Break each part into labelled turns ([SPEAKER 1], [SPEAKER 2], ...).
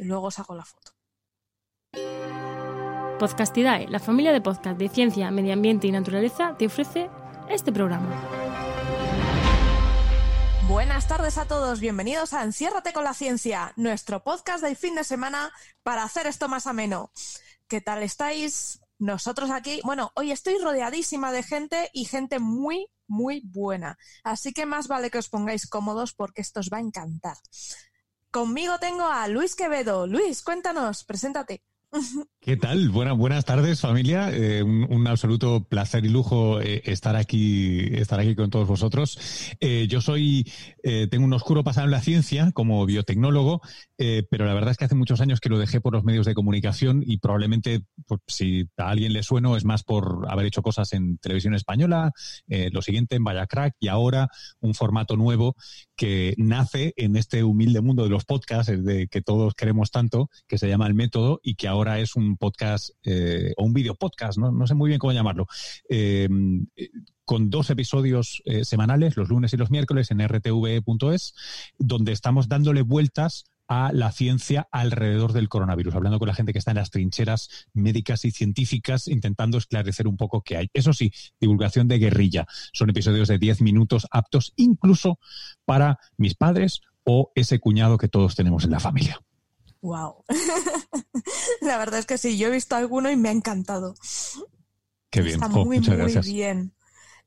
[SPEAKER 1] y luego os hago la foto.
[SPEAKER 2] Podcastidae, la familia de podcast de ciencia, medio ambiente y naturaleza, te ofrece este programa.
[SPEAKER 1] Buenas tardes a todos, bienvenidos a Enciérrate con la Ciencia, nuestro podcast del fin de semana para hacer esto más ameno. ¿Qué tal estáis? Nosotros aquí, bueno, hoy estoy rodeadísima de gente y gente muy, muy buena. Así que más vale que os pongáis cómodos porque esto os va a encantar. Conmigo tengo a Luis Quevedo. Luis, cuéntanos, preséntate.
[SPEAKER 3] ¿Qué tal? buenas tardes, familia. Eh, un, absoluto placer y lujo eh, estar aquí, estar aquí con todos vosotros. Eh, yo soy, tengo un oscuro pasado en la ciencia como biotecnólogo, pero la verdad es que hace muchos años que lo dejé por los medios de comunicación y probablemente, pues, si a alguien le sueno, es más por haber hecho cosas en televisión española, lo siguiente en Vaya Crack y ahora un formato nuevo que nace en este humilde mundo de los podcasts, de que todos queremos tanto, que se llama El Método y que ahora es un podcast eh, o un video podcast, ¿no? sé muy bien cómo llamarlo, eh, con dos episodios eh, semanales, los lunes y los miércoles en rtve.es, donde estamos dándole vueltas a la ciencia alrededor del coronavirus, hablando con la gente que está en las trincheras médicas y científicas, intentando esclarecer un poco qué hay. Eso sí, divulgación de guerrilla. Son episodios de 10 minutos aptos incluso para mis padres o ese cuñado que todos tenemos en la familia.
[SPEAKER 1] Wow. la verdad es que sí, yo he visto alguno y me ha encantado.
[SPEAKER 3] Qué bien.
[SPEAKER 1] Está muy, muy bien.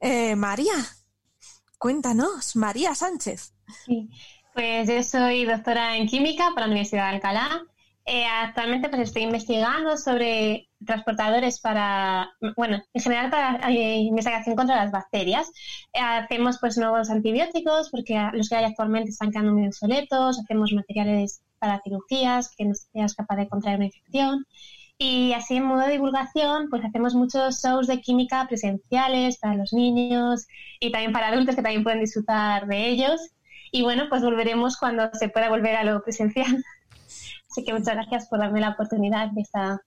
[SPEAKER 1] Eh, María, cuéntanos, María Sánchez.
[SPEAKER 4] Sí. Pues yo soy doctora en química para la Universidad de Alcalá. Eh, actualmente pues estoy investigando sobre transportadores para, bueno, en general para eh, investigación contra las bacterias. Eh, hacemos pues nuevos antibióticos porque los que hay actualmente están quedando muy obsoletos, hacemos materiales para cirugías que no seas capaz de contraer una infección. Y así en modo de divulgación, pues hacemos muchos shows de química presenciales para los niños y también para adultos que también pueden disfrutar de ellos. Y bueno, pues volveremos cuando se pueda volver a lo presencial. Así que muchas gracias por darme la oportunidad de esta,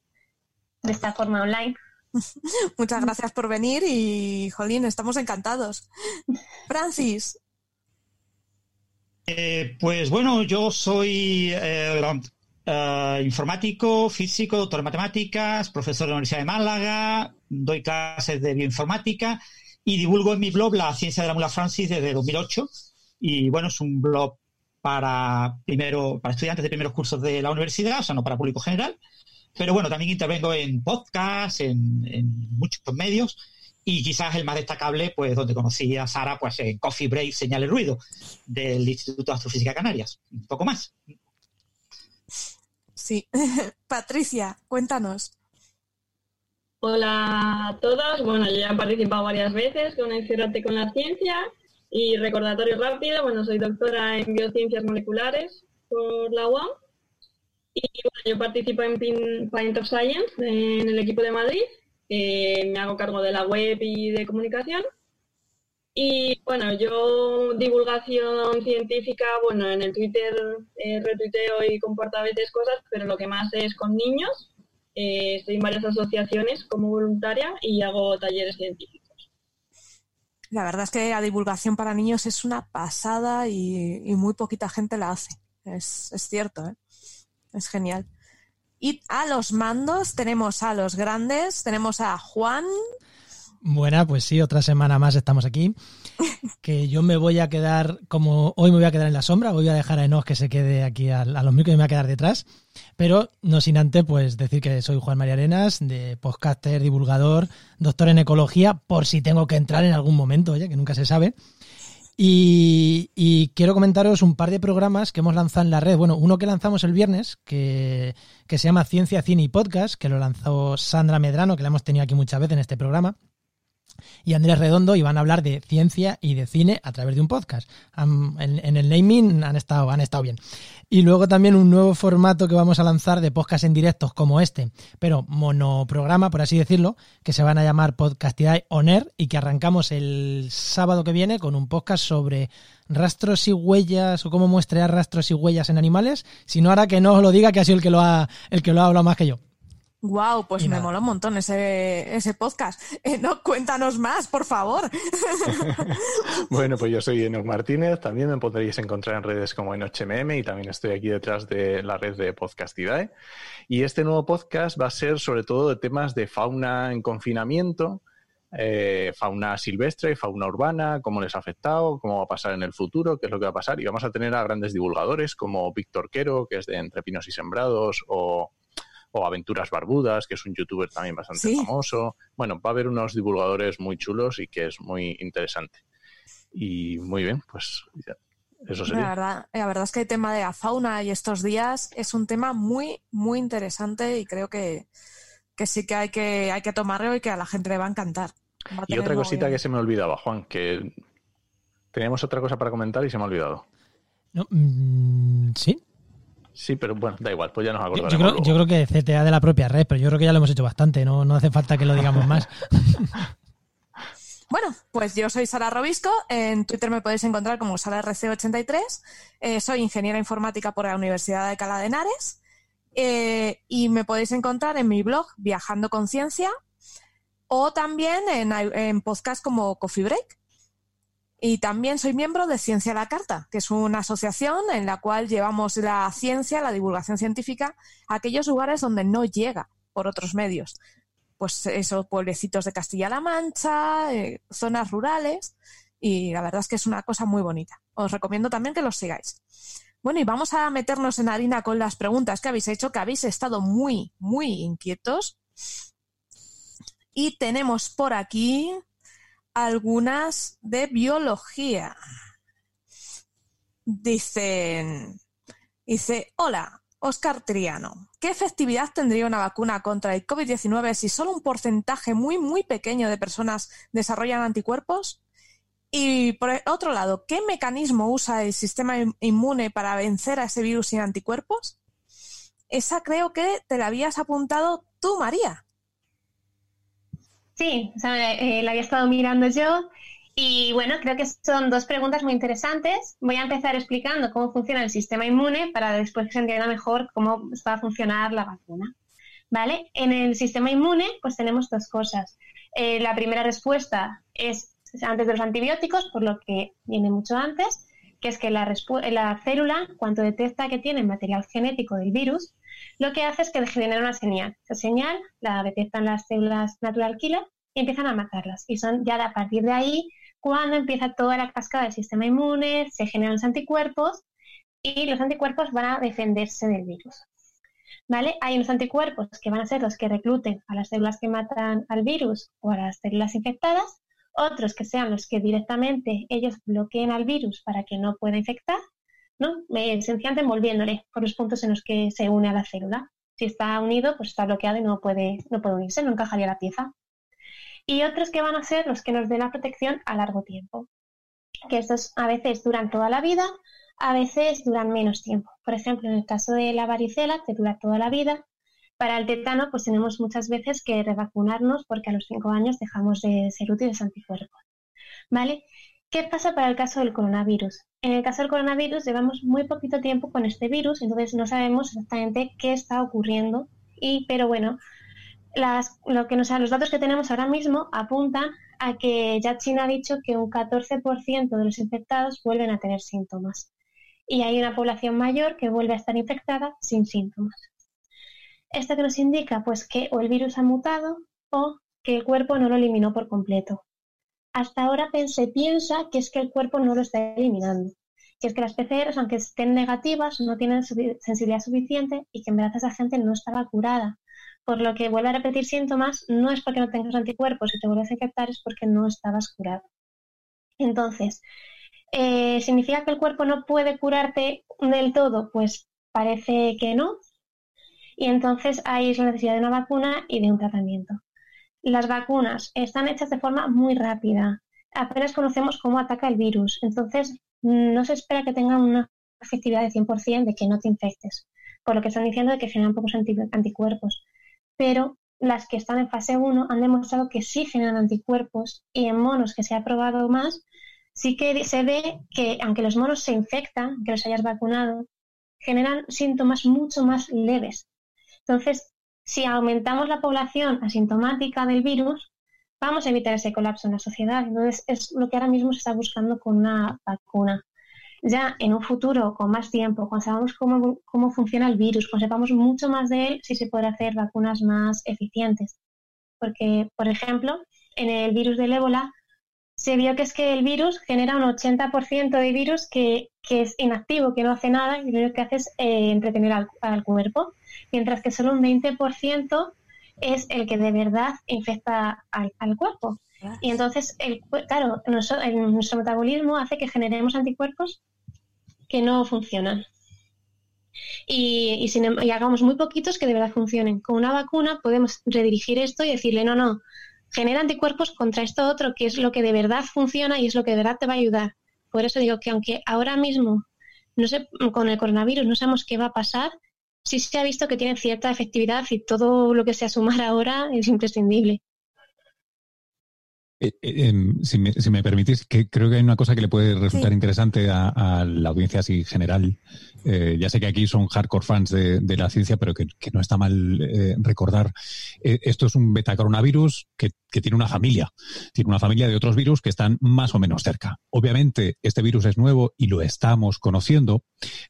[SPEAKER 4] de esta forma online.
[SPEAKER 1] Muchas gracias por venir y, Jolín, estamos encantados. Francis.
[SPEAKER 5] Eh, pues bueno, yo soy eh, eh, informático, físico, doctor en matemáticas, profesor de la Universidad de Málaga, doy clases de bioinformática y divulgo en mi blog la ciencia de la mula Francis desde 2008 y bueno, es un blog para primero, para estudiantes de primeros cursos de la universidad, o sea, no para público general. Pero bueno, también intervengo en podcasts, en, muchos medios, y quizás el más destacable, pues donde conocí a Sara, pues en Coffee Break Señal el Ruido, del Instituto de Astrofísica Canarias. Un poco más.
[SPEAKER 1] Sí. Patricia, cuéntanos.
[SPEAKER 6] Hola a todas. Bueno, yo ya he participado varias veces con Enciérrate con la Ciencia y recordatorio rápido, bueno, soy doctora en biociencias moleculares por la UAM y bueno, yo participo en Pint of Science en el equipo de Madrid, me hago cargo de la web y de comunicación. Y bueno, yo divulgación científica, bueno, en el Twitter eh, retuiteo y comparto a veces cosas, pero lo que más es con niños. Eh, estoy en varias asociaciones como voluntaria y hago talleres científicos.
[SPEAKER 1] La verdad es que la divulgación para niños es una pasada y, muy poquita gente la hace. Es, cierto, ¿eh? es genial. Y a los mandos tenemos a los grandes, tenemos a Juan.
[SPEAKER 7] Buena, pues sí, otra semana más estamos aquí. Que yo me voy a quedar, como hoy me voy a quedar en la sombra, voy a dejar a Enos que se quede aquí a, los micros y me voy a quedar detrás. Pero no sin antes, pues decir que soy Juan María Arenas, de podcaster, divulgador, doctor en ecología, por si tengo que entrar en algún momento, oye, que nunca se sabe. Y, y, quiero comentaros un par de programas que hemos lanzado en la red. Bueno, uno que lanzamos el viernes, que, que se llama Ciencia, Cine y Podcast, que lo lanzó Sandra Medrano, que la hemos tenido aquí muchas veces en este programa y Andrés Redondo y van a hablar de ciencia y de cine a través de un podcast. en, el naming han estado, han estado bien. Y luego también un nuevo formato que vamos a lanzar de podcast en directos como este, pero monoprograma, por así decirlo, que se van a llamar Podcastidae On Air y que arrancamos el sábado que viene con un podcast sobre rastros y huellas o cómo muestrear rastros y huellas en animales. Si no, ahora que no os lo diga, que ha sido el que lo ha, el que lo ha hablado más que yo.
[SPEAKER 1] Wow, pues
[SPEAKER 7] Y
[SPEAKER 1] me
[SPEAKER 7] nada.
[SPEAKER 1] mola un montón ese, ese podcast. Eh, no, cuéntanos más, por favor.
[SPEAKER 8] Bueno, pues yo soy Enoch Martínez, también me podréis encontrar en redes como EnochMM y también estoy aquí detrás de la red de Podcastidae. Y este nuevo podcast va a ser sobre todo de temas de fauna en confinamiento, eh, fauna silvestre, fauna urbana, cómo les ha afectado, cómo va a pasar en el futuro, qué es lo que va a pasar. Y vamos a tener a grandes divulgadores como Víctor Quero, que es de Entre Pinos y Sembrados, o, o Aventuras Barbudas, que es un youtuber también bastante
[SPEAKER 1] Sí.
[SPEAKER 8] famoso. Bueno, va a haber unos divulgadores muy chulos y que es muy interesante. Y muy bien, pues ya, eso
[SPEAKER 1] La
[SPEAKER 8] sería.
[SPEAKER 1] verdad, la verdad es que el tema de la fauna y estos días es un tema muy, muy interesante y creo que, que sí que hay que hay que tomarlo y que a la gente le va a encantar. Va a
[SPEAKER 8] Y otra cosita que se me olvidaba, Juan, que teníamos otra cosa para comentar y se me ha olvidado.
[SPEAKER 7] No, mm, sí.
[SPEAKER 8] Sí, pero bueno, da igual, pues ya nos
[SPEAKER 7] Yo,
[SPEAKER 8] acordaremos.
[SPEAKER 7] yo creo,
[SPEAKER 8] luego.
[SPEAKER 7] yo creo que CTA de la propia red, pero yo creo que ya lo hemos hecho bastante, no, no hace falta que lo digamos más.
[SPEAKER 1] Bueno, pues yo soy Sara Robisco. En Twitter me podéis encontrar como SaraRC83. Eh, soy ingeniera informática por la Universidad de Alcalá de Henares. Eh, y me podéis encontrar en mi blog Viajando con Ciencia o también en, en podcast como Coffee Break. Y también soy miembro de Ciencia la Carta, que es una asociación en la cual llevamos la ciencia, la divulgación científica, a aquellos lugares donde no llega por otros medios. Pues esos pueblecitos de Castilla-La Mancha, eh, zonas rurales, y la verdad es que es una cosa muy bonita. Os recomiendo también que los sigáis. Bueno, y vamos a meternos en harina con las preguntas que habéis hecho, que habéis estado muy, muy inquietos. Y tenemos por aquí algunas de biología. Dicen, dice, hola, Oscar Triano, ¿qué efectividad tendría una vacuna contra el COVID-19 si solo un porcentaje muy, muy pequeño de personas desarrollan anticuerpos? Y por otro lado, ¿qué mecanismo usa el sistema in- inmune para vencer a ese virus sin anticuerpos? Esa creo que te la habías apuntado tú, María.
[SPEAKER 4] Sí, o sea, eh, la había estado mirando yo y bueno, creo que son dos preguntas muy interesantes. Voy a empezar explicando cómo funciona el sistema inmune para después que se entienda mejor cómo va a funcionar la vacuna. ¿Vale? En el sistema inmune pues tenemos dos cosas. Eh, la primera respuesta es antes de los antibióticos, por lo que viene mucho antes, es que la, célula, cuando detecta que tiene material genético del virus, lo que hace es que genera una señal. Esa señal la detectan las células natural killer y empiezan a matarlas. Y son ya a partir de ahí cuando empieza toda la cascada del sistema inmune, se generan los anticuerpos y los anticuerpos van a defenderse del virus. ¿Vale? Hay unos anticuerpos que van a ser los que recluten a las células que matan al virus o a las células infectadas, otros que sean los que directamente ellos bloqueen al virus para que no pueda infectar, ¿no? Sencillamente envolviéndole por los puntos en los que se une a la célula. Si está unido, pues está bloqueado y no puede, no puede unirse, no encajaría la pieza. Y otros que van a ser los que nos den la protección a largo tiempo. Que estos a veces duran toda la vida, a veces duran menos tiempo. Por ejemplo, en el caso de la varicela, que dura toda la vida. Para el tétano, pues tenemos muchas veces que revacunarnos porque a los cinco años dejamos de ser útiles anticuerpos. ¿Vale? ¿Qué pasa para el caso del coronavirus? En el caso del coronavirus llevamos muy poquito tiempo con este virus, entonces no sabemos exactamente qué está ocurriendo. Y, pero bueno, lo que los datos que tenemos ahora mismo apuntan a que ya China ha dicho que un 14% de los infectados vuelven a tener síntomas. Y hay una población mayor que vuelve a estar infectada sin síntomas. ¿Esto que nos indica? Pues que o el virus ha mutado o que el cuerpo no lo eliminó por completo. Hasta ahora se piensa que es que el cuerpo no lo está eliminando, que es que las PCRs, aunque estén negativas, no tienen sensibilidad suficiente y que en verdad esa gente no estaba curada. Por lo que vuelve a repetir síntomas no es porque no tengas anticuerpos, si te vuelves a infectar es porque no estabas curado. Entonces, eh, ¿significa que el cuerpo no puede curarte del todo? Pues parece que no. Y entonces hay la necesidad de una vacuna y de un tratamiento. Las vacunas están hechas de forma muy rápida. Apenas conocemos cómo ataca el virus. Entonces, no se espera que tengan una efectividad de 100% de que no te infectes. Por lo que están diciendo de que generan pocos anticuerpos. Pero las que están en fase 1 han demostrado que sí generan anticuerpos y en monos que se ha probado más, sí que se ve que aunque los monos se infectan, que los hayas vacunado, generan síntomas mucho más leves. Entonces, si aumentamos la población asintomática del virus, vamos a evitar ese colapso en la sociedad. Entonces, es lo que ahora mismo se está buscando con una vacuna. Ya en un futuro, con más tiempo, cuando sepamos cómo, cómo funciona el virus, cuando sepamos mucho más de él, sí se podrá hacer vacunas más eficientes. Porque, por ejemplo, en el virus del ébola se vio que es que el virus genera un 80% de virus que, es inactivo, que no hace nada y lo que hace es eh, entretener al, cuerpo, mientras que solo un 20% es el que de verdad infecta al, cuerpo. Y entonces, el, claro, nuestro, nuestro metabolismo hace que generemos anticuerpos que no funcionan. Y, em, y hagamos muy poquitos que de verdad funcionen. Con una vacuna podemos redirigir esto y decirle, no, no, genera anticuerpos contra esto otro, que es lo que de verdad funciona y es lo que de verdad te va a ayudar. Por eso digo que aunque ahora mismo no sé, con el coronavirus no sabemos qué va a pasar, sí se ha visto que tiene cierta efectividad y todo lo que sea sumar ahora es imprescindible.
[SPEAKER 3] Eh, eh, em, si, me, permitís, que creo que hay una cosa que le puede resultar interesante a, la audiencia así general. Eh, ya sé que aquí son hardcore fans de, la ciencia, pero que, no está mal recordar. esto es un beta coronavirus que, que, tiene una familia. Tiene una familia de otros virus que están más o menos cerca. Obviamente, este virus es nuevo y lo estamos conociendo,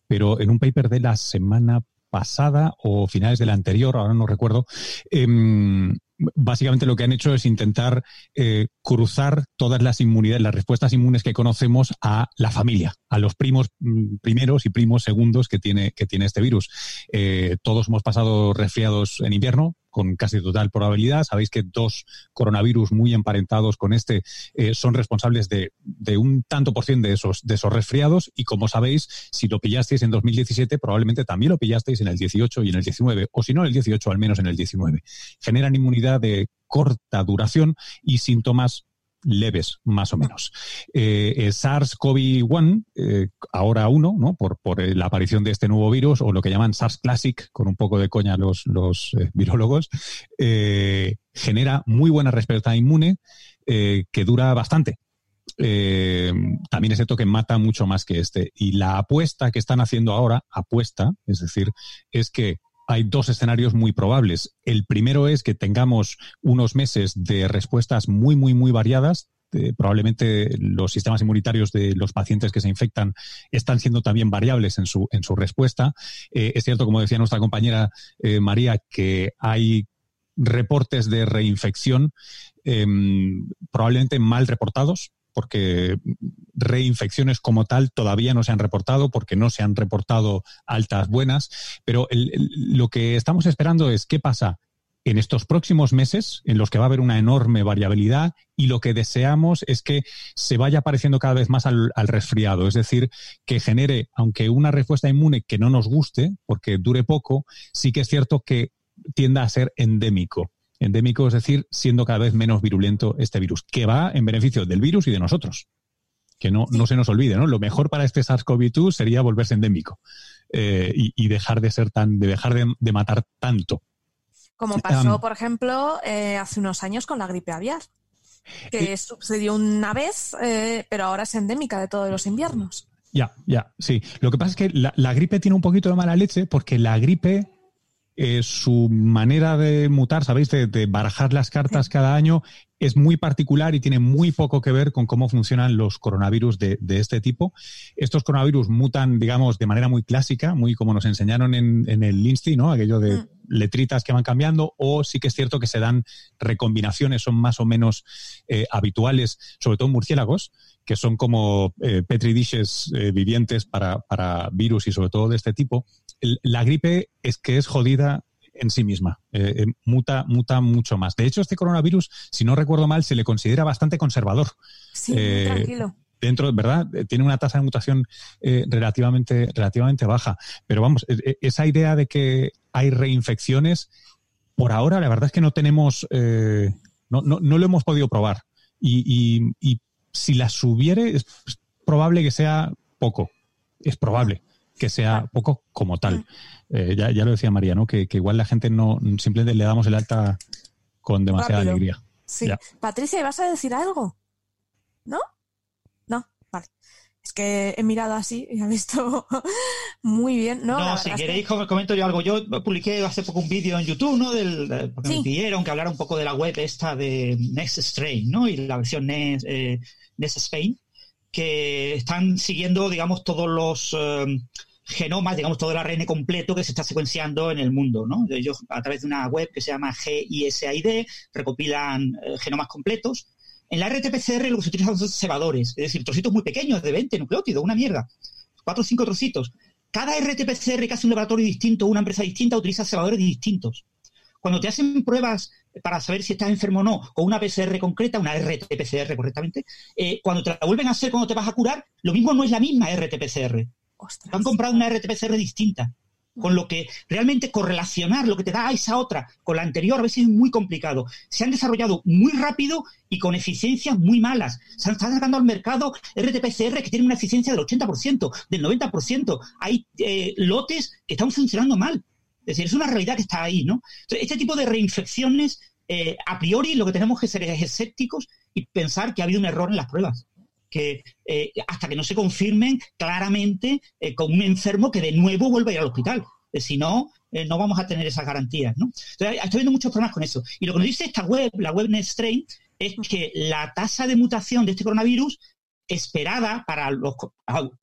[SPEAKER 3] pero en un paper de la semana pasada o finales de la anterior, ahora no recuerdo, em, básicamente lo que han hecho es intentar eh, cruzar todas las inmunidades, las respuestas inmunes que conocemos a la familia, a los primos mm, primeros y primos segundos que tiene, que tiene este virus. Eh, todos hemos pasado resfriados en invierno, con casi total probabilidad. Sabéis que dos coronavirus muy emparentados con este eh, son responsables de, un tanto por ciento de esos, de esos resfriados y como sabéis, si lo pillasteis en 2017, probablemente también lo pillasteis en el 18 y en el 19, o si no en el 18, al menos en el 19. Generan inmunidad de corta duración y síntomas leves, más o menos. Eh, SARS-CoV-1, eh, ahora uno, ¿no? por, por eh, la aparición de este nuevo virus, o lo que llaman SARS Classic, con un poco de coña los, los virólogos, genera muy buena respuesta inmune que dura bastante. también es cierto que mata mucho más que este. Y la apuesta que están haciendo ahora, apuesta, es decir, es que hay dos escenarios muy probables. El primero es que tengamos unos meses de respuestas muy, muy, muy variadas. Eh, probablemente los sistemas inmunitarios de los pacientes que se infectan están siendo también variables en su, en su respuesta. Eh, es cierto, como decía nuestra compañera eh, María, que hay reportes de reinfección em, probablemente mal reportados, porque reinfecciones como tal todavía no se han reportado, porque no se han reportado altas buenas, pero lo que estamos esperando es qué pasa en estos próximos meses, en los que va a haber una enorme variabilidad, y lo que deseamos es que se vaya pareciendo cada vez más al, resfriado, es decir, que genere, aunque una respuesta inmune que no nos guste, porque dure poco, sí que es cierto que tienda a ser endémico endémico, es decir, siendo cada vez menos virulento este virus, que va en beneficio del virus y de nosotros. Que no, no se nos olvide, ¿no? Lo mejor para este SARS-CoV-2 sería volverse endémico eh, y, dejar de ser tan, de dejar de, matar tanto.
[SPEAKER 1] Como pasó, por ejemplo, eh, hace unos años con la gripe aviar, que eh, sucedió una vez, pero ahora es endémica de todos los inviernos.
[SPEAKER 3] Ya, ya, sí. Lo que pasa es que la, la gripe tiene un poquito de mala leche porque la gripe eh, su manera de mutar, ¿sabéis? De, barajar las cartas cada año es muy particular y tiene muy poco que ver con cómo funcionan los coronavirus de, este tipo. Estos coronavirus mutan, digamos, de manera muy clásica, muy como nos enseñaron en, el INSTI, ¿no? Aquello de mm. letritas que van cambiando, o sí que es cierto que se dan recombinaciones, son más o menos eh, habituales, sobre todo en murciélagos, que son como eh, petri dishes vivientes para, para virus y sobre todo de este tipo la gripe es que es jodida en sí misma. Eh, eh, muta, muta mucho más. De hecho, este coronavirus, si no recuerdo mal, se le considera bastante conservador.
[SPEAKER 1] Sí, eh, tranquilo.
[SPEAKER 3] Dentro, ¿verdad? Tiene una tasa de mutación relativamente, relativamente baja. Pero vamos, esa idea de que hay reinfecciones, por ahora la verdad es que no tenemos, no, no, no, lo hemos podido probar. Y, y si las hubiere, es probable que sea poco. Es probable que sea poco como tal. Eh, ya, lo decía María, ¿no? Que, igual la gente no simplemente le damos el alta con demasiada alegría.
[SPEAKER 1] Sí. Patricia, ¿vas a decir algo? ¿No? No, vale. Es que he mirado así y he visto muy bien. No,
[SPEAKER 5] no si queréis comento yo algo. Yo publiqué hace poco un vídeo en YouTube, ¿no? Del, porque me pidieron que hablara un poco de la web esta de Next Strain, ¿no? Y la versión Next, eh, Spain, que están siguiendo, digamos, todos los... Eh, genomas, digamos, todo el ARN completo que se está secuenciando en el mundo, ¿no? Ellos, a través de una web que se llama GISAID, recopilan eh, genomas completos. En la RT-PCR lo que se utilizan son cebadores, es decir, trocitos muy pequeños de 20 nucleótidos, una mierda. Cuatro o cinco trocitos. Cada RT-PCR que hace un laboratorio distinto, una empresa distinta, utiliza cebadores distintos. Cuando te hacen pruebas para saber si estás enfermo o no, con una PCR concreta, una RT-PCR correctamente, eh, cuando te la vuelven a hacer cuando te vas a curar, lo mismo no es la misma RT-PCR. Han comprado una RT-PCR distinta. Con lo que realmente correlacionar lo que te da a esa otra con la anterior a veces es muy complicado. Se han desarrollado muy rápido y con eficiencias muy malas. Se están sacando al mercado RT-PCR que tienen una eficiencia del 80%, del 90%. Hay eh, lotes que están funcionando mal. Es decir, es una realidad que está ahí, ¿no? este tipo de reinfecciones, eh, a priori lo que tenemos que ser es escépticos y pensar que ha habido un error en las pruebas que eh, hasta que no se confirmen claramente eh, con un enfermo que de nuevo vuelva a ir al hospital. Si no, no vamos a tener esas garantías. ¿no? estoy viendo muchos problemas con eso. Y lo que nos dice esta web, la web NetStrain, es que la tasa de mutación de este coronavirus esperada para los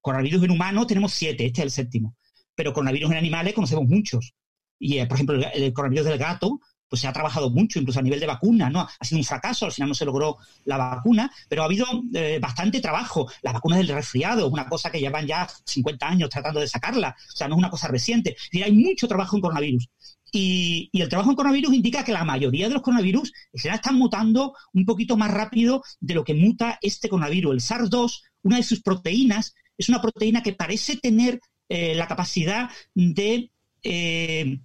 [SPEAKER 5] coronavirus en humanos tenemos siete, este es el séptimo. Pero coronavirus en animales conocemos muchos. Y, por ejemplo, el coronavirus del gato pues se ha trabajado mucho, incluso a nivel de vacuna, ¿no? Ha sido un fracaso, al final no se logró la vacuna, pero ha habido eh, bastante trabajo. La vacuna del resfriado, una cosa que llevan ya 50 años tratando de sacarla, o sea, no es una cosa reciente. Es hay mucho trabajo en coronavirus. Y, el trabajo en coronavirus indica que la mayoría de los coronavirus están mutando un poquito más rápido de lo que muta este coronavirus. El SARS-2, una de sus proteínas, es una proteína que parece tener eh, la capacidad de eh,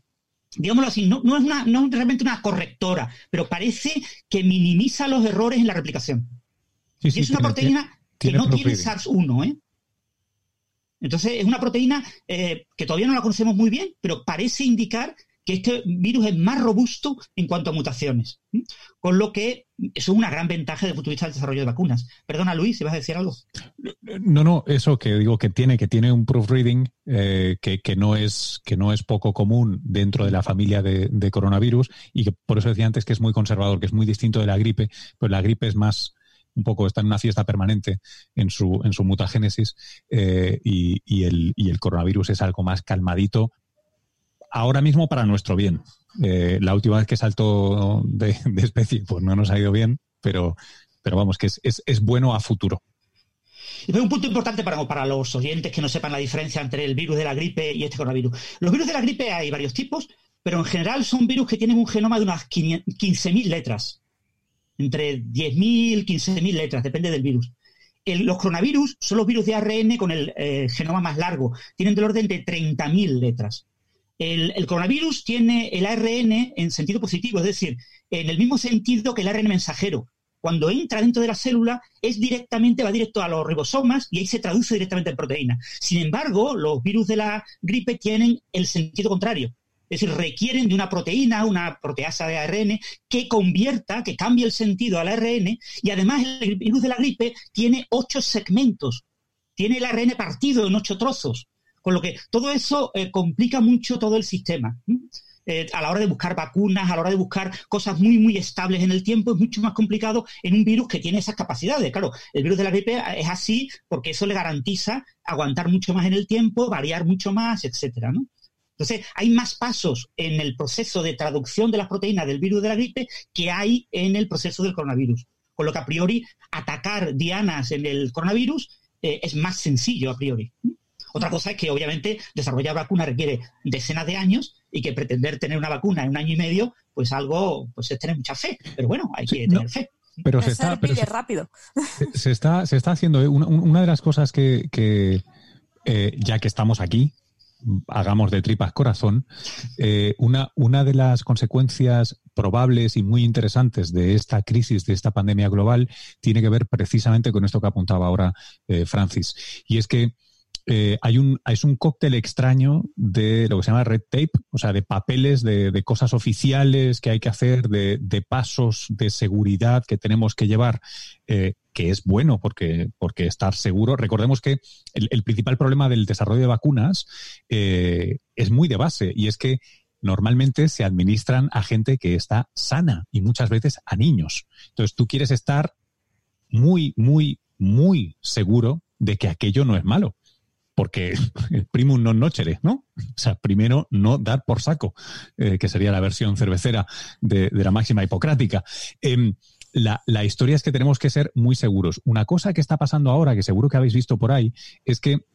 [SPEAKER 5] digámoslo así, no, es una, no es realmente una correctora, pero parece que minimiza los errores en la replicación. y es una proteína que no tiene SARS-1, ¿eh? Entonces, es una proteína eh, que todavía no la conocemos muy bien, pero parece indicar que este virus es más robusto en cuanto a mutaciones. Con lo que eso es una gran ventaja desde el punto de vista del desarrollo de vacunas. Perdona, Luis, ¿se vas a decir algo?
[SPEAKER 3] No, no, eso que digo que tiene, que tiene un proofreading eh, que, no es, que no es poco común dentro de la familia de, coronavirus y que por eso decía antes que es muy conservador, que es muy distinto de la gripe, pues la gripe es más un poco está en una fiesta permanente en su, en su mutagénesis eh, y, el, y el coronavirus es algo más calmadito, ahora mismo para nuestro bien. Eh, la última vez que saltó de, especie, pues no nos ha ido bien, pero, pero vamos, que es, es, bueno a futuro.
[SPEAKER 5] Y un punto importante para, para los oyentes que no sepan la diferencia entre el virus de la gripe y este coronavirus. Los virus de la gripe hay varios tipos, pero en general son virus que tienen un genoma de unas 15.000 letras. Entre 10.000, 15.000 letras, depende del virus. los coronavirus son los virus de ARN con el eh, genoma más largo. Tienen del orden de 30.000 letras. El, coronavirus tiene el ARN en sentido positivo, es decir, en el mismo sentido que el ARN mensajero. Cuando entra dentro de la célula, es directamente, va directo a los ribosomas y ahí se traduce directamente en proteína. Sin embargo, los virus de la gripe tienen el sentido contrario. Es decir, requieren de una proteína, una proteasa de ARN, que convierta, que cambie el sentido al ARN, y además el virus de la gripe tiene ocho segmentos, tiene el ARN partido en ocho trozos. Con lo que todo eso eh, complica mucho todo el sistema. Eh, a la hora de buscar vacunas, a la hora de buscar cosas muy, muy estables en el tiempo, es mucho más complicado en un virus que tiene esas capacidades. Claro, el virus de la gripe es así porque eso le garantiza aguantar mucho más en el tiempo, variar mucho más, etcétera, Entonces, hay más pasos en el proceso de traducción de las proteínas del virus de la gripe que hay en el proceso del coronavirus. Con lo que a priori, atacar dianas en el coronavirus eh, es más sencillo a priori. Otra cosa es que obviamente desarrollar vacuna requiere decenas de años y que pretender tener una vacuna en un año y medio, pues algo, pues es tener mucha fe. Pero bueno, hay que tener fe.
[SPEAKER 3] Pero se está, pero
[SPEAKER 1] rápido.
[SPEAKER 3] Se, está, se está haciendo ¿eh? una, de las cosas que, eh, ya que estamos aquí, hagamos de tripas corazón, eh, una, una de las consecuencias probables y muy interesantes de esta crisis, de esta pandemia global, tiene que ver precisamente con esto que apuntaba ahora Francis. Y es que eh, hay un, es un cóctel extraño de lo que se llama red tape, o sea, de papeles, de, cosas oficiales que hay que hacer, de, pasos de seguridad que tenemos que llevar, eh, que es bueno porque, porque estar seguro. Recordemos que el, principal problema del desarrollo de vacunas eh, es muy de base y es que normalmente se administran a gente que está sana y muchas veces a niños. Entonces tú quieres estar muy, muy, muy seguro de que aquello no es malo porque el primum non nocere, ¿no? O sea, primero no dar por saco, eh, que sería la versión cervecera de, la máxima hipocrática. Em, la, historia es que tenemos que ser muy seguros. Una cosa que está pasando ahora, que seguro que habéis visto por ahí, es que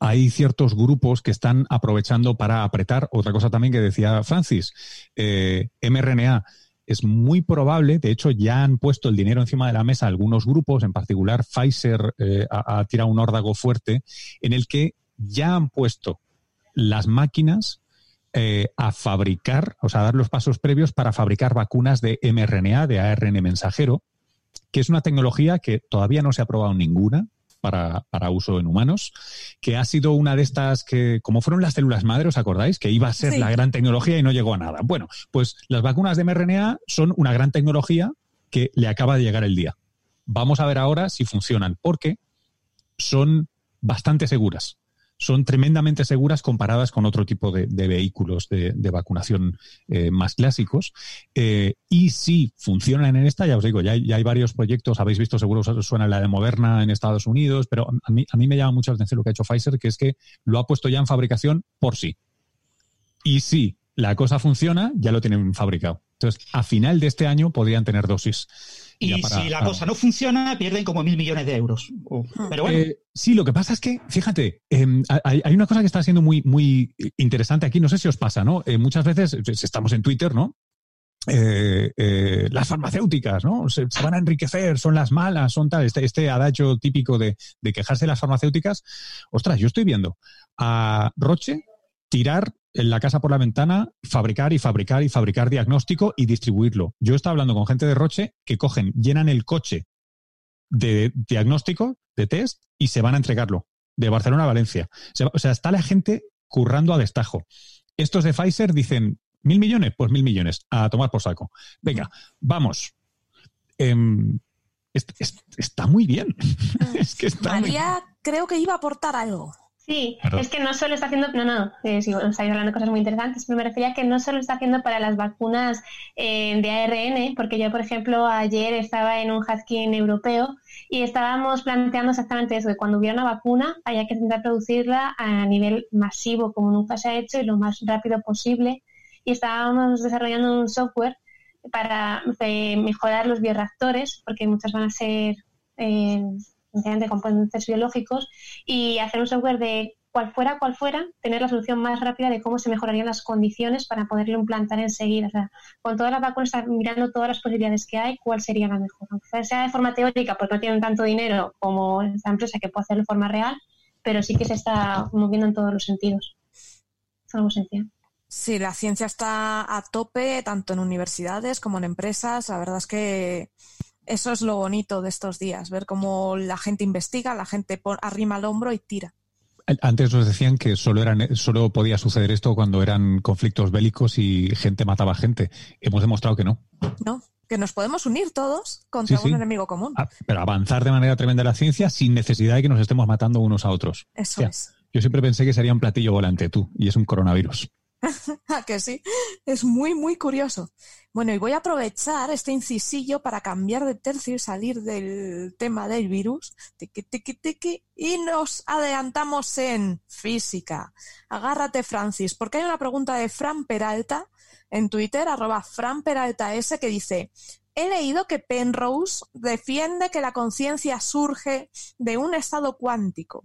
[SPEAKER 3] hay ciertos grupos que están aprovechando para apretar. Otra cosa también que decía Francis, eh, mRNA es muy probable, de hecho ya han puesto el dinero encima de la mesa algunos grupos, en particular Pfizer eh, ha, tirado un órdago fuerte, en el que ya han puesto las máquinas eh, a fabricar, o sea, a dar los pasos previos para fabricar vacunas de mRNA, de ARN mensajero, que es una tecnología que todavía no se ha probado ninguna, para, para, uso en humanos, que ha sido una de estas que, como fueron las células madre, ¿os acordáis? Que iba a ser la gran tecnología y no llegó a nada. Bueno, pues las vacunas de mRNA son una gran tecnología que le acaba de llegar el día. Vamos a ver ahora si funcionan, porque son bastante seguras son tremendamente seguras comparadas con otro tipo de, vehículos de, vacunación eh, más clásicos. Eh, y si funcionan en esta, ya os digo, ya hay, hay, varios proyectos, habéis visto, seguro suena la de Moderna en Estados Unidos, pero a mí, a mí me llama mucho la atención lo que ha hecho Pfizer, que es que lo ha puesto ya en fabricación por sí. Y si la cosa funciona, ya lo tienen fabricado. Entonces, a final de este año podrían tener dosis.
[SPEAKER 5] Y si la cosa no funciona, pierden como mil millones de euros.
[SPEAKER 3] Hmm. Pero bueno. Eh, sí, lo que pasa es que, fíjate, em, hay, una cosa que está siendo muy, muy interesante aquí, no sé si os pasa, ¿no? Eh, muchas veces estamos en Twitter, ¿no? Eh, las farmacéuticas, ¿no? Se, van a enriquecer, son las malas, son tal. Este, este adagio típico de, de quejarse de las farmacéuticas. Ostras, yo estoy viendo a Roche tirar en la casa por la ventana, fabricar y fabricar y fabricar diagnóstico y distribuirlo. Yo estaba hablando con gente de Roche que cogen, llenan el coche de diagnóstico, de test, y se van a entregarlo, de Barcelona a Valencia. O sea, está la gente currando a destajo. Estos de Pfizer dicen, ¿mil millones? Pues mil millones, a tomar por saco. Venga, vamos. Em, está muy bien. es que está
[SPEAKER 1] María creo que iba a aportar algo.
[SPEAKER 4] Sí, es que no solo está haciendo, no, no, eh, si estáis hablando de cosas muy interesantes, pero me refería a que no solo está haciendo para las vacunas eh, de ARN, porque yo, por ejemplo, ayer estaba en un Haskin europeo y estábamos planteando exactamente eso, que cuando hubiera una vacuna haya que intentar producirla a nivel masivo, como nunca se ha hecho, y lo más rápido posible. Y estábamos desarrollando un software para eh, mejorar los bioreactores, porque muchas van a ser eh, de componentes biológicos y hacer un software de cual fuera cual fuera, tener la solución más rápida de cómo se mejorarían las condiciones para poderlo implantar enseguida. O sea, con todas las vacunas, mirando todas las posibilidades que hay, cuál sería la mejor. Aunque sea de forma teórica, porque no tienen tanto dinero como esta empresa que puede hacerlo de forma real, pero sí que se está moviendo en todos los sentidos. Es algo sencillo.
[SPEAKER 1] Sí, la ciencia está a tope, tanto en universidades como en empresas. La verdad es que eso es lo bonito de estos días, ver cómo la gente investiga, la gente arrima el hombro y tira.
[SPEAKER 3] Antes nos decían que solo, eran, solo podía suceder esto cuando eran conflictos bélicos y gente mataba gente. Hemos demostrado que no.
[SPEAKER 1] No, que nos podemos unir todos contra un enemigo común.
[SPEAKER 3] Ah, pero avanzar de manera tremenda la ciencia sin necesidad de que nos estemos matando unos a otros.
[SPEAKER 1] Eso es.
[SPEAKER 3] Yo siempre pensé que sería un platillo volante tú, y es un coronavirus.
[SPEAKER 1] que sí? Es muy, muy curioso. Bueno, y voy a aprovechar este incisillo para cambiar de tercio y salir del tema del virus. y nos adelantamos en física. Agárrate, Francis, porque hay una pregunta de Fran Peralta en Twitter, arroba Fran Peralta S, que dice, he leído que Penrose defiende que la conciencia surge de un estado cuántico.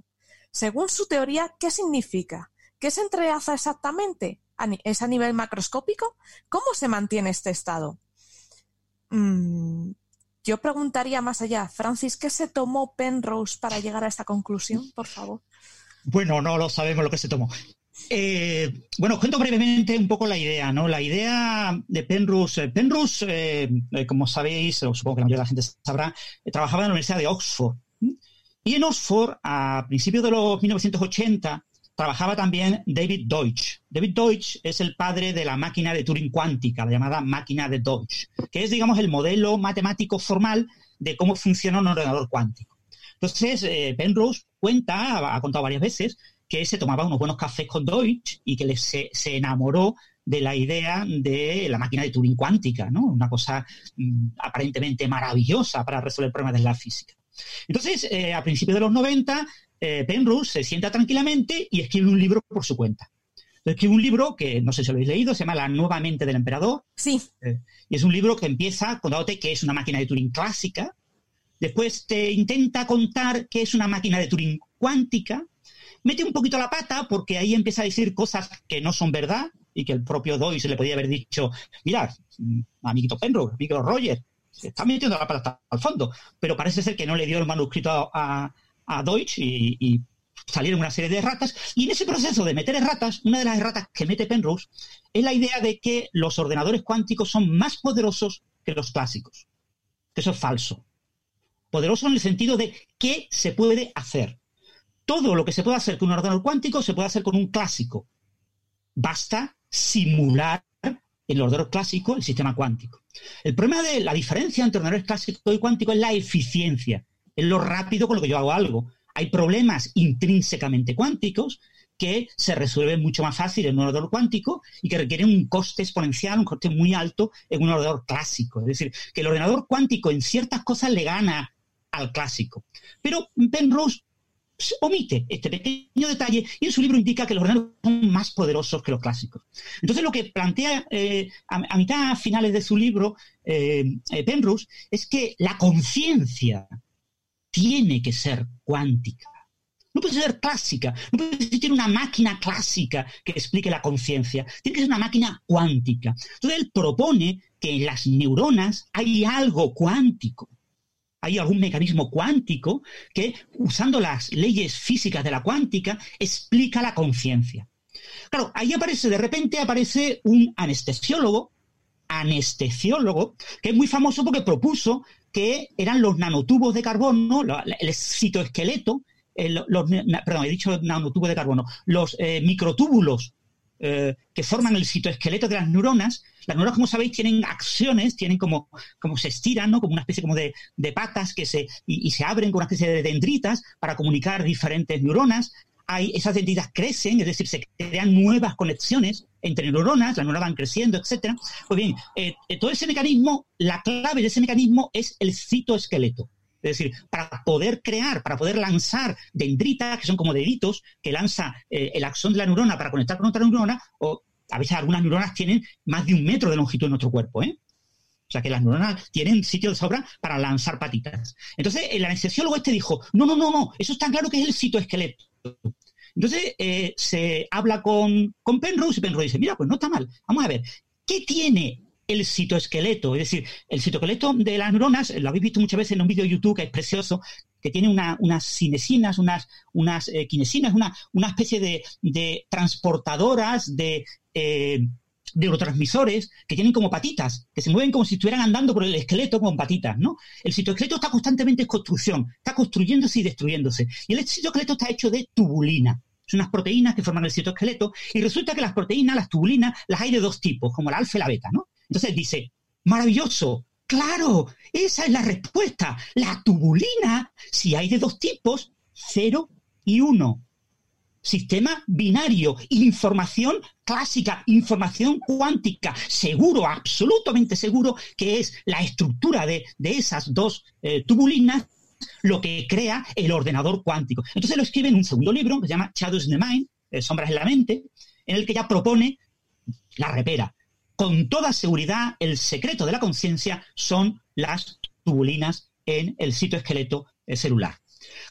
[SPEAKER 1] Según su teoría, ¿qué significa? ¿Qué se entrelaza exactamente? ¿Es a nivel macroscópico? ¿Cómo se mantiene este estado? Mm, yo preguntaría más allá, Francis, ¿qué se tomó Penrose para llegar a esta conclusión, por favor?
[SPEAKER 5] Bueno, no lo sabemos lo que se tomó. Eh, bueno, cuento brevemente un poco la idea, ¿no? La idea de Penrose. Eh, Penrose, eh, como sabéis, o supongo que la mayoría de la gente sabrá, trabajaba en la Universidad de Oxford. Y en Oxford, a principios de los 1980, trabajaba también David Deutsch. David Deutsch es el padre de la máquina de Turing cuántica, la llamada máquina de Deutsch, que es, digamos, el modelo matemático formal de cómo funciona un ordenador cuántico. Entonces, eh, Penrose cuenta, ha contado varias veces, que se tomaba unos buenos cafés con Deutsch y que se, enamoró de la idea de la máquina de Turing cuántica, ¿no? Una cosa mm, aparentemente maravillosa para resolver problemas de la física. Entonces, eh, a principios de los 90, eh, Penrose se sienta tranquilamente y escribe un libro por su cuenta. escribe un libro que no sé si lo habéis leído, se llama La nueva mente del emperador.
[SPEAKER 1] Sí.
[SPEAKER 5] Eh, y es un libro que empieza contándote que es una máquina de Turing clásica. Después te intenta contar que es una máquina de Turing cuántica. Mete un poquito la pata porque ahí empieza a decir cosas que no son verdad y que el propio Doyle se le podía haber dicho, mirad, amiguito Penrose, amiguito Roger, se está metiendo la pata al fondo. Pero parece ser que no le dio el manuscrito a a Deutsch y, salieron una serie de ratas. Y en ese proceso de meter ratas, una de las ratas que mete Penrose es la idea de que los ordenadores cuánticos son más poderosos que los clásicos. Eso es falso. Poderoso en el sentido de qué se puede hacer. Todo lo que se puede hacer con un ordenador cuántico se puede hacer con un clásico. Basta simular el ordenador clásico el sistema cuántico. El problema de la diferencia entre ordenadores clásico y cuántico es la eficiencia es lo rápido con lo que yo hago algo. Hay problemas intrínsecamente cuánticos que se resuelven mucho más fácil en un ordenador cuántico y que requieren un coste exponencial, un coste muy alto en un ordenador clásico. Es decir, que el ordenador cuántico en ciertas cosas le gana al clásico. Pero Penrose omite este pequeño detalle y en su libro indica que los ordenadores son más poderosos que los clásicos. Entonces lo que plantea eh, a, mitad finales de su libro eh, eh, Penrose es que la conciencia tiene que ser cuántica. No puede ser clásica, no puede existir una máquina clásica que explique la conciencia, tiene que ser una máquina cuántica. Entonces él propone que en las neuronas hay algo cuántico, hay algún mecanismo cuántico que, usando las leyes físicas de la cuántica, explica la conciencia. Claro, ahí aparece, de repente aparece un anestesiólogo, anestesiólogo, que es muy famoso porque propuso que eran los nanotubos de carbono, el citoesqueleto, los, perdón, he dicho nanotubos de carbono, los eh, microtúbulos eh, que forman el citoesqueleto de las neuronas. Las neuronas, como sabéis, tienen acciones, tienen como, como se estiran, ¿no? Como una especie como de, patas que se, y, se abren con una especie de dendritas para comunicar diferentes neuronas hay, esas dendritas crecen, es decir, se crean nuevas conexiones entre neuronas, las neuronas van creciendo, etcétera. Pues bien, eh, eh, todo ese mecanismo, la clave de ese mecanismo es el citoesqueleto. Es decir, para poder crear, para poder lanzar dendritas, que son como deditos, que lanza eh, el axón de la neurona para conectar con otra neurona, o a veces algunas neuronas tienen más de un metro de longitud en nuestro cuerpo, ¿eh? O sea que las neuronas tienen sitio de sobra para lanzar patitas. Entonces, el anestesiólogo este dijo, no, no, no, no, eso está claro que es el citoesqueleto. Entonces eh, se habla con, con Penrose y Penrose dice, mira, pues no está mal. Vamos a ver, ¿qué tiene el citoesqueleto? Es decir, el citoesqueleto de las neuronas, lo habéis visto muchas veces en un vídeo de YouTube que es precioso, que tiene unas cinesinas, unas, unas eh, kinesinas, una, una especie de, transportadoras de... Eh, neurotransmisores que tienen como patitas, que se mueven como si estuvieran andando por el esqueleto con patitas, ¿no? El citoesqueleto está constantemente en construcción, está construyéndose y destruyéndose. Y el citoesqueleto está hecho de tubulina. Son unas proteínas que forman el citoesqueleto y resulta que las proteínas, las tubulinas, las hay de dos tipos, como la alfa y la beta, ¿no? Entonces dice, maravilloso, claro, esa es la respuesta. La tubulina, si hay de dos tipos, cero y uno sistema binario, información clásica, información cuántica, seguro, absolutamente seguro que es la estructura de, esas dos eh, tubulinas lo que crea el ordenador cuántico. Entonces lo escribe en un segundo libro que se llama Shadows in the Mind, eh, Sombras en la Mente, en el que ya propone la repera. Con toda seguridad, el secreto de la conciencia son las tubulinas en el citoesqueleto eh, celular.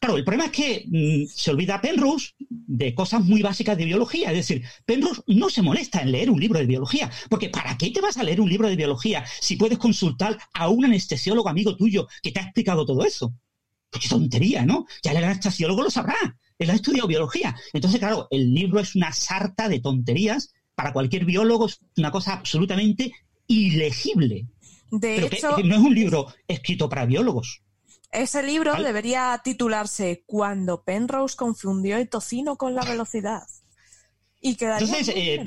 [SPEAKER 5] Claro, el problema es que mm, se olvida Penrose de cosas muy básicas de biología. Es decir, Penrose no se molesta en leer un libro de biología, porque ¿para qué te vas a leer un libro de biología si puedes consultar a un anestesiólogo amigo tuyo que te ha explicado todo eso? Pues qué tontería, ¿no? Ya el anestesiólogo lo sabrá. Él ha estudiado biología. Entonces, claro, el libro es una sarta de tonterías. Para cualquier biólogo es una cosa absolutamente ilegible.
[SPEAKER 1] De hecho,
[SPEAKER 5] no es un libro escrito para biólogos.
[SPEAKER 1] Ese libro debería titularse Cuando Penrose confundió el tocino con la velocidad.
[SPEAKER 5] Entonces, eh,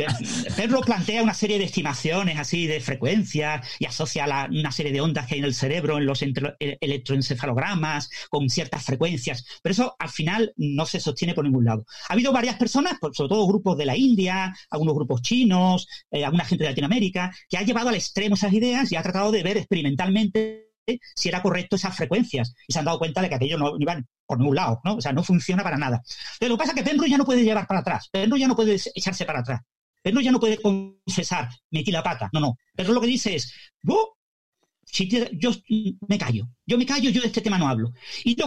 [SPEAKER 5] Perro plantea una serie de estimaciones así de frecuencias y asocia una serie de ondas que hay en el cerebro, en los electroencefalogramas, con ciertas frecuencias, pero eso al final no se sostiene por ningún lado. Ha habido varias personas, sobre todo grupos de la India, algunos grupos chinos, eh, alguna gente de Latinoamérica, que ha llevado al extremo esas ideas y ha tratado de ver experimentalmente si era correcto esas frecuencias y se han dado cuenta de que aquello no, iba por ningún lado, ¿no? O sea, no funciona para nada. Pero lo que pasa es que Penrose ya no puede llevar para atrás, Penrose ya no puede echarse para atrás, Penrose ya no puede confesar, metí la pata, no, no. Pero lo que dice es, yo, yo me callo, yo me callo, yo de este tema no hablo. Y,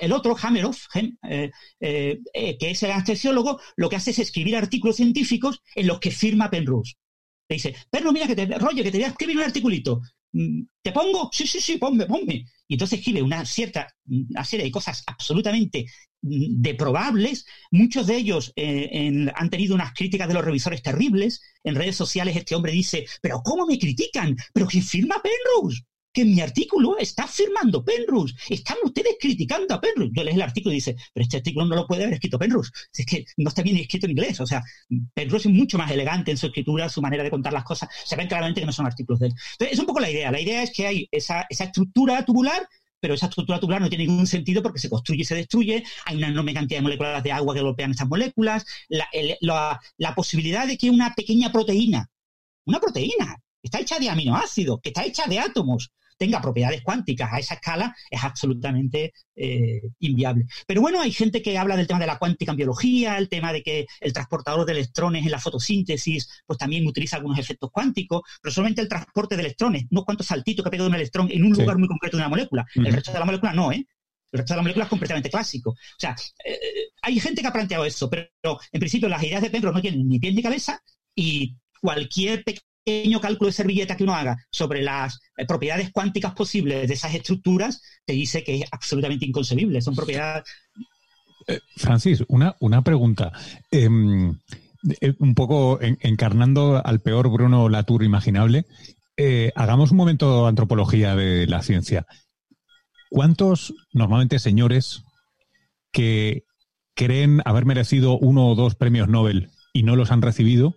[SPEAKER 5] el otro, Hameroff, eh, eh, eh, que es el anestesiólogo, lo que hace es escribir artículos científicos en los que firma Penrose. Le dice, Penrose, mira que te, rollo, que te voy a escribir un articulito. Mm, ¿Te pongo? Sí, sí, sí, ponme, ponme. Y entonces escribe una cierta una serie de cosas absolutamente mm, deprobables. Muchos de ellos eh, han tenido unas críticas de los revisores terribles. En redes sociales este hombre dice, pero ¿cómo me critican? Pero si firma Penrose que en mi artículo está firmando Penrose. Están ustedes criticando a Penrose. Yo leo el artículo y dice, pero este artículo no lo puede haber escrito Penrose. Es que no está bien escrito en inglés. O sea, Penrose es mucho más elegante en su escritura, su manera de contar las cosas. Se ven claramente que no son artículos de él. Entonces, es un poco la idea. La idea es que hay esa, estructura tubular pero esa estructura tubular no tiene ningún sentido porque se construye y se destruye, hay una enorme cantidad de moléculas de agua que golpean estas moléculas, la, la, posibilidad de que una pequeña proteína, una proteína, está hecha de aminoácidos, que está hecha de átomos, tenga propiedades cuánticas a esa escala es absolutamente eh, inviable. Pero bueno, hay gente que habla del tema de la cuántica en biología, el tema de que el transportador de electrones en la fotosíntesis pues también utiliza algunos efectos cuánticos, pero solamente el transporte de electrones, no cuántos saltitos que pega de un electrón en un lugar muy concreto de una molécula. El resto de la molécula no, ¿eh? El resto de la molécula es completamente clásico. O sea, eh, hay gente que ha planteado eso, pero en principio las ideas de Penrose no tienen ni pie ni cabeza y cualquier pequeño cálculo de servilleta que uno haga sobre las eh, propiedades cuánticas posibles de esas estructuras, te dice que es absolutamente inconcebible. Son propiedades.
[SPEAKER 3] Eh, Francis, una, una pregunta. Em, eh, un poco encarnando al peor Bruno Latour imaginable, hagamos un momento de antropología de la ciencia. ¿Cuántos normalmente señores que creen haber merecido uno o dos premios Nobel y no los han recibido,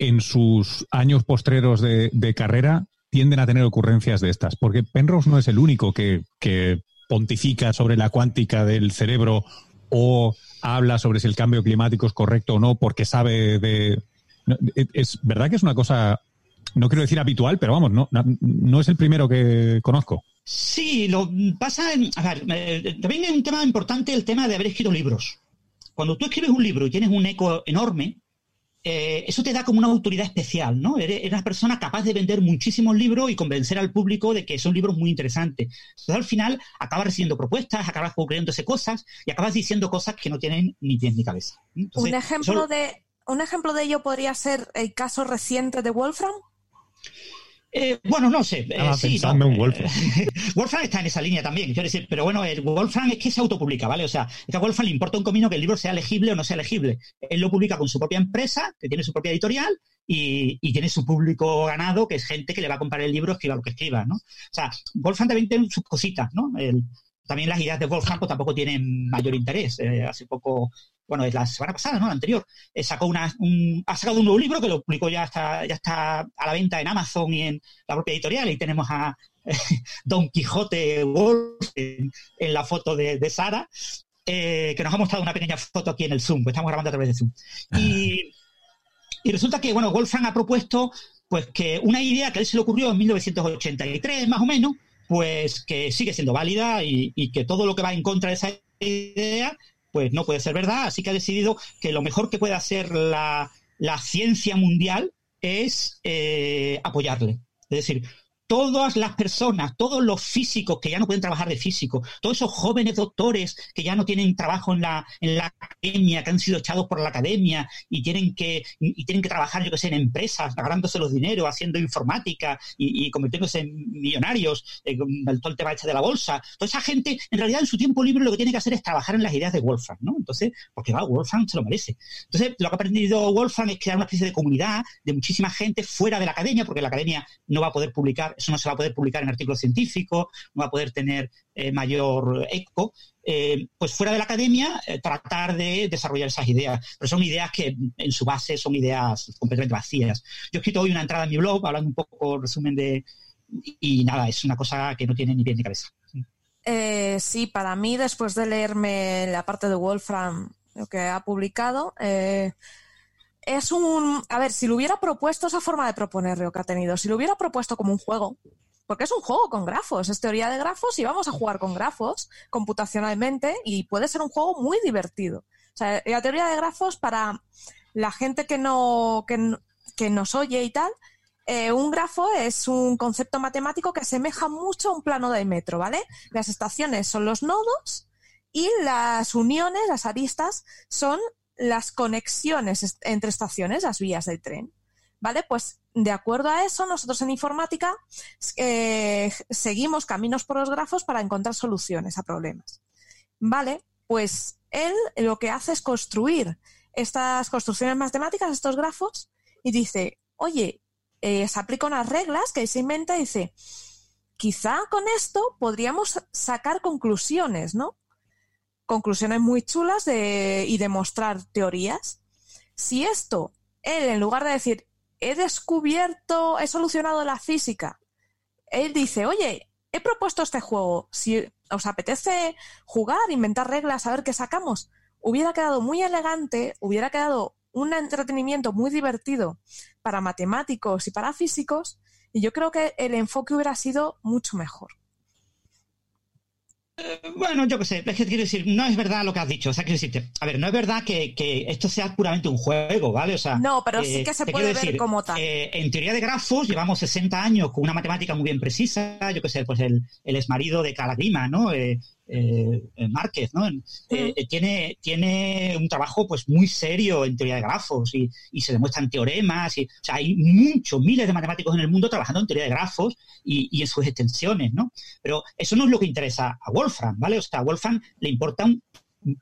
[SPEAKER 3] en sus años postreros de, carrera tienden a tener ocurrencias de estas, porque Penrose no es el único que, pontifica sobre la cuántica del cerebro o habla sobre si el cambio climático es correcto o no porque sabe de... Es verdad que es una cosa, no quiero decir habitual, pero vamos, no, no es el primero que conozco.
[SPEAKER 5] Sí, lo pasa en... A ver, eh, también es un tema importante el tema de haber escrito libros. Cuando tú escribes un libro y tienes un eco enorme, eh, eso te da como una autoridad especial, ¿no? Eres, una persona capaz de vender muchísimos libros y convencer al público de que son libros muy interesantes. Entonces, al final, acabas recibiendo propuestas, acabas ocurriéndose cosas y acabas diciendo cosas que no tienen ni pies ni cabeza.
[SPEAKER 1] un, ejemplo de, un ejemplo de ello podría ser el caso reciente de Wolfram.
[SPEAKER 5] Eh, bueno, no sé.
[SPEAKER 3] Eh, sí, en
[SPEAKER 5] Wolfram. Wolfram está en esa línea también, quiero decir, pero bueno, el Wolfram es que se autopublica, ¿vale? O sea, a Wolfram le importa un comino que el libro sea legible o no sea legible. Él lo publica con su propia empresa, que tiene su propia editorial, y, tiene su público ganado, que es gente que le va a comprar el libro, escriba lo que escriba, ¿no? O sea, Wolfram también tiene sus cositas, ¿no? También las ideas de Wolfram pues, tampoco tienen mayor interés. Eh, hace poco bueno, es la semana pasada, ¿no? La anterior, eh, sacó una, un, ha sacado un nuevo libro que lo publicó ya está, ya está a la venta en Amazon y en la propia editorial. Y tenemos a Don Quijote Wolf en, la foto de, Sara, eh, que nos ha mostrado una pequeña foto aquí en el Zoom, pues estamos grabando a través de Zoom. Y, y resulta que, bueno, Wolfram ha propuesto pues que una idea que a él se le ocurrió en 1983, más o menos, pues que sigue siendo válida y, que todo lo que va en contra de esa idea pues no puede ser verdad, así que ha decidido que lo mejor que puede hacer la, ciencia mundial es eh, apoyarle. Es decir, todas las personas, todos los físicos que ya no pueden trabajar de físico, todos esos jóvenes doctores que ya no tienen trabajo en la, en la academia, que han sido echados por la academia y tienen que, y tienen que trabajar, yo que sé, en empresas, ganándose los dineros, haciendo informática y, convirtiéndose en millonarios, eh, con todo el tema este de la bolsa. Toda esa gente, en realidad, en su tiempo libre lo que tiene que hacer es trabajar en las ideas de Wolfram, ¿no? Entonces, porque va, Wolfram se lo merece. Entonces, lo que ha aprendido Wolfram es crear una especie de comunidad de muchísima gente fuera de la academia, porque la academia no va a poder publicar eso no se va a poder publicar en artículos científicos, no va a poder tener eh, mayor eco, eh, pues fuera de la academia tratar de desarrollar esas ideas. Pero son ideas que en su base son ideas completamente vacías. Yo he escrito hoy una entrada en mi blog hablando un poco, resumen de... Y nada, es una cosa que no tiene ni pie ni cabeza.
[SPEAKER 1] sí, para mí, después de leerme la parte de Wolfram, lo que ha publicado, es un. A ver, si lo hubiera propuesto esa forma de proponer lo que ha tenido, si lo hubiera propuesto como un juego, porque es un juego con grafos, es teoría de grafos y vamos a jugar con grafos computacionalmente y puede ser un juego muy divertido. O sea, la teoría de grafos para la gente que no, que, nos oye y tal, eh, un grafo es un concepto matemático que asemeja mucho a un plano de metro, ¿vale? Las estaciones son los nodos y las uniones, las aristas, son las conexiones entre estaciones, las vías del tren. ¿Vale? Pues de acuerdo a eso, nosotros en informática eh, seguimos caminos por los grafos para encontrar soluciones a problemas. ¿Vale? Pues él lo que hace es construir estas construcciones matemáticas, estos grafos, y dice, oye, eh, se aplica unas reglas que se inventa y dice, quizá con esto podríamos sacar conclusiones, ¿no? Conclusiones muy chulas y demostrar teorías. Si esto, él, en lugar de decir, he descubierto, he solucionado la física, él dice, oye, he propuesto este juego, si os apetece jugar, inventar reglas, a ver qué sacamos, hubiera quedado muy elegante, hubiera quedado un entretenimiento muy divertido para matemáticos y para físicos, y yo creo que el enfoque hubiera sido mucho mejor.
[SPEAKER 5] Bueno, yo qué sé, es que quiero decir, no es verdad lo que has dicho. O sea, quiero decirte, a ver, no es verdad que, esto sea puramente un juego, ¿vale? O sea,
[SPEAKER 1] no, pero sí que se puede ver como tal.
[SPEAKER 5] Eh, en teoría de grafos, llevamos 60 años con una matemática muy bien precisa. Yo qué sé, pues el, el exmarido de Calagrima, ¿no? Eh, eh, Márquez, ¿no? Eh, tiene, tiene un trabajo pues muy serio en teoría de grafos y, se demuestran teoremas. Y, o sea, hay muchos, miles de matemáticos en el mundo trabajando en teoría de grafos y, en sus extensiones, ¿no? Pero eso no es lo que interesa a Wolfram, ¿vale? O sea, a Wolfram le importa un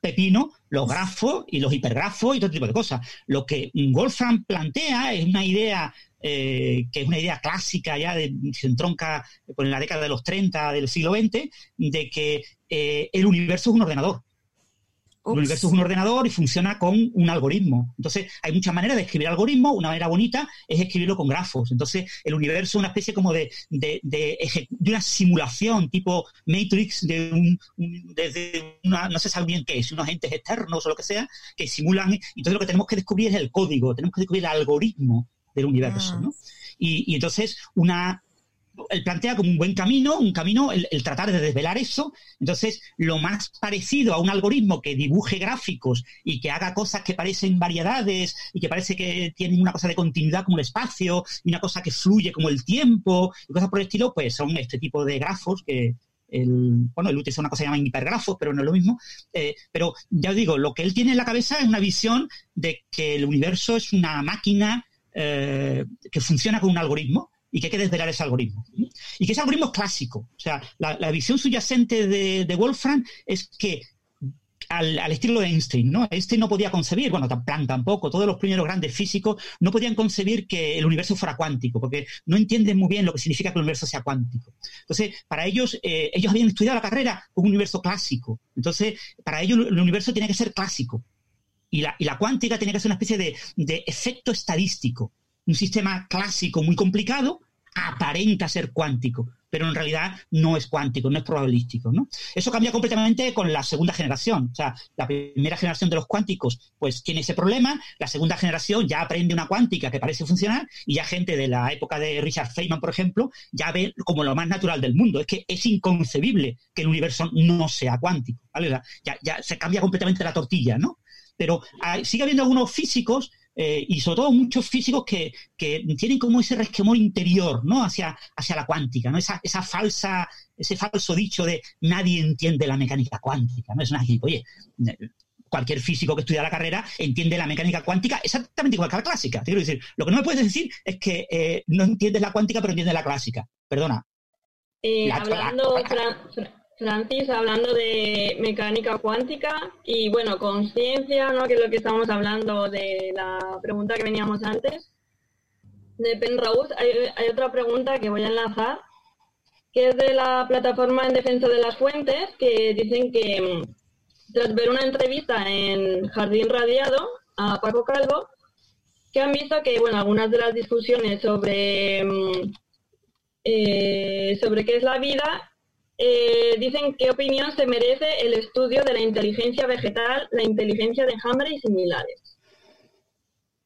[SPEAKER 5] pepino los grafos y los hipergrafos y todo tipo de cosas. Lo que Wolfram plantea es una idea eh, que es una idea clásica ya, de, se entronca en la década de los 30 del siglo XX, de que eh, el universo es un ordenador. El universo es un ordenador y funciona con un algoritmo. Entonces, hay muchas maneras de escribir algoritmos. Una manera bonita es escribirlo con grafos. Entonces, el universo es una especie como de, de, de, una simulación tipo Matrix de un, una, no se sabe bien qué es, unos entes externos o lo que sea, que simulan. Entonces, lo que tenemos que descubrir es el código, tenemos que descubrir el algoritmo del universo. ¿no? Y, entonces, una, él plantea como un buen camino, un camino, el, tratar de desvelar eso. Entonces, lo más parecido a un algoritmo que dibuje gráficos y que haga cosas que parecen variedades y que parece que tienen una cosa de continuidad como el espacio y una cosa que fluye como el tiempo y cosas por el estilo, pues son este tipo de grafos que, el, bueno, él utiliza una cosa que se llama hipergrafos, pero no es lo mismo. Eh, pero ya os digo, lo que él tiene en la cabeza es una visión de que el universo es una máquina eh, que funciona con un algoritmo y que hay que desvelar ese algoritmo. Y que ese algoritmo es clásico. O sea, la, visión subyacente de, Wolfram es que al, estilo de Einstein, ¿no? Einstein no podía concebir, bueno, Planck tampoco, todos los primeros grandes físicos no podían concebir que el universo fuera cuántico, porque no entienden muy bien lo que significa que el universo sea cuántico. Entonces, para ellos, eh, ellos habían estudiado la carrera con un universo clásico. Entonces, para ellos el universo tiene que ser clásico. Y la, y la cuántica tiene que ser una especie de, efecto estadístico un sistema clásico muy complicado aparenta ser cuántico, pero en realidad no es cuántico, no es probabilístico, ¿no? Eso cambia completamente con la segunda generación. O sea, la primera generación de los cuánticos, pues tiene ese problema, la segunda generación ya aprende una cuántica que parece funcionar y ya gente de la época de Richard Feynman, por ejemplo, ya ve como lo más natural del mundo. Es que es inconcebible que el universo no sea cuántico, ¿vale? Ya se cambia completamente la tortilla, ¿no? Pero sigue habiendo algunos físicos eh, y sobre todo muchos físicos que, tienen como ese resquemor interior, ¿no? Hacia, hacia la cuántica, ¿no? Esa, esa falsa, ese falso dicho de nadie entiende la mecánica cuántica, ¿no? Es una oye, cualquier físico que estudia la carrera entiende la mecánica cuántica exactamente igual que la clásica. quiero decir, lo que no me puedes decir es que eh, no entiendes la cuántica, pero entiendes la clásica. Perdona.
[SPEAKER 6] Eh, hablando, Francis, hablando de mecánica cuántica y bueno, conciencia, ¿no? que es lo que estábamos hablando de la pregunta que veníamos antes de Penrose, hay, hay otra pregunta que voy a enlazar que es de la plataforma en defensa de las fuentes, que dicen que mm, tras ver una entrevista en Jardín Radiado a Paco Calvo, que han visto que bueno algunas de las discusiones sobre mm, eh, sobre qué es la vida eh, dicen qué opinión se merece el estudio de la inteligencia vegetal, la inteligencia de enjambre y similares.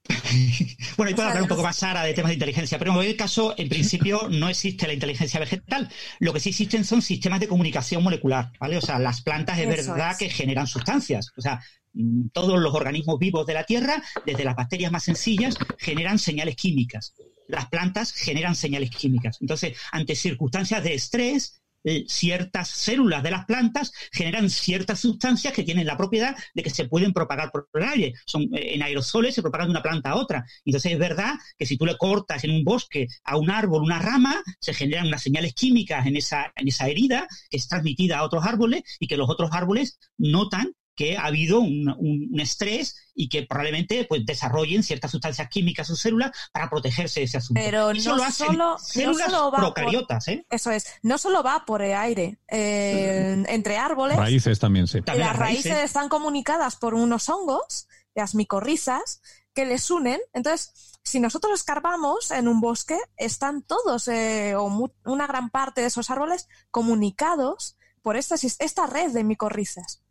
[SPEAKER 5] bueno, y puedo hablar un poco más, Sara, de temas de inteligencia, pero en el caso, en principio, no existe la inteligencia vegetal. Lo que sí existen son sistemas de comunicación molecular, ¿vale? O sea, las plantas es verdad que generan sustancias. O sea, mm, todos los organismos vivos de la Tierra, desde las bacterias más sencillas, generan señales químicas. Las plantas generan señales químicas. Entonces, ante circunstancias de estrés, eh, ciertas células de las plantas generan ciertas sustancias que tienen la propiedad de que se pueden propagar por el aire. Son, eh, en aerosoles se propagan de una planta a otra. Entonces es verdad que si tú le cortas en un bosque a un árbol una rama, se generan unas señales químicas en esa, en esa herida que es transmitida a otros árboles y que los otros árboles notan que ha habido un, estrés y que probablemente pues, desarrollen ciertas sustancias químicas en sus células para protegerse de ese asunto.
[SPEAKER 1] Pero no
[SPEAKER 5] lo
[SPEAKER 1] solo,
[SPEAKER 5] células procariotas. ¿eh?
[SPEAKER 1] Eso es, no solo va por el aire. Eh, entre árboles.
[SPEAKER 3] Raíces también, sí.
[SPEAKER 1] las raíces, están comunicadas por unos hongos, las micorrizas, que les unen. Entonces, si nosotros escarbamos en un bosque, están todos eh, o una gran parte de esos árboles comunicados por esta, esta red de micorrizas.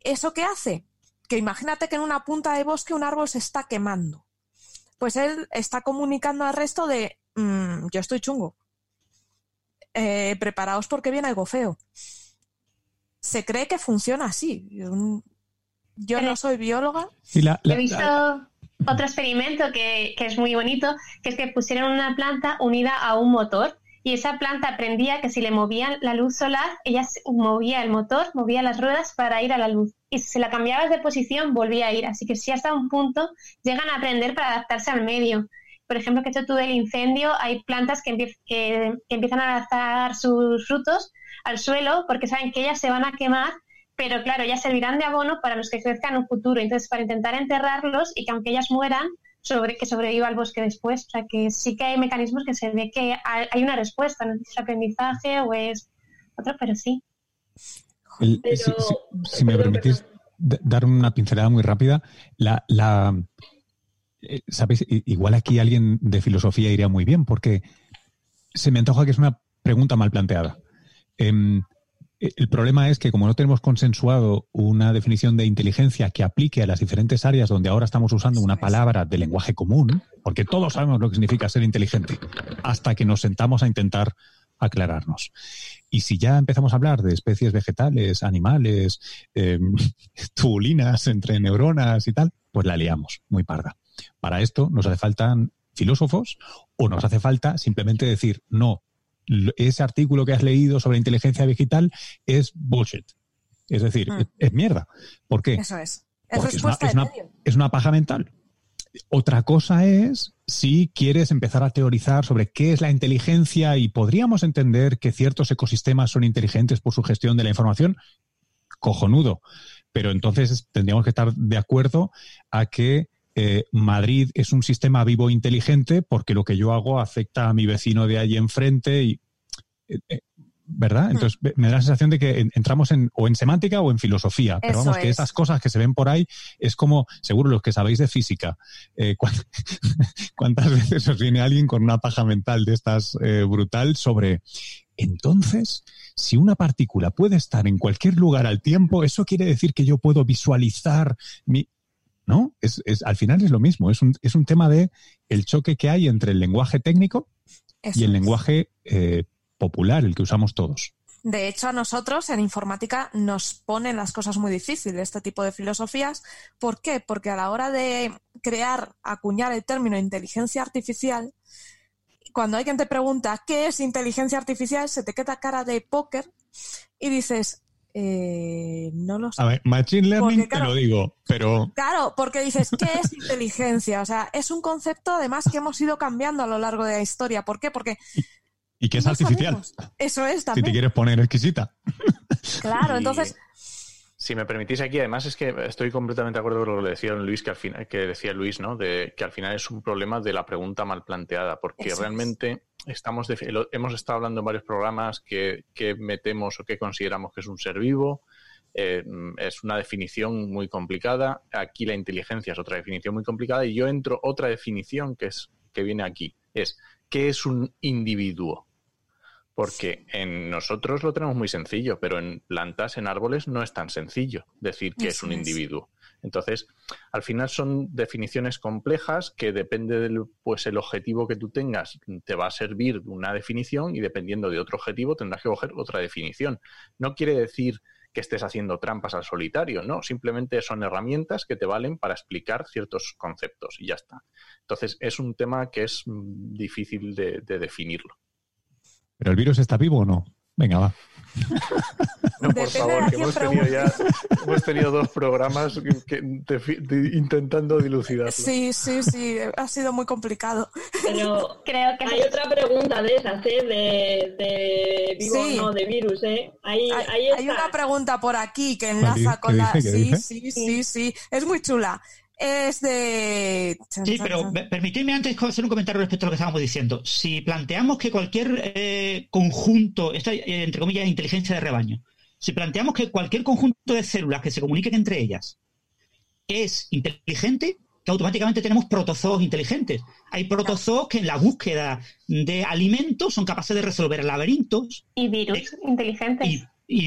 [SPEAKER 1] ¿Eso qué hace? Que imagínate que en una punta de bosque un árbol se está quemando. Pues él está comunicando al resto de, mm, yo estoy chungo. Eh, preparaos porque viene algo feo. Se cree que funciona así. Yo no soy bióloga.
[SPEAKER 4] He visto otro experimento que, que, es muy bonito, que es que pusieron una planta unida a un motor y esa planta aprendía que si le movían la luz solar, ella movía el motor, movía las ruedas para ir a la luz. Y si la cambiabas de posición, volvía a ir. Así que si hasta un punto llegan a aprender para adaptarse al medio. Por ejemplo, que hecho tú del incendio, hay plantas que, que, empiezan a adaptar sus frutos al suelo porque saben que ellas se van a quemar pero claro, ellas servirán de abono para los que crezcan en un futuro. Entonces, para intentar enterrarlos y que aunque ellas mueran, sobre que sobreviva al bosque después. O sea, que sí que hay mecanismos que se ve que hay una respuesta, no es aprendizaje o es otro, pero sí.
[SPEAKER 3] si, me permitís dar una pincelada muy rápida, la, la eh, ¿sabéis? Igual aquí alguien de filosofía iría muy bien, porque se me antoja que es una pregunta mal planteada. Em, el problema es que como no tenemos consensuado una definición de inteligencia que aplique a las diferentes áreas donde ahora estamos usando una palabra de lenguaje común, porque todos sabemos lo que significa ser inteligente, hasta que nos sentamos a intentar aclararnos. Y si ya empezamos a hablar de especies vegetales, animales, em, tubulinas entre neuronas y tal, pues la liamos, muy parda. Para esto nos hace falta filósofos o nos hace falta simplemente decir, no, ese artículo que has leído sobre inteligencia digital es bullshit. Es decir, hmm. es, mierda. ¿Por qué?
[SPEAKER 1] Eso es.
[SPEAKER 3] Es, una, paja mental. Otra cosa es si quieres empezar a teorizar sobre qué es la inteligencia y podríamos entender que ciertos ecosistemas son inteligentes por su gestión de la información, cojonudo. Pero entonces tendríamos que estar de acuerdo a que eh, Madrid es un sistema vivo inteligente porque lo que yo hago afecta a mi vecino de allí enfrente y eh, eh, ¿verdad? Hmm. Entonces me da la sensación de que entramos en o en semántica o en filosofía, pero vamos, que esas cosas que se ven por ahí es como, seguro los que sabéis de física, ¿cuántas veces os viene alguien con una paja mental de estas brutal sobre, entonces, si una partícula puede estar en cualquier lugar al tiempo, eso quiere decir que yo puedo visualizar mi... ¿no? Es, al final es lo mismo, es un, es un tema de el choque que hay entre el lenguaje técnico y el lenguaje eh, popular, el que usamos todos.
[SPEAKER 1] De hecho, a nosotros en informática nos ponen las cosas muy difíciles este tipo de filosofías. ¿Por qué? Porque a la hora de crear, acuñar el término inteligencia artificial, cuando alguien te pregunta qué es inteligencia artificial, se te queda cara de póker y dices, eh, no lo sé.
[SPEAKER 3] A ver, Machine Learning te lo digo, pero.
[SPEAKER 1] Claro, porque dices, ¿qué es inteligencia? O sea, es un concepto además que hemos ido cambiando a lo largo de la historia. ¿Por qué? Porque.
[SPEAKER 3] Y, que es artificial.
[SPEAKER 1] Eso es también.
[SPEAKER 3] Si te quieres poner exquisita.
[SPEAKER 1] Claro, entonces.
[SPEAKER 8] Si me permitís aquí, además es que estoy completamente de acuerdo con lo que decía Luis, que al final, que decía Luis, ¿no? De que al final es un problema de la pregunta mal planteada, porque realmente estamos hemos estado hablando en varios programas que, metemos o que consideramos que es un ser vivo. Eh, es una definición muy complicada. Aquí la inteligencia es otra definición muy complicada y yo entro otra definición que es que viene aquí. Es ¿qué es un individuo? Porque en nosotros lo tenemos muy sencillo, pero en plantas, en árboles, no es tan sencillo decir que es un individuo. Entonces, al final son definiciones complejas que depende del pues el objetivo que tú tengas, te va a servir una definición y dependiendo de otro objetivo tendrás que coger otra definición. No quiere decir que estés haciendo trampas al solitario, no, simplemente son herramientas que te valen para explicar ciertos conceptos y ya está. Entonces, es un tema que es mm, difícil de, de definirlo.
[SPEAKER 3] ¿Pero el virus está vivo o no? Venga, va.
[SPEAKER 8] No, por favor, que hemos tenido ya hemos tenido dos programas intentando dilucidarlo.
[SPEAKER 1] Sí, sí, sí, ha sido muy complicado.
[SPEAKER 6] Pero creo que hay otra pregunta de esas, ¿eh? De, de vivo no, de virus, ¿eh?
[SPEAKER 1] Ahí, hay, hay una pregunta por aquí que enlaza con la... Sí, sí, sí, sí, es muy chula es de...
[SPEAKER 5] Sí, pero permitidme antes hacer un comentario respecto a lo que estábamos diciendo. Si planteamos que cualquier eh, conjunto, esta, eh, entre comillas, inteligencia de rebaño, si planteamos que cualquier conjunto de células que se comuniquen entre ellas es inteligente, que automáticamente tenemos protozoos inteligentes. Hay protozoos que en la búsqueda de alimentos son capaces de resolver laberintos.
[SPEAKER 4] Y virus inteligentes.
[SPEAKER 5] Y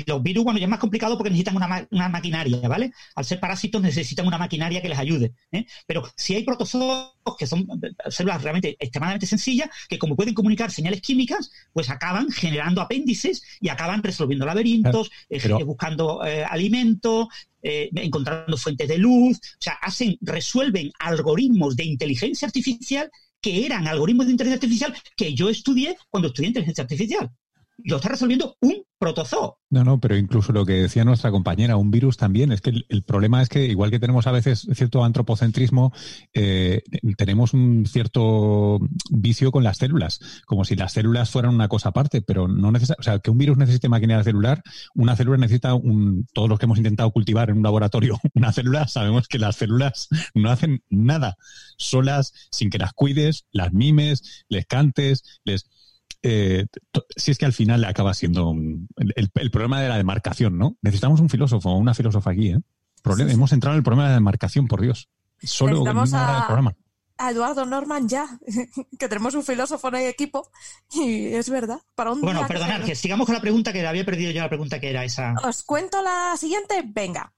[SPEAKER 5] los virus, bueno, ya es más complicado porque necesitan una, una maquinaria, ¿vale? Al ser parásitos necesitan una maquinaria que les ayude. ¿eh? Pero si hay protozoos que son células realmente extremadamente sencillas, que como pueden comunicar señales químicas, pues acaban generando apéndices y acaban resolviendo laberintos, eh, buscando eh, alimento, encontrando fuentes de luz, o sea, hacen, resuelven algoritmos de inteligencia artificial que eran algoritmos de inteligencia artificial que yo estudié cuando estudié inteligencia artificial lo está resolviendo un protozoo.
[SPEAKER 3] No, no, pero incluso lo que decía nuestra compañera, un virus también, es que el, problema es que, igual que tenemos a veces cierto antropocentrismo, eh, tenemos un cierto vicio con las células, como si las células fueran una cosa aparte, pero no necesita, o sea, que un virus necesite maquinaria celular, una célula necesita un, todos los que hemos intentado cultivar en un laboratorio, una célula, sabemos que las células no hacen nada solas, sin que las cuides, las mimes, les cantes, les eh, si es que al final acaba siendo el, problema de la demarcación, ¿no? Necesitamos un filósofo o una filósofa aquí, ¿eh? Hemos entrado en el problema de la demarcación, por Dios. Solo en una
[SPEAKER 1] a, programa. A Eduardo Norman ya, que tenemos un filósofo en el equipo, y es verdad. Para un
[SPEAKER 5] bueno, perdonad, que sigamos con la pregunta que había perdido yo la pregunta que era esa.
[SPEAKER 1] Os cuento la siguiente, venga.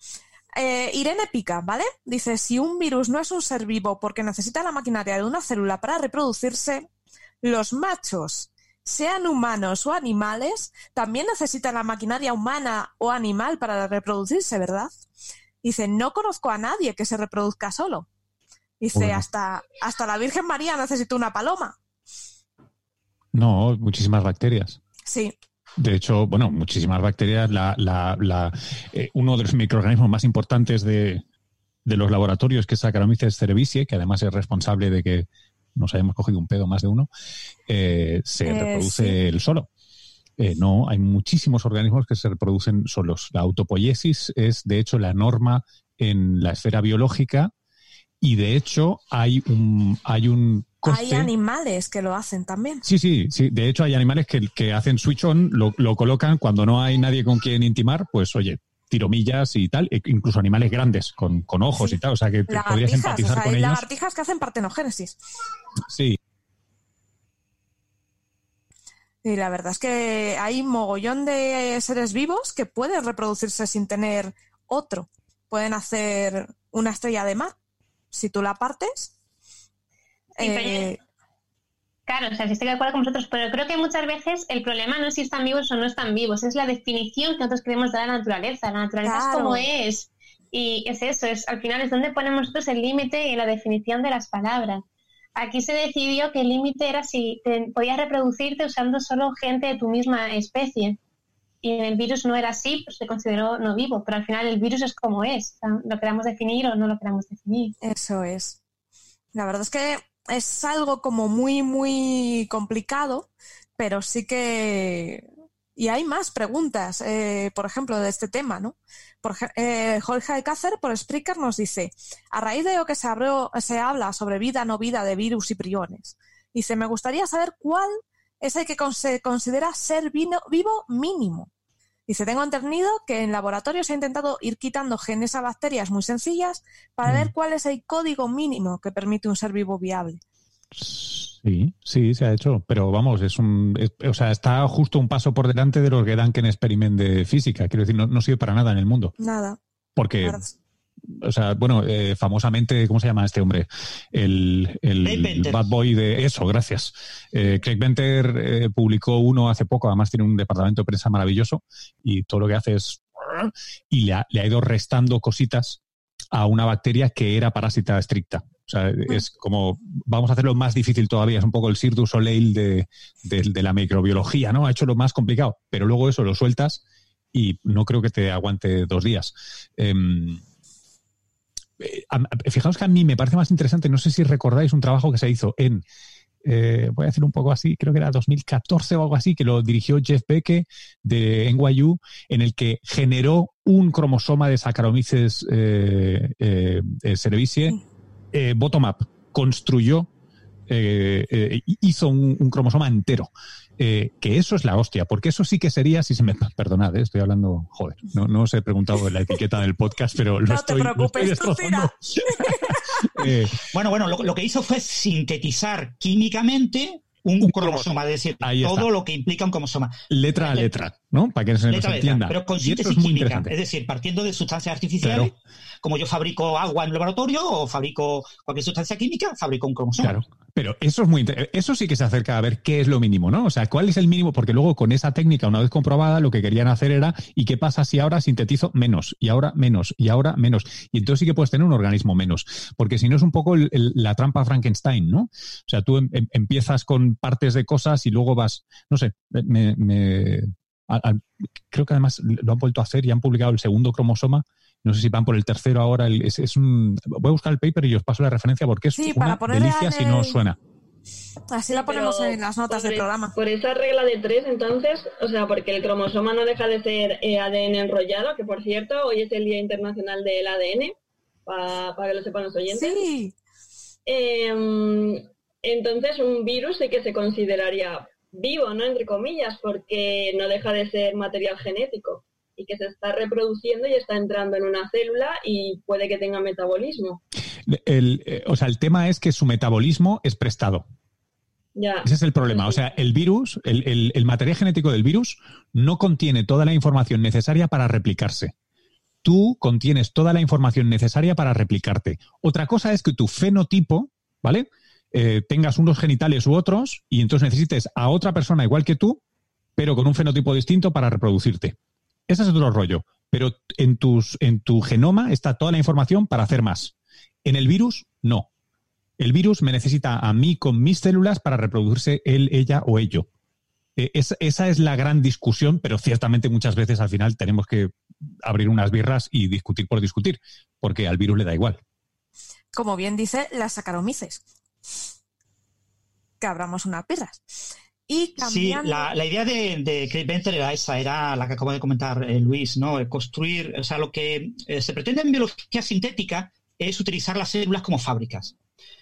[SPEAKER 1] Eh, Irene Pica, ¿vale? Dice, si un virus no es un ser vivo porque necesita la maquinaria de una célula para reproducirse, los machos sean humanos o animales, también necesitan la maquinaria humana o animal para reproducirse, ¿verdad? Dice, no conozco a nadie que se reproduzca solo. Dice, hasta, hasta la Virgen María necesita una paloma.
[SPEAKER 3] No, muchísimas bacterias.
[SPEAKER 1] Sí.
[SPEAKER 3] De hecho, bueno, muchísimas bacterias. Eh, uno de los microorganismos más importantes de, los laboratorios, que es Saccharomyces cerevisiae, que además es responsable de que nos hayamos cogido un pedo más de uno, eh, se eh, reproduce el solo. Eh, no, hay muchísimos organismos que se reproducen solos. La autopoiesis es, de hecho, la norma en la esfera biológica y, de hecho, hay un, hay un
[SPEAKER 1] Hay animales que lo hacen también.
[SPEAKER 3] Sí, sí, sí. De hecho, hay animales que, que hacen switch on, lo, lo, colocan cuando no hay nadie con quien intimar, pues oye, tiromillas y tal, e incluso animales grandes con, ojos y tal, o sea que podrías empatizar con hay
[SPEAKER 1] lagartijas que hacen partenogénesis.
[SPEAKER 3] Sí.
[SPEAKER 1] Y la verdad es que hay mogollón de seres vivos que pueden reproducirse sin tener otro. Pueden hacer una estrella de mar. Si tú la partes.
[SPEAKER 4] Eh, Claro, o sea, sí estoy de acuerdo con vosotros, pero creo que muchas veces el problema no es si están vivos o no están vivos, es la definición que nosotros queremos dar a la naturaleza. La naturaleza es como es. Y es eso, es al final es donde ponemos nosotros el límite y la definición de las palabras. Aquí se decidió que el límite era si podías reproducirte usando solo gente de tu misma especie. Y en el virus no era así, pues se consideró no vivo, pero al final el virus es como es, lo queramos definir o no lo queramos definir.
[SPEAKER 1] Eso es. La verdad es que es algo como muy, muy complicado, pero sí que... Y hay más preguntas, eh, por ejemplo, de este tema, ¿no? Por, eh, Jorge Alcácer, por Spreaker, nos dice, a raíz de lo que se, abrió, se habla sobre vida no vida de virus y priones, dice, me gustaría saber cuál es el que se considera ser vivo mínimo. Dice, tengo entendido que en laboratorio se ha intentado ir quitando genes a bacterias muy sencillas para ver mm. cuál es el código mínimo que permite un ser vivo viable.
[SPEAKER 3] Sí, sí, se ha hecho, pero vamos, es un, o sea, está justo un paso por delante de los que dan que en experimento de física. Quiero decir, no, no sirve para nada en el mundo.
[SPEAKER 1] Nada.
[SPEAKER 3] Porque o sea, bueno, eh, famosamente, ¿cómo se llama este hombre? El, bad boy de eso, gracias. Eh, Craig Venter eh, publicó uno hace poco, además tiene un departamento de prensa maravilloso y todo lo que hace es... y le ha, ido restando cositas a una bacteria que era parásita estricta. O sea, es como, vamos a hacerlo más difícil todavía, es un poco el Cirque Soleil de, de, la microbiología, ¿no? Ha hecho lo más complicado, pero luego eso lo sueltas y no creo que te aguante dos días. Em, eh, fijaos que a mí me parece más interesante, no sé si recordáis un trabajo que se hizo en, eh, voy a decir un poco así, creo que era 2014 o algo así, que lo dirigió Jeff Becke de NYU, en el que generó un cromosoma de Saccharomyces eh, eh, cerevisiae bottom-up, construyó, hizo un cromosoma entero. Eh, que eso es la hostia, porque eso sí que sería, si se me... Perdonad, eh, estoy hablando, joder, no, no os he preguntado la etiqueta del podcast, pero lo estoy,
[SPEAKER 1] te preocupes,
[SPEAKER 5] eh, bueno, bueno, lo, que hizo fue sintetizar químicamente un, cromosoma, es decir, todo lo que implica un cromosoma.
[SPEAKER 3] Letra a letra, ¿no? Para que se nos entienda.
[SPEAKER 5] pero con síntesis química, es decir, partiendo de sustancias artificiales, como yo fabrico agua en un laboratorio o fabrico cualquier sustancia química, fabrico un cromosoma.
[SPEAKER 3] Claro. Pero eso es muy eso sí que se acerca a ver qué es lo mínimo, ¿no? O sea, cuál es el mínimo, porque luego con esa técnica, una vez comprobada, lo que querían hacer era, ¿y qué pasa si ahora sintetizo menos? Y ahora menos, y ahora menos. Y entonces sí que puedes tener un organismo menos. Porque si no es un poco la trampa Frankenstein, ¿no? O sea, tú em, em, empiezas con partes de cosas y luego vas, no sé, me, creo que además lo han vuelto a hacer y han publicado el segundo cromosoma no sé si van por el tercero ahora. es, un, voy a buscar el paper y os paso la referencia porque es una delicia si no suena.
[SPEAKER 1] Así la ponemos en las notas del programa.
[SPEAKER 6] Por esa regla de tres, entonces, o sea, porque el cromosoma no deja de ser eh, ADN enrollado, que por cierto, hoy es el Día Internacional del ADN, para que lo sepan los oyentes.
[SPEAKER 1] Sí.
[SPEAKER 6] Em, entonces, un virus sí que se consideraría vivo, ¿no? Entre comillas, porque no deja de ser material genético y que se está reproduciendo y está entrando en una célula y puede que tenga metabolismo.
[SPEAKER 3] El, eh, o sea, el tema es que su metabolismo es prestado.
[SPEAKER 6] Ya.
[SPEAKER 3] Ese es el problema. O sea, el virus, el, el, material genético del virus no contiene toda la información necesaria para replicarse. Tú contienes toda la información necesaria para replicarte. Otra cosa es que tu fenotipo, ¿vale? Eh, tengas unos genitales u otros y entonces necesites a otra persona igual que tú, pero con un fenotipo distinto para reproducirte. Ese es otro rollo. Pero en, tus, en tu genoma está toda la información para hacer más. En el virus, no. El virus me necesita a mí con mis células para reproducirse él, ella o ello. E, esa es la gran discusión, pero ciertamente muchas veces al final tenemos que abrir unas birras y discutir por discutir, porque al virus le da igual.
[SPEAKER 1] Como bien dice las sacaromices. Que abramos unas birras.
[SPEAKER 5] Sí, la, idea de, de Craig Venter era esa, era la que acabo de comentar eh, Luis, ¿no? construir, o sea, lo que eh, se pretende en biología sintética es utilizar las células como fábricas.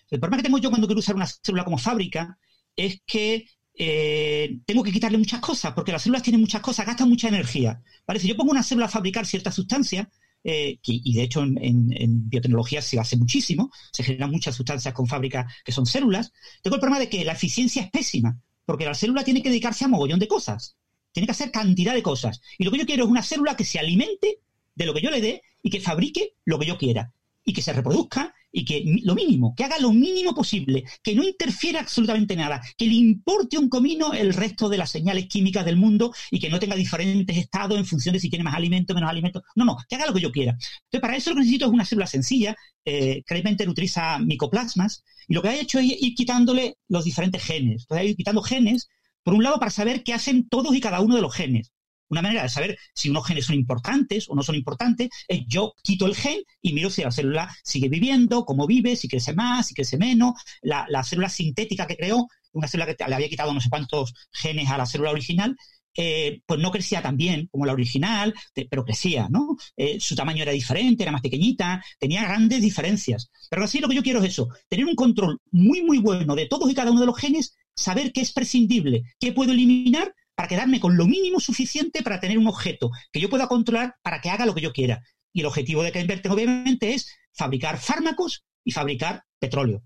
[SPEAKER 5] El problema que tengo yo cuando quiero usar una célula como fábrica es que eh, tengo que quitarle muchas cosas, porque las células tienen muchas cosas, gastan mucha energía. ¿vale? Si yo pongo una célula a fabricar cierta sustancia, y de hecho en, en, biotecnología se hace muchísimo, se generan muchas sustancias con fábrica que son células, tengo el problema de que la eficiencia es pésima. Porque la célula tiene que dedicarse a mogollón de cosas. Tiene que hacer cantidad de cosas. Y lo que yo quiero es una célula que se alimente de lo que yo le dé y que fabrique lo que yo quiera. Y que se reproduzca y que lo mínimo, que haga lo mínimo posible, que no interfiera absolutamente nada, que le importe un comino el resto de las señales químicas del mundo y que no tenga diferentes estados en función de si tiene más alimento, menos alimento. No, no, que haga lo que yo quiera. Entonces, para eso lo que necesito es una célula sencilla. Eh, utiliza micoplasmas y lo que ha hecho es ir quitándole los diferentes genes. Entonces, ha ido quitando genes, por un lado, para saber qué hacen todos y cada uno de los genes. Una manera de saber si unos genes son importantes o no son importantes es yo quito el gen y miro si la célula sigue viviendo, cómo vive, si crece más, si crece menos. La, célula sintética que creó, una célula que le había quitado no sé cuántos genes a la célula original, eh, pues no crecía tan bien como la original, pero crecía, ¿no? Eh, su tamaño era diferente, era más pequeñita, tenía grandes diferencias. Pero así lo que yo quiero es eso, tener un control muy, muy bueno de todos y cada uno de los genes saber qué es prescindible, qué puedo eliminar para quedarme con lo mínimo suficiente para tener un objeto que yo pueda controlar para que haga lo que yo quiera. Y el objetivo de que invierten, obviamente, es fabricar fármacos y fabricar petróleo,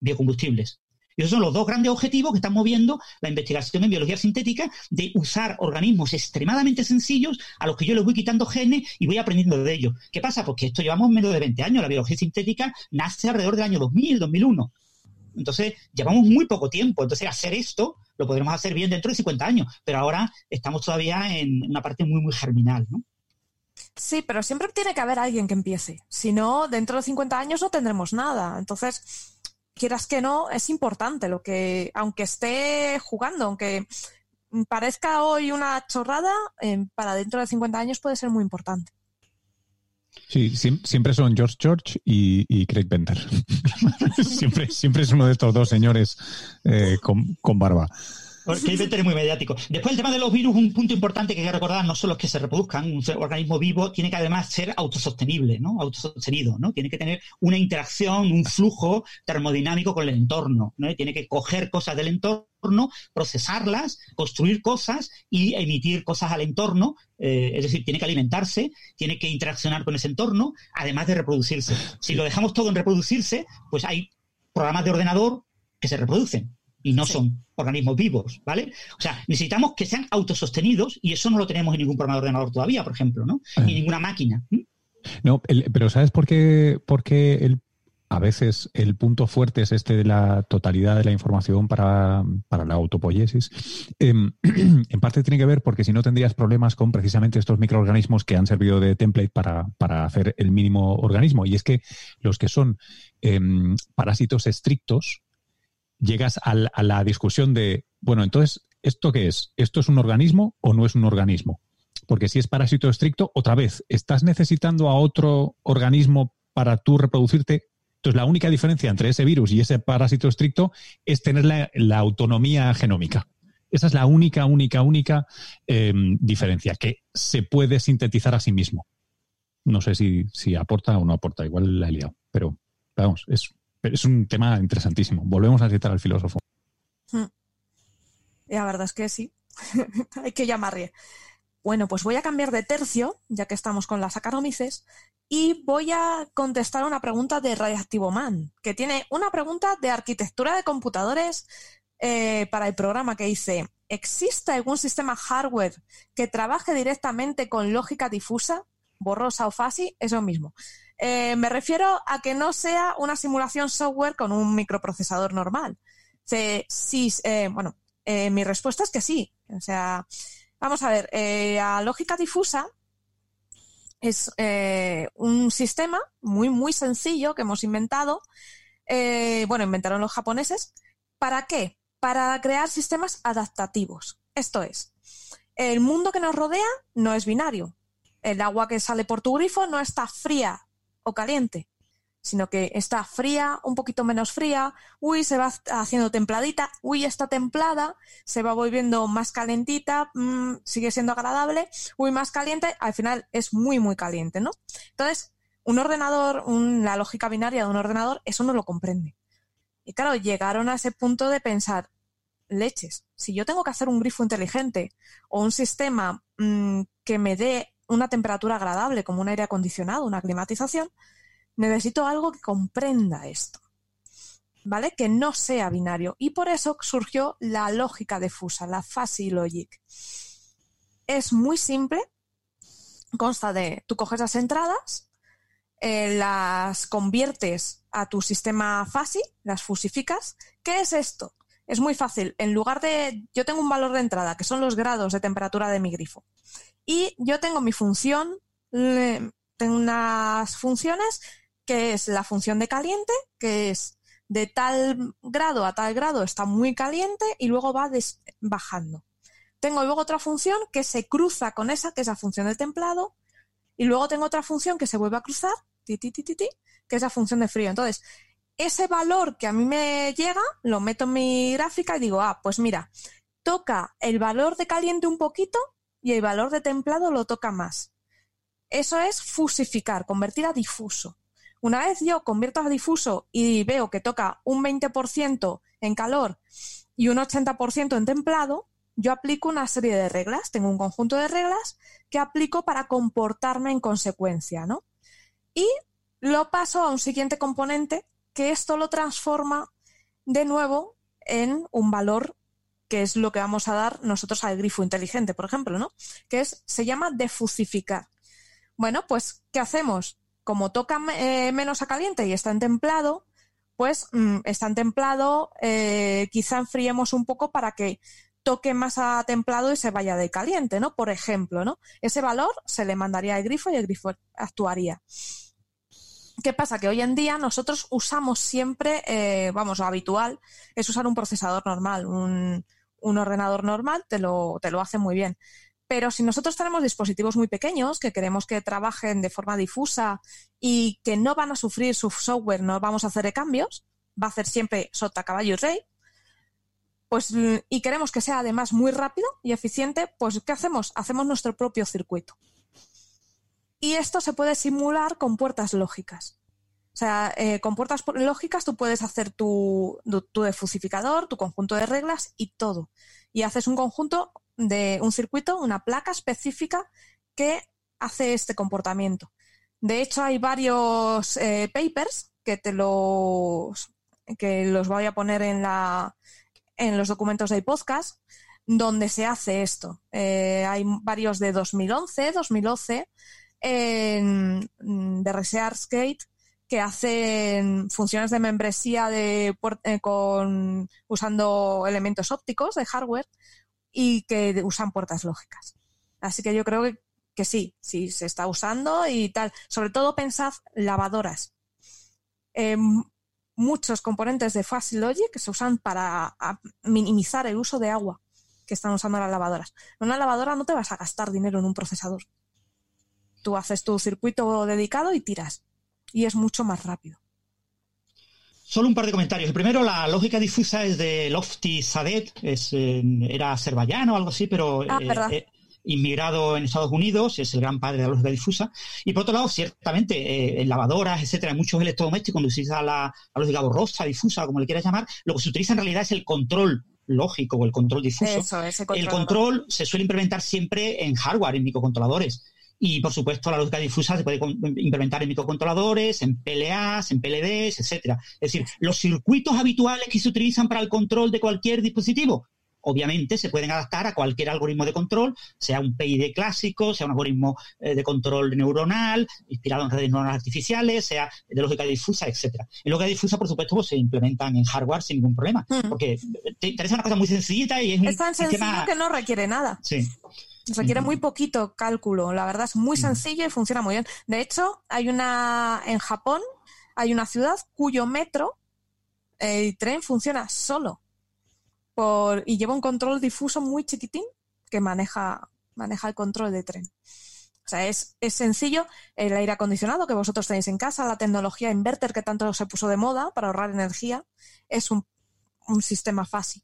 [SPEAKER 5] biocombustibles. Y esos son los dos grandes objetivos que están moviendo la investigación en biología sintética de usar organismos extremadamente sencillos a los que yo les voy quitando genes y voy aprendiendo de ellos. ¿Qué pasa? Porque esto llevamos menos de 20 años. La biología sintética nace alrededor del año 2000, 2001. Entonces, llevamos muy poco tiempo. Entonces, hacer esto lo podremos hacer bien dentro de 50 años, pero ahora estamos todavía en una parte muy, muy germinal, ¿no?
[SPEAKER 1] Sí, pero siempre tiene que haber alguien que empiece. Si no, dentro de 50 años no tendremos nada. Entonces, quieras que no, es importante lo que, aunque esté jugando, aunque parezca hoy una chorrada, eh, para dentro de 50 años puede ser muy importante.
[SPEAKER 3] Sí, siempre son George George y, Craig Bender. siempre, siempre es uno de estos dos señores eh, con, barba.
[SPEAKER 5] Porque el es muy mediático. Después, el tema de los virus, un punto importante que hay que recordar, no solo es que se reproduzcan, un organismo vivo tiene que además ser autosostenible, ¿no? Autosostenido, ¿no? Tiene que tener una interacción, un flujo termodinámico con el entorno, ¿no? Tiene que coger cosas del entorno, procesarlas, construir cosas y emitir cosas al entorno, eh, es decir, tiene que alimentarse, tiene que interaccionar con ese entorno, además de reproducirse. Si lo dejamos todo en reproducirse, pues hay programas de ordenador que se reproducen y no son organismos vivos, ¿vale? O sea, necesitamos que sean autosostenidos y eso no lo tenemos en ningún programa de ordenador todavía, por ejemplo, ¿no? Ni ninguna máquina.
[SPEAKER 3] No, pero ¿sabes por qué, por qué a veces el punto fuerte es este de la totalidad de la información para, la autopoiesis? Em, en parte tiene que ver porque si no tendrías problemas con precisamente estos microorganismos que han servido de template para, hacer el mínimo organismo. Y es que los que son em, parásitos estrictos, llegas a la discusión de, bueno, entonces, ¿esto qué es? ¿Esto es un organismo o no es un organismo? Porque si es parásito estricto, otra vez, ¿estás necesitando a otro organismo para tú reproducirte? Entonces, la única diferencia entre ese virus y ese parásito estricto es tener la, autonomía genómica. Esa es la única, única, única em, diferencia, que se puede sintetizar a sí mismo. No sé si, si aporta o no aporta, igual la he liado, pero vamos, es es un tema interesantísimo. Volvemos a citar al filósofo.
[SPEAKER 1] Hmm. La verdad es que sí. Hay que llamarle. Bueno, pues voy a cambiar de tercio, ya que estamos con las acaromices, y voy a contestar una pregunta de Radioactivo Man, que tiene una pregunta de arquitectura de computadores eh, para el programa que dice, ¿existe algún sistema hardware que trabaje directamente con lógica difusa, borrosa o fácil? Eso mismo. Eh, me refiero a que no sea una simulación software con un microprocesador normal. Sí, eh, bueno, mi respuesta es que sí. O sea, vamos a ver, la lógica difusa es un sistema muy, muy sencillo que hemos inventado. bueno, inventaron los japoneses. ¿Para qué? Para crear sistemas adaptativos. Esto es, el mundo que nos rodea no es binario. El agua que sale por tu grifo no está fría o caliente, sino que está fría, un poquito menos fría, uy, se va haciendo templadita, uy, está templada, se va volviendo más calentita, mm, sigue siendo agradable, uy, más caliente, al final es muy, muy caliente, ¿no? Entonces, un ordenador, la lógica binaria de un ordenador, eso no lo comprende. Y claro, llegaron a ese punto de pensar, leches, si yo tengo que hacer un grifo inteligente o un sistema mm, que me dé una temperatura agradable, como un aire acondicionado, una climatización, necesito algo que comprenda esto. ¿Vale? Que no sea binario. Y por eso surgió la lógica difusa, la fuzzy logic. Es muy simple. Consta de, tú coges las entradas, eh, las conviertes a tu sistema fuzzy, las fusificas. ¿Qué es esto? Es muy fácil. En lugar de, yo tengo un valor de entrada, que son los grados de temperatura de mi grifo. Y yo tengo mi función, tengo unas funciones que es la función de caliente, que es de tal grado a tal grado está muy caliente y luego va bajando. Tengo luego otra función que se cruza con esa, que es la función de templado, y luego tengo otra función que se vuelve a cruzar, ti, que es la función de frío. Entonces, ese valor que a mí me llega, lo meto en mi gráfica y digo, ah, pues mira, toca el valor de caliente un poquito y el valor de templado lo toca más. Eso es fusificar, convertir a difuso. Una vez yo convierto a difuso y veo que toca un 20% en calor y un 80% en templado, yo aplico una serie de reglas. Tengo un conjunto de reglas que aplico para comportarme en consecuencia, ¿no? Y lo paso a un siguiente componente que esto lo transforma de nuevo en un valor que es lo que vamos a dar nosotros al grifo inteligente, por ejemplo, ¿no? Que es, se llama defusificar. Bueno, pues, ¿qué hacemos? Como toca eh, menos a caliente y está en templado, pues mm, está en templado, eh, quizá enfriemos un poco para que toque más a templado y se vaya de caliente, ¿no? Por ejemplo, ¿no? Ese valor se le mandaría al grifo y el grifo actuaría. ¿Qué pasa? Que hoy en día nosotros usamos siempre, eh, vamos, lo habitual es usar un procesador normal, un, un ordenador normal te lo, te lo hace muy bien. Pero si nosotros tenemos dispositivos muy pequeños que queremos que trabajen de forma difusa y que no van a sufrir su software, no vamos a hacer cambios, va a hacer siempre sota, caballo y rey, pues, y queremos que sea además muy rápido y eficiente, pues ¿qué hacemos? Hacemos nuestro propio circuito. Y esto se puede simular con puertas lógicas. O sea, eh, con puertas lógicas tú puedes hacer tu, tu, defusificador, tu conjunto de reglas y todo. Y haces un conjunto de un circuito, una placa específica que hace este comportamiento. De hecho, hay varios eh, papers que te los que los voy a poner en la, en los documentos de podcast donde se hace esto. Eh, hay varios de 2011, 2012 en, de ResearchGate que hacen funciones de membresía de, eh, con, usando elementos ópticos de hardware y que usan puertas lógicas. Así que yo creo que, que sí, sí se está usando y tal. Sobre todo pensad lavadoras. Eh, muchos componentes de Fast Logic se usan para minimizar el uso de agua que están usando las lavadoras. En una lavadora no te vas a gastar dinero en un procesador. Tú haces tu circuito dedicado y tiras. Y es mucho más rápido.
[SPEAKER 5] Solo un par de comentarios. El primero, la lógica difusa es de Lofty Sadet, es, eh, era azerbaiyano o algo así, pero
[SPEAKER 1] ah,
[SPEAKER 5] eh, eh, inmigrado en Estados Unidos, es el gran padre de la lógica difusa. Y por otro lado, ciertamente, eh, en lavadoras, etcétera, en muchos electrodomésticos, cuando se utiliza la, lógica borrosa, difusa, como le quieras llamar, lo que se utiliza en realidad es el control lógico o el control difuso. el control se suele implementar siempre en hardware, en microcontroladores. Y por supuesto, la lógica difusa se puede implementar en microcontroladores, en PLAs, en PLDs, etcétera. Es decir, los circuitos habituales que se utilizan para el control de cualquier dispositivo obviamente se pueden adaptar a cualquier algoritmo de control, sea un PID clásico, sea un algoritmo eh, de control neuronal, inspirado en redes neuronales artificiales, sea de lógica difusa, etcétera. En lógica difusa, por supuesto, pues, se implementan en hardware sin ningún problema, mm. porque te interesa una cosa muy sencillita y es,
[SPEAKER 1] es tan sencillo que no requiere nada.
[SPEAKER 5] Sí.
[SPEAKER 1] Requiere muy poquito cálculo, la verdad es muy sencillo y funciona muy bien. De hecho, hay una en Japón, hay una ciudad cuyo metro, el tren funciona solo y lleva un control difuso muy chiquitín que maneja, maneja el control de tren. O sea, es, es, sencillo el aire acondicionado que vosotros tenéis en casa, la tecnología inverter que tanto se puso de moda para ahorrar energía, es un, sistema fácil.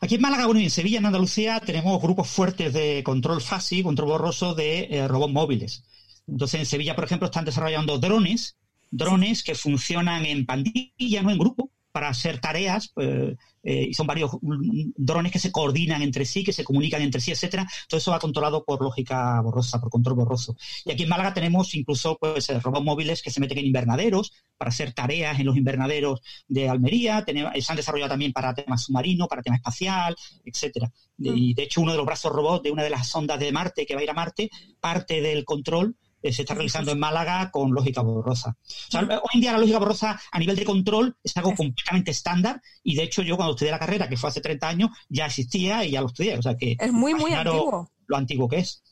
[SPEAKER 5] Aquí en Málaga, bueno, y en Sevilla, en Andalucía, tenemos grupos fuertes de control fácil, control borroso de eh, robots móviles. Entonces, en Sevilla, por ejemplo, están desarrollando drones, drones que funcionan en pandilla, no en grupo, para hacer tareas, pues, eh, y son varios drones que se coordinan entre sí, que se comunican entre sí, etcétera. Todo eso va controlado por lógica borrosa, por control borroso. Y aquí en Málaga tenemos incluso pues, eh, robots móviles que se meten en invernaderos para hacer tareas en los invernaderos de Almería. Tenemos, se han desarrollado también para temas submarinos, para tema espacial, etcétera. Y de hecho, uno de los brazos robots de una de las sondas de Marte que va a ir a Marte, parte del control eh, se está realizando en Málaga con lógica borrosa. hoy en día la lógica borrosa a nivel de control es algo completamente estándar y de hecho yo cuando estudié la carrera, que fue hace 30 años, ya existía y ya lo estudié. O sea que
[SPEAKER 1] es muy, muy antiguo.
[SPEAKER 5] Lo antiguo que es.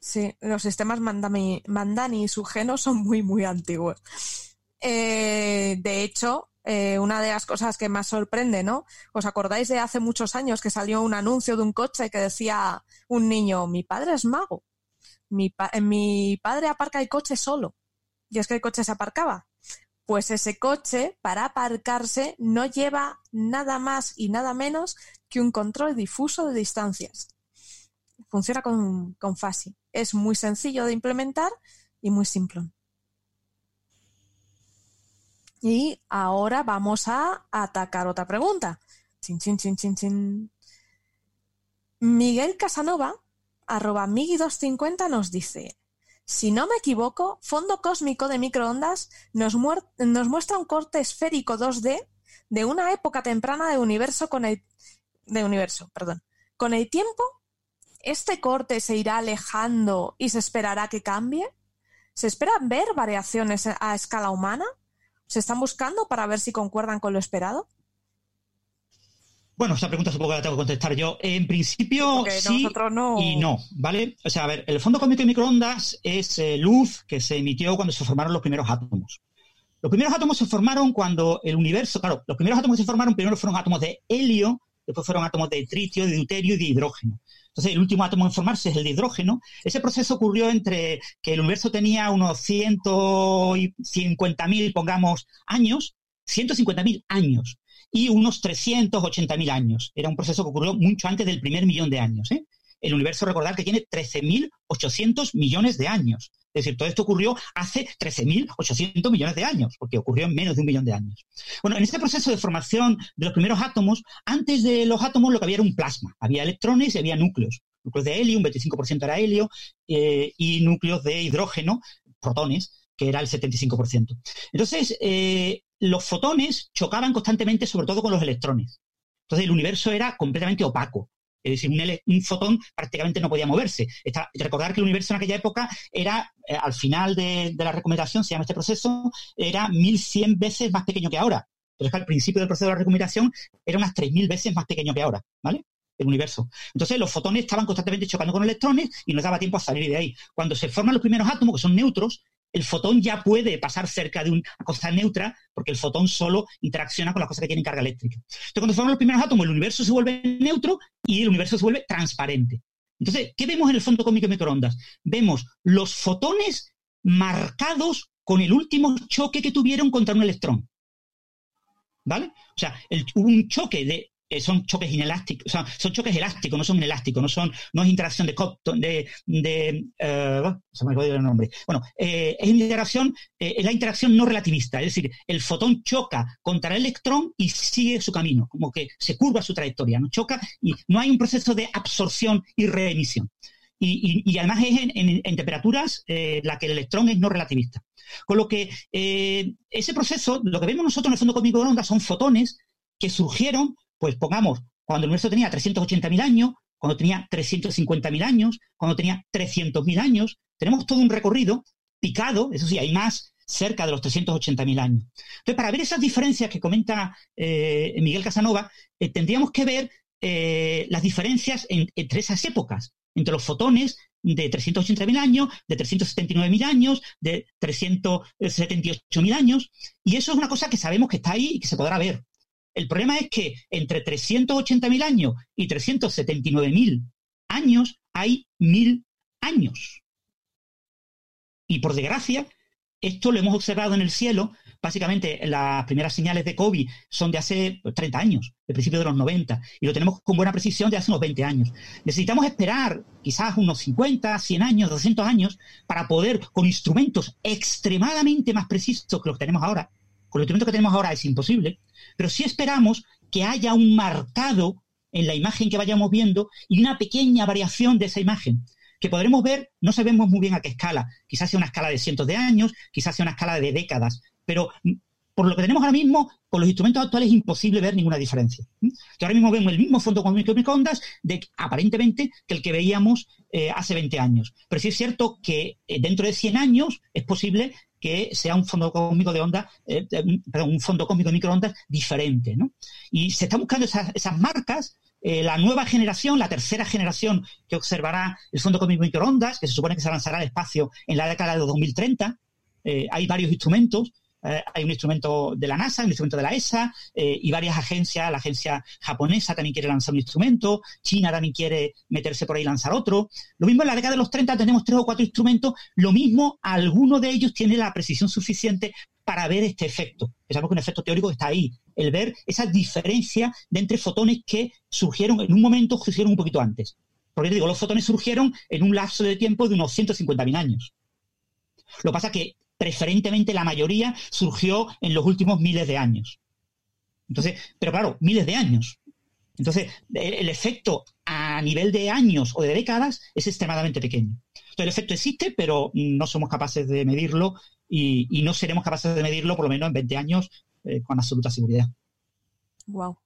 [SPEAKER 1] Sí, los sistemas Mandani, Mandani y Sugeno son muy, muy antiguos. Eh, de hecho, eh, una de las cosas que más sorprende, ¿no? ¿Os acordáis de hace muchos años que salió un anuncio de un coche que decía un niño, mi padre es mago? Mi, mi padre aparca el coche solo. Y es que el coche se aparcaba. Pues ese coche, para aparcarse, no lleva nada más y nada menos que un control difuso de distancias. Funciona con, con FASI. Es muy sencillo de implementar y muy simple. Y ahora vamos a atacar otra pregunta. Chin, chin, chin. Miguel Casanova, arroba Migi250, nos dice: Si no me equivoco, Fondo Cósmico de Microondas nos, nos muestra un corte esférico 2D de una época temprana de universo con el de universo, perdón. Con el tiempo, este corte se irá alejando y se esperará que cambie. ¿Se esperan ver variaciones a escala humana? ¿Se están buscando para ver si concuerdan con lo esperado?
[SPEAKER 5] Bueno, esa pregunta supongo que la tengo que contestar yo. En principio,
[SPEAKER 1] Porque
[SPEAKER 5] sí
[SPEAKER 1] nosotros no.
[SPEAKER 5] y no, ¿vale? O sea, a ver, el fondo cósmico de microondas es eh, luz que se emitió cuando se formaron los primeros átomos. Los primeros átomos se formaron cuando el universo, claro, los primeros átomos que se formaron primero fueron átomos de helio, después fueron átomos de tritio, de deuterio y de hidrógeno. Entonces, el último átomo en formarse es el de hidrógeno. Ese proceso ocurrió entre que el universo tenía unos 150.000, pongamos, años, 150.000 años y unos 380.000 años. Era un proceso que ocurrió mucho antes del primer millón de años. ¿eh? El universo, recordar que tiene 13.800 millones de años. Es decir, todo esto ocurrió hace 13.800 millones de años, porque ocurrió en menos de un millón de años. Bueno, en este proceso de formación de los primeros átomos, antes de los átomos lo que había era un plasma. Había electrones y había núcleos. Núcleos de helio, un 25% era helio, eh, y núcleos de hidrógeno, protones, que era el 75%. Entonces, eh, los fotones chocaban constantemente, sobre todo con los electrones. Entonces, el universo era completamente opaco. Es decir, un, un fotón prácticamente no podía moverse. Está, recordar que el universo en aquella época era, eh, al final de, de la recomendación, se llama este proceso, era 1100 veces más pequeño que ahora. Pero es que al principio del proceso de la recomendación era unas 3000 veces más pequeño que ahora, ¿vale? El universo. Entonces, los fotones estaban constantemente chocando con electrones y no daba tiempo a salir de ahí. Cuando se forman los primeros átomos, que son neutros, el fotón ya puede pasar cerca de una cosa neutra porque el fotón solo interacciona con las cosas que tienen carga eléctrica. Entonces, cuando forman los primeros átomos, el universo se vuelve neutro y el universo se vuelve transparente. Entonces, ¿qué vemos en el fondo cósmico de microondas? Vemos los fotones marcados con el último choque que tuvieron contra un electrón. ¿Vale? O sea, el- un choque de. Eh, son choques inelásticos, son choques elásticos, no son inelásticos, no son, no es interacción de Compton, de, de oh, se me el nombre. Bueno, eh, es interacción, es la interacción no relativista, es decir, el fotón choca contra el electrón y sigue su camino, como que se curva su trayectoria, no choca y no hay un proceso de absorción y reemisión. Y, y- y además es en, temperaturas la que el electrón es no relativista. Con lo que ese proceso, lo que vemos nosotros en el fondo cósmico de ondas son fotones que surgieron, pues pongamos, cuando el universo tenía 380.000 años, cuando tenía 350.000 años, cuando tenía 300.000 años. Tenemos todo un recorrido picado, eso sí, hay más cerca de los 380.000 años. Entonces, para ver esas diferencias que comenta eh, Miguel Casanova, eh, tendríamos que ver eh, las diferencias en- entre esas épocas, entre los fotones de 380.000 años, de 379.000 años, de 378.000 años, y eso es una cosa que sabemos que está ahí y que se podrá ver. El problema es que entre 380.000 años y 379.000 años hay mil años. Y por desgracia, esto lo hemos observado en el cielo. Básicamente, las primeras señales de COVID son de hace pues, 30 años, de principios de los 90, y lo tenemos con buena precisión de hace unos 20 años. Necesitamos esperar quizás unos 50, 100 años, 200 años para poder, con instrumentos extremadamente más precisos que los que tenemos ahora, con los instrumentos que tenemos ahora es imposible, pero sí esperamos que haya un marcado en la imagen que vayamos viendo y una pequeña variación de esa imagen que podremos ver, no sabemos muy bien a qué escala, quizás sea una escala de cientos de años, quizás sea una escala de décadas, pero mm, por lo que tenemos ahora mismo, con los instrumentos actuales es imposible ver ninguna diferencia. Que ahora mismo vemos el mismo fondo con microondas de aparentemente que el que veíamos eh, hace 20 años. Pero sí es cierto que eh, dentro de 100 años es posible que sea un fondo cósmico de onda, eh, eh, perdón, un fondo cósmico de microondas diferente, ¿no? Y se están buscando esas, esas marcas eh, la nueva generación, la tercera generación que observará el Fondo Cósmico de Microondas, que se supone que se lanzará al espacio en la década de 2030. Eh, hay varios instrumentos. Eh, hay un instrumento de la NASA, un instrumento de la ESA eh, y varias agencias. La agencia japonesa también quiere lanzar un instrumento. China también quiere meterse por ahí y lanzar otro. Lo mismo en la década de los 30 tenemos tres o cuatro instrumentos. Lo mismo, alguno de ellos tiene la precisión suficiente para ver este efecto. Pensamos que un efecto teórico está ahí, el ver esa diferencia de entre fotones que surgieron en un momento, surgieron un poquito antes. Porque digo, los fotones surgieron en un lapso de tiempo de unos 150.000 años. Lo que pasa es que preferentemente la mayoría surgió en los últimos miles de años. Entonces, pero claro, miles de años. Entonces, el, efecto a nivel de años o de décadas es extremadamente pequeño. Entonces, el efecto existe, pero no somos capaces de medirlo y, no seremos capaces de medirlo por lo menos en 20 años eh, con absoluta seguridad.
[SPEAKER 1] Wow.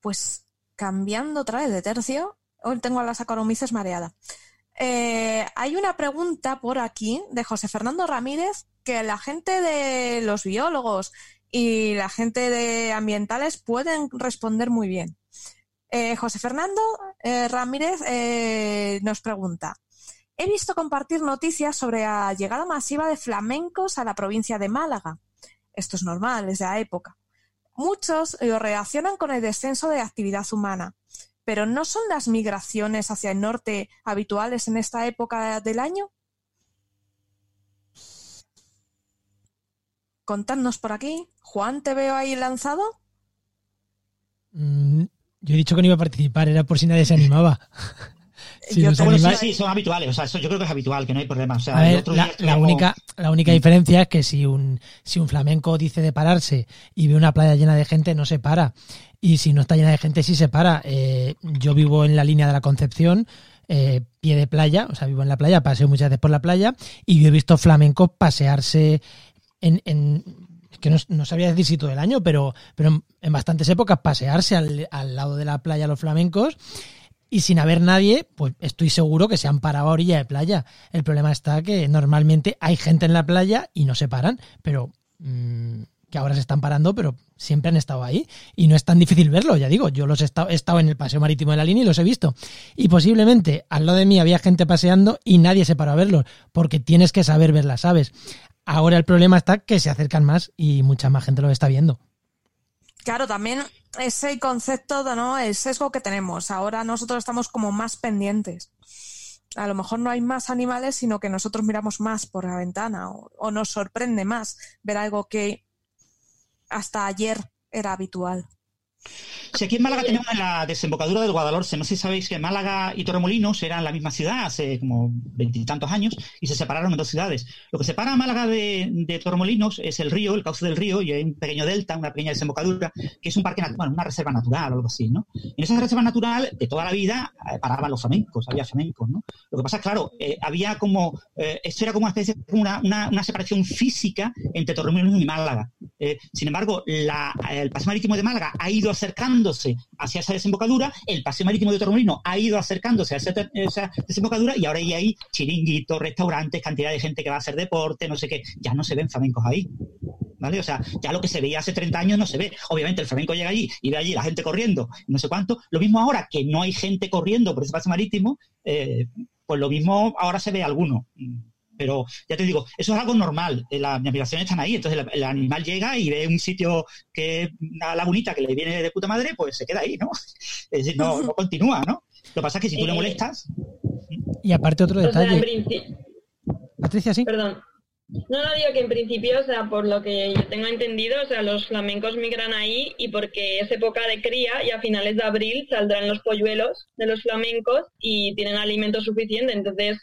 [SPEAKER 1] Pues cambiando otra vez de tercio, hoy tengo a las acoromices mareada. Eh, hay una pregunta por aquí de José Fernando Ramírez que la gente de los biólogos y la gente de ambientales pueden responder muy bien. Eh, José Fernando eh, Ramírez nos pregunta, he visto compartir noticias sobre la llegada masiva de flamencos a la provincia de Málaga. Esto es normal, es de la época. Muchos lo relacionan con el descenso de actividad humana, pero ¿no son las migraciones hacia el norte habituales en esta época del año? Contadnos por aquí. Juan, ¿te veo ahí lanzado?
[SPEAKER 7] Mm, yo he dicho que no iba a participar, era por si nadie se animaba.
[SPEAKER 5] sí, sí, son habituales. O sea, eso yo creo que es habitual, que no hay problema.
[SPEAKER 7] la, única, la única diferencia es que si un, si un flamenco dice de pararse y ve una playa llena de gente, no se para. Y si no está llena de gente, sí se para. Eh, yo vivo en la línea de la Concepción, eh, pie de playa, o sea, vivo en la playa, paseo muchas veces por la playa y yo he visto flamencos pasearse en, en que no, sabría decir si todo el año, pero, pero en bastantes épocas pasearse al, al, lado de la playa los flamencos y sin haber nadie, pues estoy seguro que se han parado a orilla de playa. El problema está que normalmente hay gente en la playa y no se paran, pero mm, que ahora se están parando, pero siempre han estado ahí y no es tan difícil verlo, ya digo, yo los he estado, he estado en el paseo marítimo de la línea y los he visto. Y posiblemente al lado de mí había gente paseando y nadie se paró a verlos, porque tienes que saber verlas, ¿sabes? Ahora el problema está que se acercan más y mucha más gente lo está viendo.
[SPEAKER 1] Claro, también ese concepto, ¿no? El sesgo que tenemos. Ahora nosotros estamos como más pendientes. A lo mejor no hay más animales, sino que nosotros miramos más por la ventana o nos sorprende más ver algo que hasta ayer era habitual.
[SPEAKER 5] Si aquí en Málaga tenemos la desembocadura del Guadalhorce, no sé si sabéis que Málaga y Torremolinos eran la misma ciudad hace como veintitantos años y se separaron en dos ciudades. Lo que separa a Málaga de, Torremolinos es el río, el cauce del río, y hay un pequeño delta, una pequeña desembocadura, que es un parque bueno, una reserva natural o algo así, ¿no? En esa reserva natural, de toda la vida, eh, paraban los flamencos, había flamencos, ¿no? Lo que pasa es, claro, eh, había como, eh, esto era como una especie, una, una, separación física entre Torremolinos y Málaga. sin embargo, el Paseo Marítimo de Málaga ha ido acercándose hacia esa desembocadura, el paseo marítimo de Torremolino ha ido acercándose a esa, desembocadura y ahora hay chiringuitos, restaurantes, cantidad de gente que va a hacer deporte, no sé qué, ya no se ven flamencos ahí. ¿Vale? O sea, ya lo que se veía hace 30 años no se ve. Obviamente el flamenco llega allí y ve allí la gente corriendo, no sé cuánto. Lo mismo ahora que no hay gente corriendo por ese paseo marítimo, eh, pues lo mismo ahora se ve alguno. Pero ya te digo, eso es algo normal. Eh, las navegaciones están ahí. Entonces el, animal llega y ve un sitio que es una lagunita que le viene de puta madre, pues se queda ahí, ¿no? Es decir, no, continúa, ¿no? Lo que pasa es que si tú le eh, molestas.
[SPEAKER 7] Y aparte otro detalle. Patricia, sí.
[SPEAKER 6] Perdón. No, no digo que en principio, o sea, por lo que yo tengo entendido, o sea, los flamencos migran ahí y porque es época de cría y a finales de abril saldrán los polluelos de los flamencos y tienen alimento suficiente. Entonces,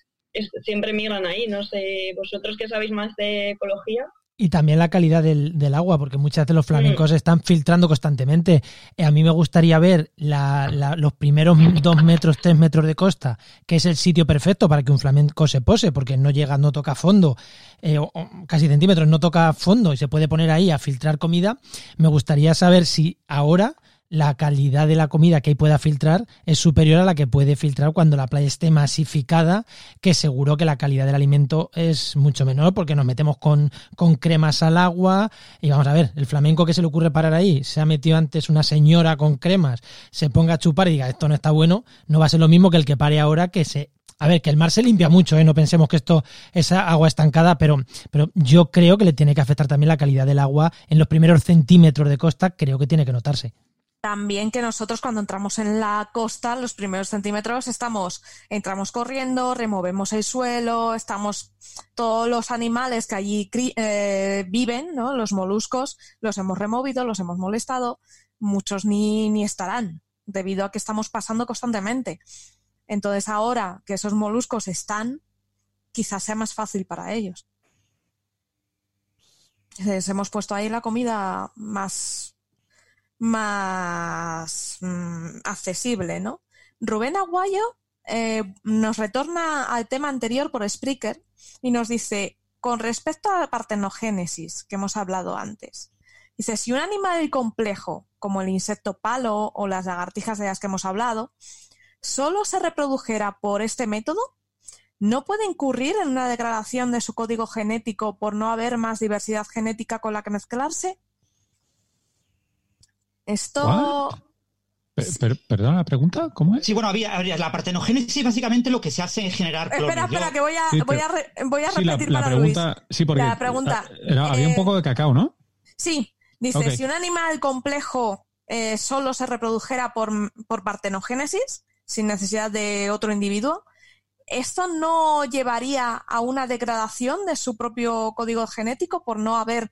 [SPEAKER 6] siempre migran ahí. No sé, vosotros que sabéis más de ecología.
[SPEAKER 7] Y también la calidad del, agua, porque muchas de los flamencos mm. están filtrando constantemente. Eh, a mí me gustaría ver los primeros dos metros, tres metros de costa, que es el sitio perfecto para que un flamenco se pose, porque no llega, no toca fondo, eh, casi centímetros, no toca fondo y se puede poner ahí a filtrar comida. Me gustaría saber si ahora la calidad de la comida que ahí pueda filtrar es superior a la que puede filtrar cuando la playa esté masificada, que seguro que la calidad del alimento es mucho menor porque nos metemos con, con cremas al agua y vamos a ver, el flamenco que se le ocurre parar ahí, se ha metido antes una señora con cremas, se ponga a chupar y diga esto no está bueno, no va a ser lo mismo que el que pare ahora que se a ver, que el mar se limpia mucho, ¿eh? no pensemos que esto es agua estancada, pero, pero yo creo que le tiene que afectar también la calidad del agua en los primeros centímetros de costa, creo que tiene que notarse.
[SPEAKER 1] También que nosotros cuando entramos en la costa, los primeros centímetros, estamos, entramos corriendo, removemos el suelo, estamos, todos los animales que allí eh, viven, ¿no? los moluscos, los hemos removido, los hemos molestado, muchos ni, ni estarán, debido a que estamos pasando constantemente. Entonces ahora que esos moluscos están, quizás sea más fácil para ellos. Entonces, hemos puesto ahí la comida más más mm, accesible, ¿no? Rubén Aguayo eh, nos retorna al tema anterior por Spreaker y nos dice, con respecto a la partenogénesis que hemos hablado antes, dice, si un animal complejo, como el insecto palo o las lagartijas de las que hemos hablado, solo se reprodujera por este método, ¿no puede incurrir en una degradación de su código genético por no haber más diversidad genética con la que mezclarse? Esto...
[SPEAKER 3] ¿Perdón la pregunta? ¿Cómo es?
[SPEAKER 5] Sí, bueno, había, la partenogénesis básicamente lo que se hace es generar clones.
[SPEAKER 1] Espera, espera, que voy a, voy a, voy a repetir
[SPEAKER 3] la,
[SPEAKER 1] para
[SPEAKER 3] pregunta,
[SPEAKER 1] Luis.
[SPEAKER 3] Sí, porque
[SPEAKER 1] la pregunta,
[SPEAKER 3] había un poco de cacao, ¿no?
[SPEAKER 1] Sí, dice, si un animal complejo eh, solo se reprodujera por, por partenogénesis, sin necesidad de otro individuo, ¿esto no llevaría a una degradación de su propio código genético por no haber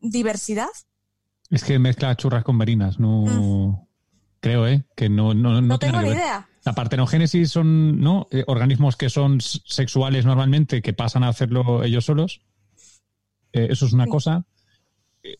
[SPEAKER 1] diversidad?
[SPEAKER 3] Es que mezcla churras con verinas, no... Creo, ¿eh? Que no, no, no,
[SPEAKER 1] Mm. No tengo ni idea.
[SPEAKER 3] La partenogénesis son ¿no? Eh, organismos que son sexuales normalmente, que pasan a hacerlo ellos solos. Eh, eso es una
[SPEAKER 1] Sí.
[SPEAKER 3] cosa. Eh,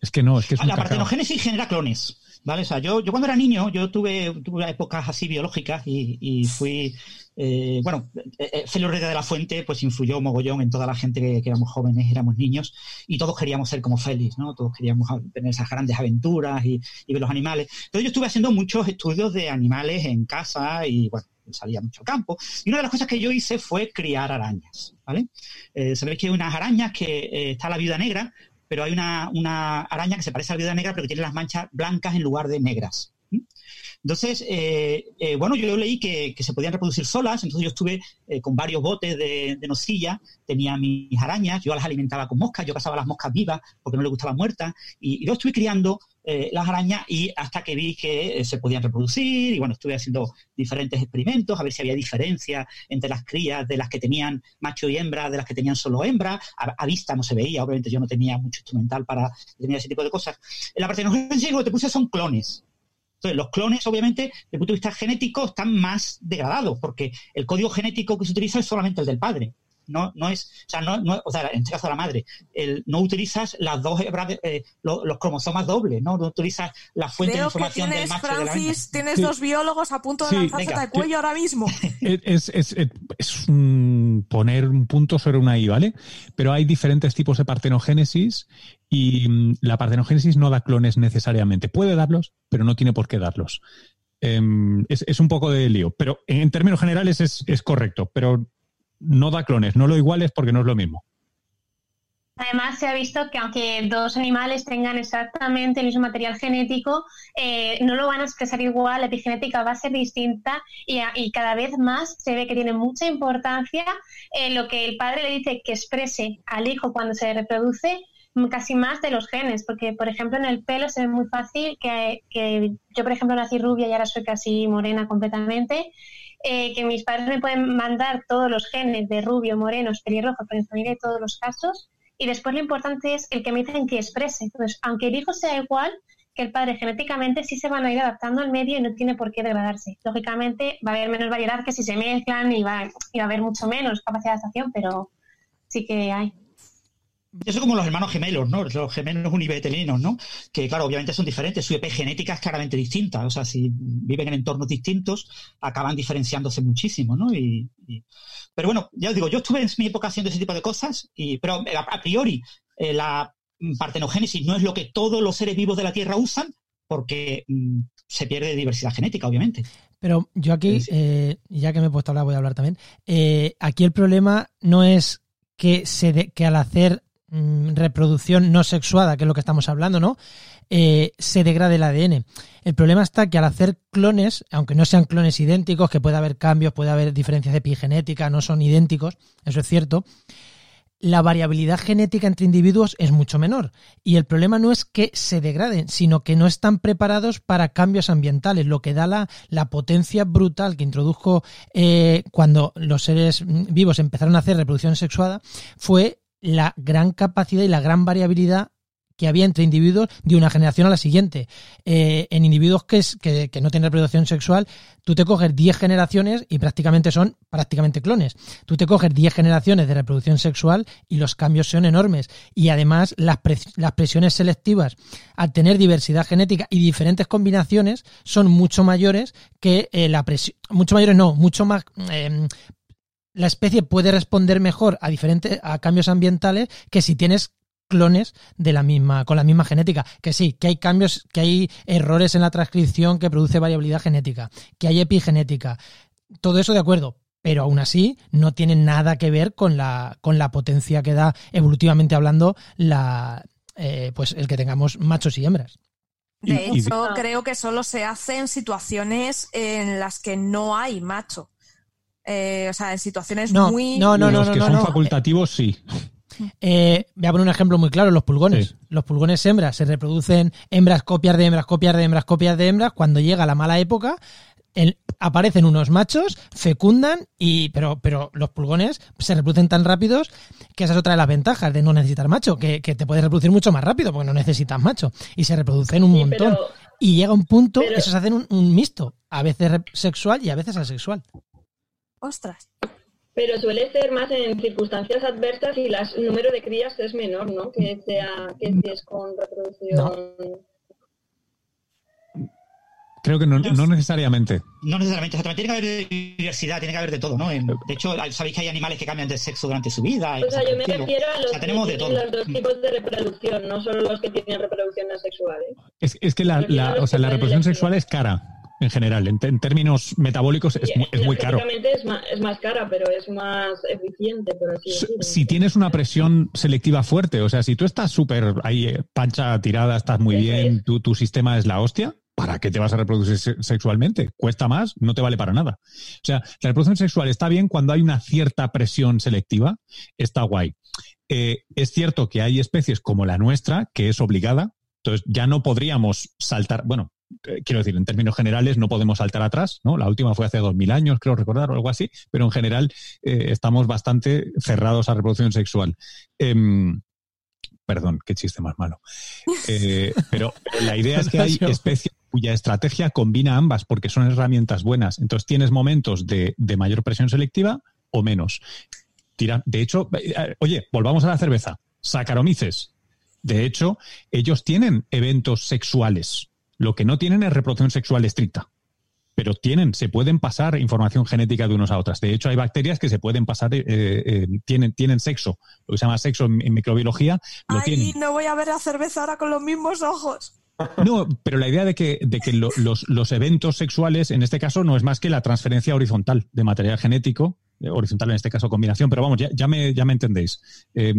[SPEAKER 3] es que no, es que es un
[SPEAKER 5] la
[SPEAKER 3] cacao.
[SPEAKER 5] partenogénesis genera clones. ¿Vale? O sea, yo, yo cuando era niño, yo tuve, tuve épocas así biológicas y, y fui, eh, bueno, eh, eh, Félix Reyes de la Fuente pues influyó mogollón en toda la gente que, éramos jóvenes, éramos niños y todos queríamos ser como Félix, ¿no? Todos queríamos tener esas grandes aventuras y, ver los animales. Entonces yo estuve haciendo muchos estudios de animales en casa y, bueno, salía mucho al campo. Y una de las cosas que yo hice fue criar arañas. Eh, Sabéis que hay unas arañas que eh, está la viuda negra, pero hay una, una araña que se parece a la viuda negra, pero que tiene las manchas blancas en lugar de negras. Entonces, eh, eh, bueno, yo leí que, se podían reproducir solas, entonces yo estuve eh, con varios botes de, de nocilla, tenía mis arañas, yo las alimentaba con moscas, yo cazaba las moscas vivas porque no les gustaban muertas, y, y yo estuve criando eh, las arañas y hasta que vi que se podían reproducir, y bueno, estuve haciendo diferentes experimentos a ver si había diferencia entre las crías de las que tenían macho y hembra, de las que tenían solo hembra, a, vista no se veía, obviamente yo no tenía mucho instrumental para tener ese tipo de cosas. En la partenogénesis lo que te puse son clones. Entonces, los clones, obviamente, desde el punto de vista genético, están más degradados, porque el código genético que se utiliza es solamente el del padre. No, no es, o sea, no, no- o sea, en este caso la madre, el- no utilizas las dos hebras de- eh, lo- los, cromosomas dobles, ¿no, no utilizas la fuente de
[SPEAKER 1] Creo que
[SPEAKER 5] información del
[SPEAKER 1] tienes,
[SPEAKER 5] macho y de la.
[SPEAKER 1] Francis, tienes
[SPEAKER 3] Sí.
[SPEAKER 1] dos biólogos a punto de
[SPEAKER 3] Sí,
[SPEAKER 1] lanzarse
[SPEAKER 5] venga.
[SPEAKER 1] al cuello ahora mismo.
[SPEAKER 3] Es, es- es- es un- poner un punto sobre una I, ¿vale? Pero hay diferentes tipos de partenogénesis y mm, la partenogénesis no da clones necesariamente. Puede darlos, pero no tiene por qué darlos. Em, es, un poco de lío, pero en términos generales es, correcto, pero no da clones, no lo iguales porque no es lo mismo.
[SPEAKER 4] Además, se ha visto que aunque dos animales tengan exactamente el mismo material genético, eh, no lo van a expresar igual, la epigenética va a ser distinta y, cada vez más se ve que tiene mucha importancia eh, lo que el padre le dice que exprese al hijo cuando se reproduce casi más de los genes, porque por ejemplo en el pelo se ve muy fácil que, que yo por ejemplo nací rubia y ahora soy casi morena completamente, eh, que mis padres me pueden mandar todos los genes de rubio, morenos, pelirrojo, pero en familia de todos los casos, y después lo importante es el que me dicen que exprese. Entonces, aunque el hijo sea igual que el padre genéticamente, sí se van a ir adaptando al medio y no tiene por qué degradarse. Lógicamente, va a haber menos variedad que si se mezclan y va, y va a haber mucho menos capacidad de adaptación, pero sí que hay.
[SPEAKER 5] Eso como los hermanos gemelos, ¿no? Los gemelos univetelinos, ¿no? Que, claro, obviamente son diferentes. Su epigenética es claramente distinta. O sea, si viven en entornos distintos, acaban diferenciándose muchísimo, ¿no? Y, y- Pero bueno, ya os digo, yo estuve en mi época haciendo ese tipo de cosas, y... pero a, a priori eh, la partenogénesis no es lo que todos los seres vivos de la Tierra usan, porque mm, se pierde diversidad genética, obviamente.
[SPEAKER 7] Pero yo aquí, eh, ya que me he puesto a hablar, voy a hablar también. Eh, aquí el problema no es que, se de- que al hacer reproducción no sexuada, que es lo que estamos hablando, ¿no? Eh, se degrade el ADN. El problema está que al hacer clones, aunque no sean clones idénticos, que puede haber cambios, puede haber diferencias epigenéticas, no son idénticos, eso es cierto, la variabilidad genética entre individuos es mucho menor. Y el problema no es que se degraden, sino que no están preparados para cambios ambientales, lo que da la, la potencia brutal que introdujo eh, cuando los seres mm, vivos empezaron a hacer reproducción sexuada, fue la gran capacidad y la gran variabilidad que había entre individuos de una generación a la siguiente. Eh, en individuos que, es, que, que, no tienen reproducción sexual, tú te coges 10 generaciones y prácticamente son prácticamente clones. Tú te coges 10 generaciones de reproducción sexual y los cambios son enormes. Y además las, las presiones selectivas al tener diversidad genética y diferentes combinaciones son mucho mayores que eh, la presión, mucho mayores no, mucho más... Eh, la especie puede responder mejor a diferentes a cambios ambientales que si tienes clones de la misma, con la misma genética. Que sí, que hay cambios, que hay errores en la transcripción que produce variabilidad genética, que hay epigenética. Todo eso de acuerdo. Pero aún así no tiene nada que ver con la, con la potencia que da, evolutivamente hablando, la, eh, pues el que tengamos machos y hembras.
[SPEAKER 1] De hecho, creo que solo se hace en situaciones en las que no hay macho. Eh, o sea, en situaciones
[SPEAKER 7] no,
[SPEAKER 1] muy.
[SPEAKER 7] No, no, no,
[SPEAKER 3] los
[SPEAKER 7] no,
[SPEAKER 3] que
[SPEAKER 7] no,
[SPEAKER 3] son
[SPEAKER 7] no.
[SPEAKER 3] facultativos, sí.
[SPEAKER 7] Eh, voy a poner un ejemplo muy claro, los pulgones.
[SPEAKER 3] Sí.
[SPEAKER 7] Los pulgones hembras se reproducen hembras, copias de hembras, copias de hembras, copias de hembras. Cuando llega la mala época, el- aparecen unos machos, fecundan, y pero, pero los pulgones se reproducen tan rápidos que esa es otra de las ventajas de no necesitar macho, que, que te puedes reproducir mucho más rápido porque no necesitas macho. Y se reproducen un
[SPEAKER 6] Sí,
[SPEAKER 7] montón.
[SPEAKER 6] pero-
[SPEAKER 7] Y llega un punto,
[SPEAKER 6] pero-
[SPEAKER 7] esos hacen un, un mixto, a veces sexual y a veces asexual.
[SPEAKER 1] Ostras.
[SPEAKER 6] Pero suele ser más en circunstancias adversas y el número de crías es menor, ¿no? Que sea que si es con reproducción.
[SPEAKER 3] Creo que no, no necesariamente.
[SPEAKER 5] No necesariamente, exactamente. Tiene que haber diversidad, tiene que haber de todo, ¿no? En- De hecho, sabéis que hay animales que cambian de sexo durante su vida.
[SPEAKER 6] O sea, yo me refiero a los
[SPEAKER 5] O sea, tenemos
[SPEAKER 6] que
[SPEAKER 5] de
[SPEAKER 6] tienen
[SPEAKER 5] todo.
[SPEAKER 6] los dos tipos de reproducción, no solo los que tienen reproducción asexual. ¿eh?
[SPEAKER 3] Es, es que la, la- o sea, la reproducción sexual es cara, en general. En, términos metabólicos es, muy caro.
[SPEAKER 6] Es más, es más cara, pero es más eficiente, por así
[SPEAKER 3] Si-
[SPEAKER 6] decirlo.
[SPEAKER 3] Si tienes una presión selectiva fuerte, o sea, si tú estás súper ahí, eh, pancha tirada, estás muy bien, tu, tu sistema es la hostia, ¿para qué te vas a reproducir se- sexualmente? Cuesta más, no te vale para nada. O sea, la reproducción sexual está bien cuando hay una cierta presión selectiva, está guay. Eh, es cierto que hay especies como la nuestra, que es obligada, entonces ya no podríamos saltar, bueno, eh, quiero decir, en términos generales no podemos saltar atrás, ¿no? La última fue hace 2000 años, creo recordar, o algo así, pero en general eh, estamos bastante cerrados a reproducción sexual. Em, perdón, qué chiste más malo. Eh, pero la idea es que hay especies cuya estrategia combina ambas porque son herramientas buenas. Entonces tienes momentos de, de mayor presión selectiva o menos. Tira, de hecho, oye, volvamos a la cerveza. Saccharomyces. De hecho, ellos tienen eventos sexuales. Lo que no tienen es reproducción sexual estricta. Pero tienen, se pueden pasar información genética de unos a otras. De hecho, hay bacterias que se pueden pasar, eh, eh, tienen, tienen sexo. Lo que se llama sexo en, en microbiología lo
[SPEAKER 1] Ay,
[SPEAKER 3] tienen.
[SPEAKER 1] no voy a ver la cerveza ahora con los mismos ojos.
[SPEAKER 3] No, pero la idea de que, de que lo- los, los eventos sexuales, en este caso, no es más que la transferencia horizontal de material genético, eh, horizontal en este caso combinación, pero vamos, ya, ya, me, ya me entendéis. Eh,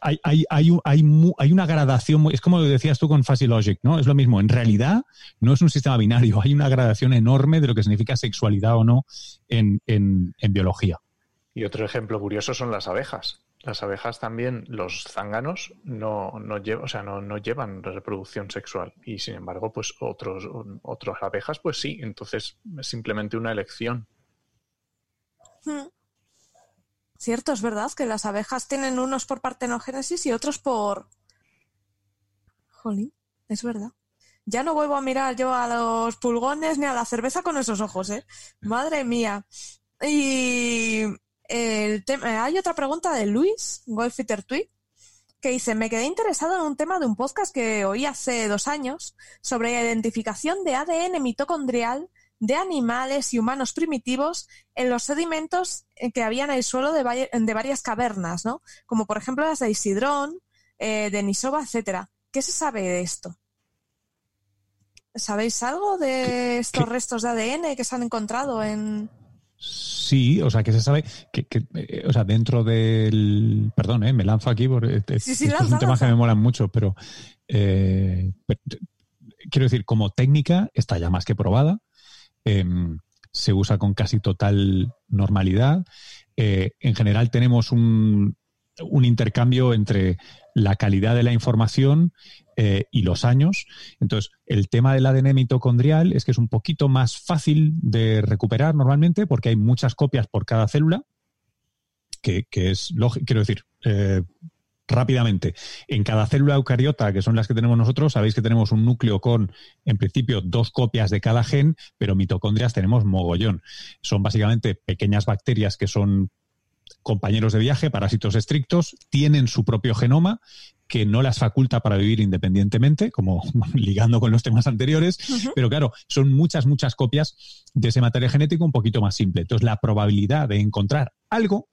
[SPEAKER 3] hay, hay, hay, un- hay, mu- hay una gradación, muy- es como decías tú con Fuzzy Logic, ¿no? Es lo mismo, en realidad no es un sistema binario, hay una gradación enorme de lo que significa sexualidad o no en, en, en biología.
[SPEAKER 8] Y otro ejemplo curioso son las abejas. Las abejas también, los zánganos, no, no, llevan, o sea, no, no llevan reproducción sexual. Y sin embargo, pues otros, otras abejas, pues sí. Entonces es simplemente una elección.
[SPEAKER 1] Hmm. Cierto, es verdad que las abejas tienen unos por partenogénesis y otros por. Jolín, es verdad. Ya no vuelvo a mirar yo a los pulgones ni a la cerveza con esos ojos, ¿eh? Madre mía. Y el tema- hay otra pregunta de Luis, Golfiter Tweet, que dice, me quedé interesado en un tema de un podcast que oí hace dos años sobre identificación de ADN mitocondrial de animales y humanos primitivos en los sedimentos eh, que había en el suelo de, vari- de varias cavernas, ¿no? Como por ejemplo las de Isidrón, eh, de Nisova, etcétera. ¿Qué se sabe de esto? ¿Sabéis algo de estos
[SPEAKER 3] ¿Qué?
[SPEAKER 1] restos de ADN que se han encontrado en...
[SPEAKER 3] Sí, o sea, que se sabe que, que, eh, o sea, dentro del. Perdón, eh, me lanzo aquí porque eh,
[SPEAKER 1] Sí, sí,
[SPEAKER 3] estos
[SPEAKER 1] lanza,
[SPEAKER 3] son temas
[SPEAKER 1] lanza.
[SPEAKER 3] que me molan mucho, pero pero, quiero decir, como técnica está ya más que probada. Em, se usa con casi total normalidad. Eh, en general tenemos un, un intercambio entre la calidad de la información eh, y los años. Entonces, el tema del ADN mitocondrial es que es un poquito más fácil de recuperar normalmente porque hay muchas copias por cada célula, que, que es lógico, quiero decir, eh, rápidamente. En cada célula eucariota, que son las que tenemos nosotros, sabéis que tenemos un núcleo con, en principio, dos copias de cada gen, pero mitocondrias tenemos mogollón. Son básicamente pequeñas bacterias que son compañeros de viaje, parásitos estrictos, tienen su propio genoma que no las faculta para vivir independientemente, como ligando con los temas anteriores, pero claro, son muchas, muchas copias de ese material genético un poquito más simple. Entonces, la probabilidad de encontrar algo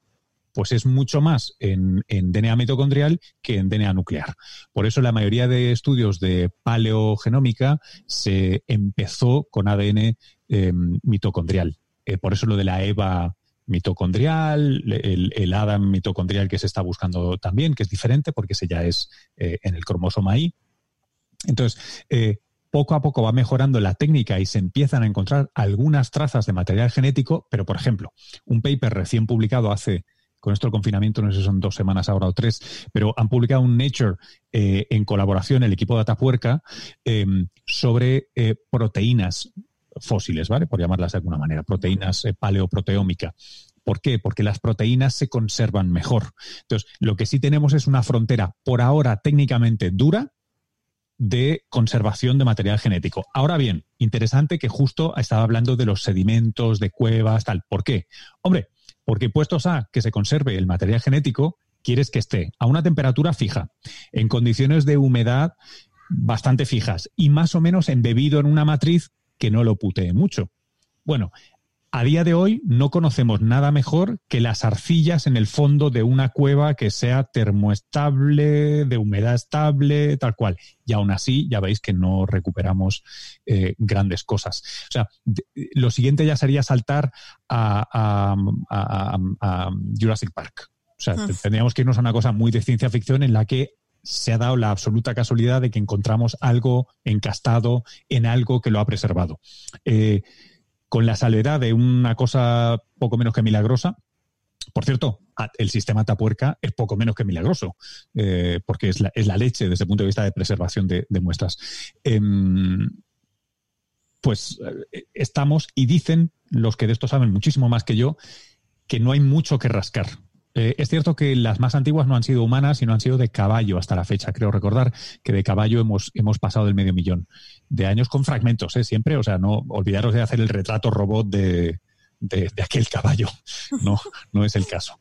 [SPEAKER 3] pues es mucho más en, DNA mitocondrial que en DNA nuclear. Por eso la mayoría de estudios de paleogenómica se empezó con ADN em, mitocondrial. Eh, por eso lo de la EVA mitocondrial, el, Adam mitocondrial que se está buscando también, que es diferente porque ese ya es eh, en el cromosoma I. Entonces, eh, poco a poco va mejorando la técnica y se empiezan a encontrar algunas trazas de material genético, pero por ejemplo, un paper recién publicado hace con esto el confinamiento, no sé si son dos semanas ahora o tres, pero han publicado un Nature eh, en colaboración el equipo de Atapuerca em, sobre eh, proteínas fósiles, ¿vale? Por llamarlas de alguna manera, proteínas eh, paleoproteómica. ¿Por qué? Porque las proteínas se conservan mejor. Entonces, lo que sí tenemos es una frontera, por ahora técnicamente dura, de conservación de material genético. Ahora bien, interesante que justo estaba hablando de los sedimentos, de cuevas, tal. ¿Por qué? Hombre, porque puestos a que se conserve el material genético, quieres que esté a una temperatura fija, en condiciones de humedad bastante fijas y más o menos embebido en una matriz que no lo putee mucho. Bueno, a día de hoy no conocemos nada mejor que las arcillas en el fondo de una cueva que sea termoestable, de humedad estable, tal cual. Y aún así, ya veis que no recuperamos eh, grandes cosas. O sea, lo siguiente ya sería saltar a, Jurassic Park. O sea, tendríamos que irnos a una cosa muy de ciencia ficción en la que se ha dado la absoluta casualidad de que encontramos algo encastado en algo que lo ha preservado. Eh, con la salvedad de una cosa poco menos que milagrosa. Por cierto, el sistema Tapuerca es poco menos que milagroso, eh, porque es la, leche desde el punto de vista de preservación de, muestras. Em, pues eh, estamos, y dicen los que de esto saben muchísimo más que yo, que no hay mucho que rascar. Eh, es cierto que las más antiguas no han sido humanas, sino han sido de caballo hasta la fecha. Creo recordar que de caballo hemos, hemos pasado del medio millón de años con fragmentos, ¿eh? siempre. O sea, no olvidaros de hacer el retrato robot de, aquel caballo. No, no es el caso.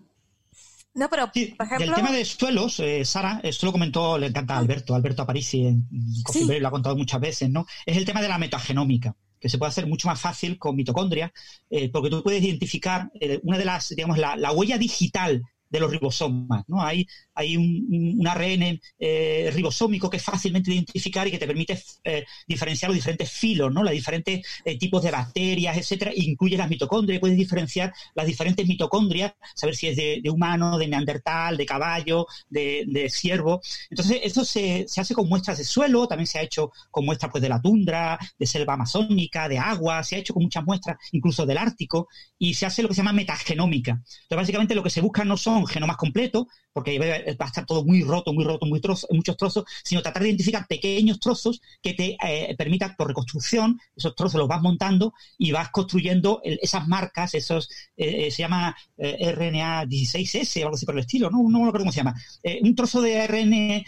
[SPEAKER 1] No, pero, por ejemplo...
[SPEAKER 5] El tema de suelos, eh, Sara, esto lo comentó, le encanta a Alberto, Alberto Aparici, en sí. lo ha contado muchas veces, ¿no? Es el tema de la metagenómica que se puede hacer mucho más fácil con mitocondria, eh, porque tú puedes identificar eh, una de las, digamos, la, huella digital de los ribosomas. ¿no? Hay, hay un, un ARN eh, ribosómico que es fácilmente identificar y que te permite eh, diferenciar los diferentes filos, ¿no? los diferentes eh, tipos de bacterias, etcétera, incluye las mitocondrias, puedes diferenciar las diferentes mitocondrias, saber si es de, humano, de neandertal, de caballo, de, de ciervo. Entonces, esto se, se, hace con muestras de suelo, también se ha hecho con muestras pues, de la tundra, de selva amazónica, de agua, se ha hecho con muchas muestras, incluso del Ártico, y se hace lo que se llama metagenómica. Entonces, básicamente lo que se busca no son genomas completos, porque va a estar todo muy roto, muy roto, muy trozo, muchos trozos, sino tratar de identificar pequeños trozos que te eh, permitan por reconstrucción, esos trozos los vas montando y vas construyendo esas marcas, esos, eh, eh, se llama RNA 16S o algo así por el estilo, no, no me acuerdo cómo se llama, un trozo de ARN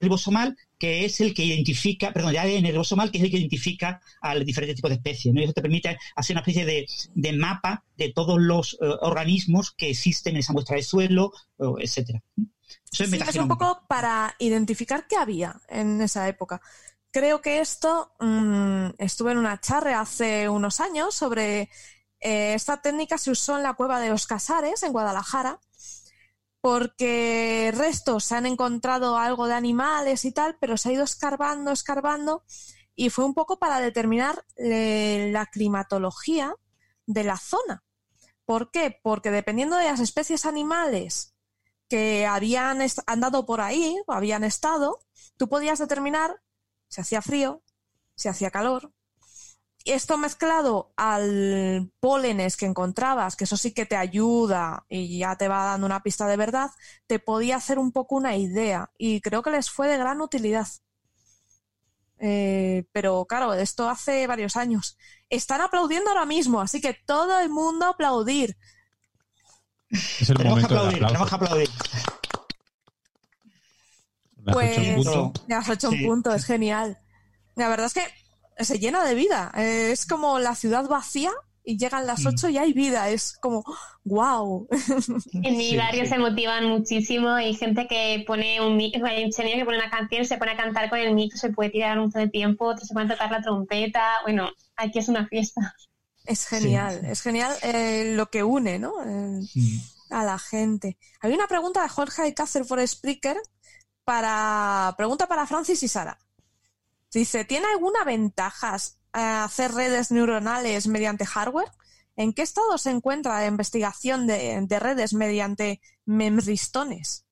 [SPEAKER 5] ribosomal que es el que identifica, perdón, de ADN ribosomal, que es el que identifica a los diferentes tipos de especies. ¿no? Y eso te permite hacer una especie de, mapa de todos los eh, organismos que existen en esa muestra de suelo, etcétera.
[SPEAKER 1] Eso es, un poco para identificar qué había en esa época. Creo que esto mm, estuve en una charla hace unos años sobre eh, esta técnica se usó en la cueva de los Casares, en Guadalajara, porque restos se han encontrado algo de animales y tal, pero se ha ido escarbando, escarbando, y fue un poco para determinar la climatología de la zona. ¿Por qué? Porque dependiendo de las especies animales que habían andado por ahí o habían estado, tú podías determinar si hacía frío, si hacía calor, esto mezclado al pólenes que encontrabas, que eso sí que te ayuda y ya te va dando una pista de verdad, te podía hacer un poco una idea y creo que les fue de gran utilidad. Eh, pero claro, esto hace varios años. Están aplaudiendo ahora mismo, así que todo el mundo aplaudir.
[SPEAKER 3] Es el momento aplaudir,
[SPEAKER 5] aplaudir.
[SPEAKER 1] Pues
[SPEAKER 3] un punto.
[SPEAKER 1] ya has hecho un
[SPEAKER 5] Sí.
[SPEAKER 1] punto, es genial. La verdad es que se llena de vida. Eh, Es como la ciudad vacía y llegan las
[SPEAKER 5] Mm.
[SPEAKER 1] 8 y hay vida. Es como, wow.
[SPEAKER 4] En mi
[SPEAKER 5] Sí,
[SPEAKER 4] barrio
[SPEAKER 5] sí.
[SPEAKER 4] se motivan muchísimo. Hay gente que pone un micro, hay un señor que pone una canción, se pone a cantar con el micro, se puede tirar un montón de tiempo, otros se pueden tocar la trompeta. Bueno, aquí es una fiesta.
[SPEAKER 1] Es genial, es genial eh, lo que une, ¿no? Eh,
[SPEAKER 5] Mm.
[SPEAKER 1] a la gente. Hay una pregunta de Jorge Alcácer por Spreaker para pregunta para Francis y Sara. Dice, ¿tiene alguna ventajas eh, hacer redes neuronales mediante hardware? ¿En qué estado se encuentra la investigación de, de redes mediante memristones?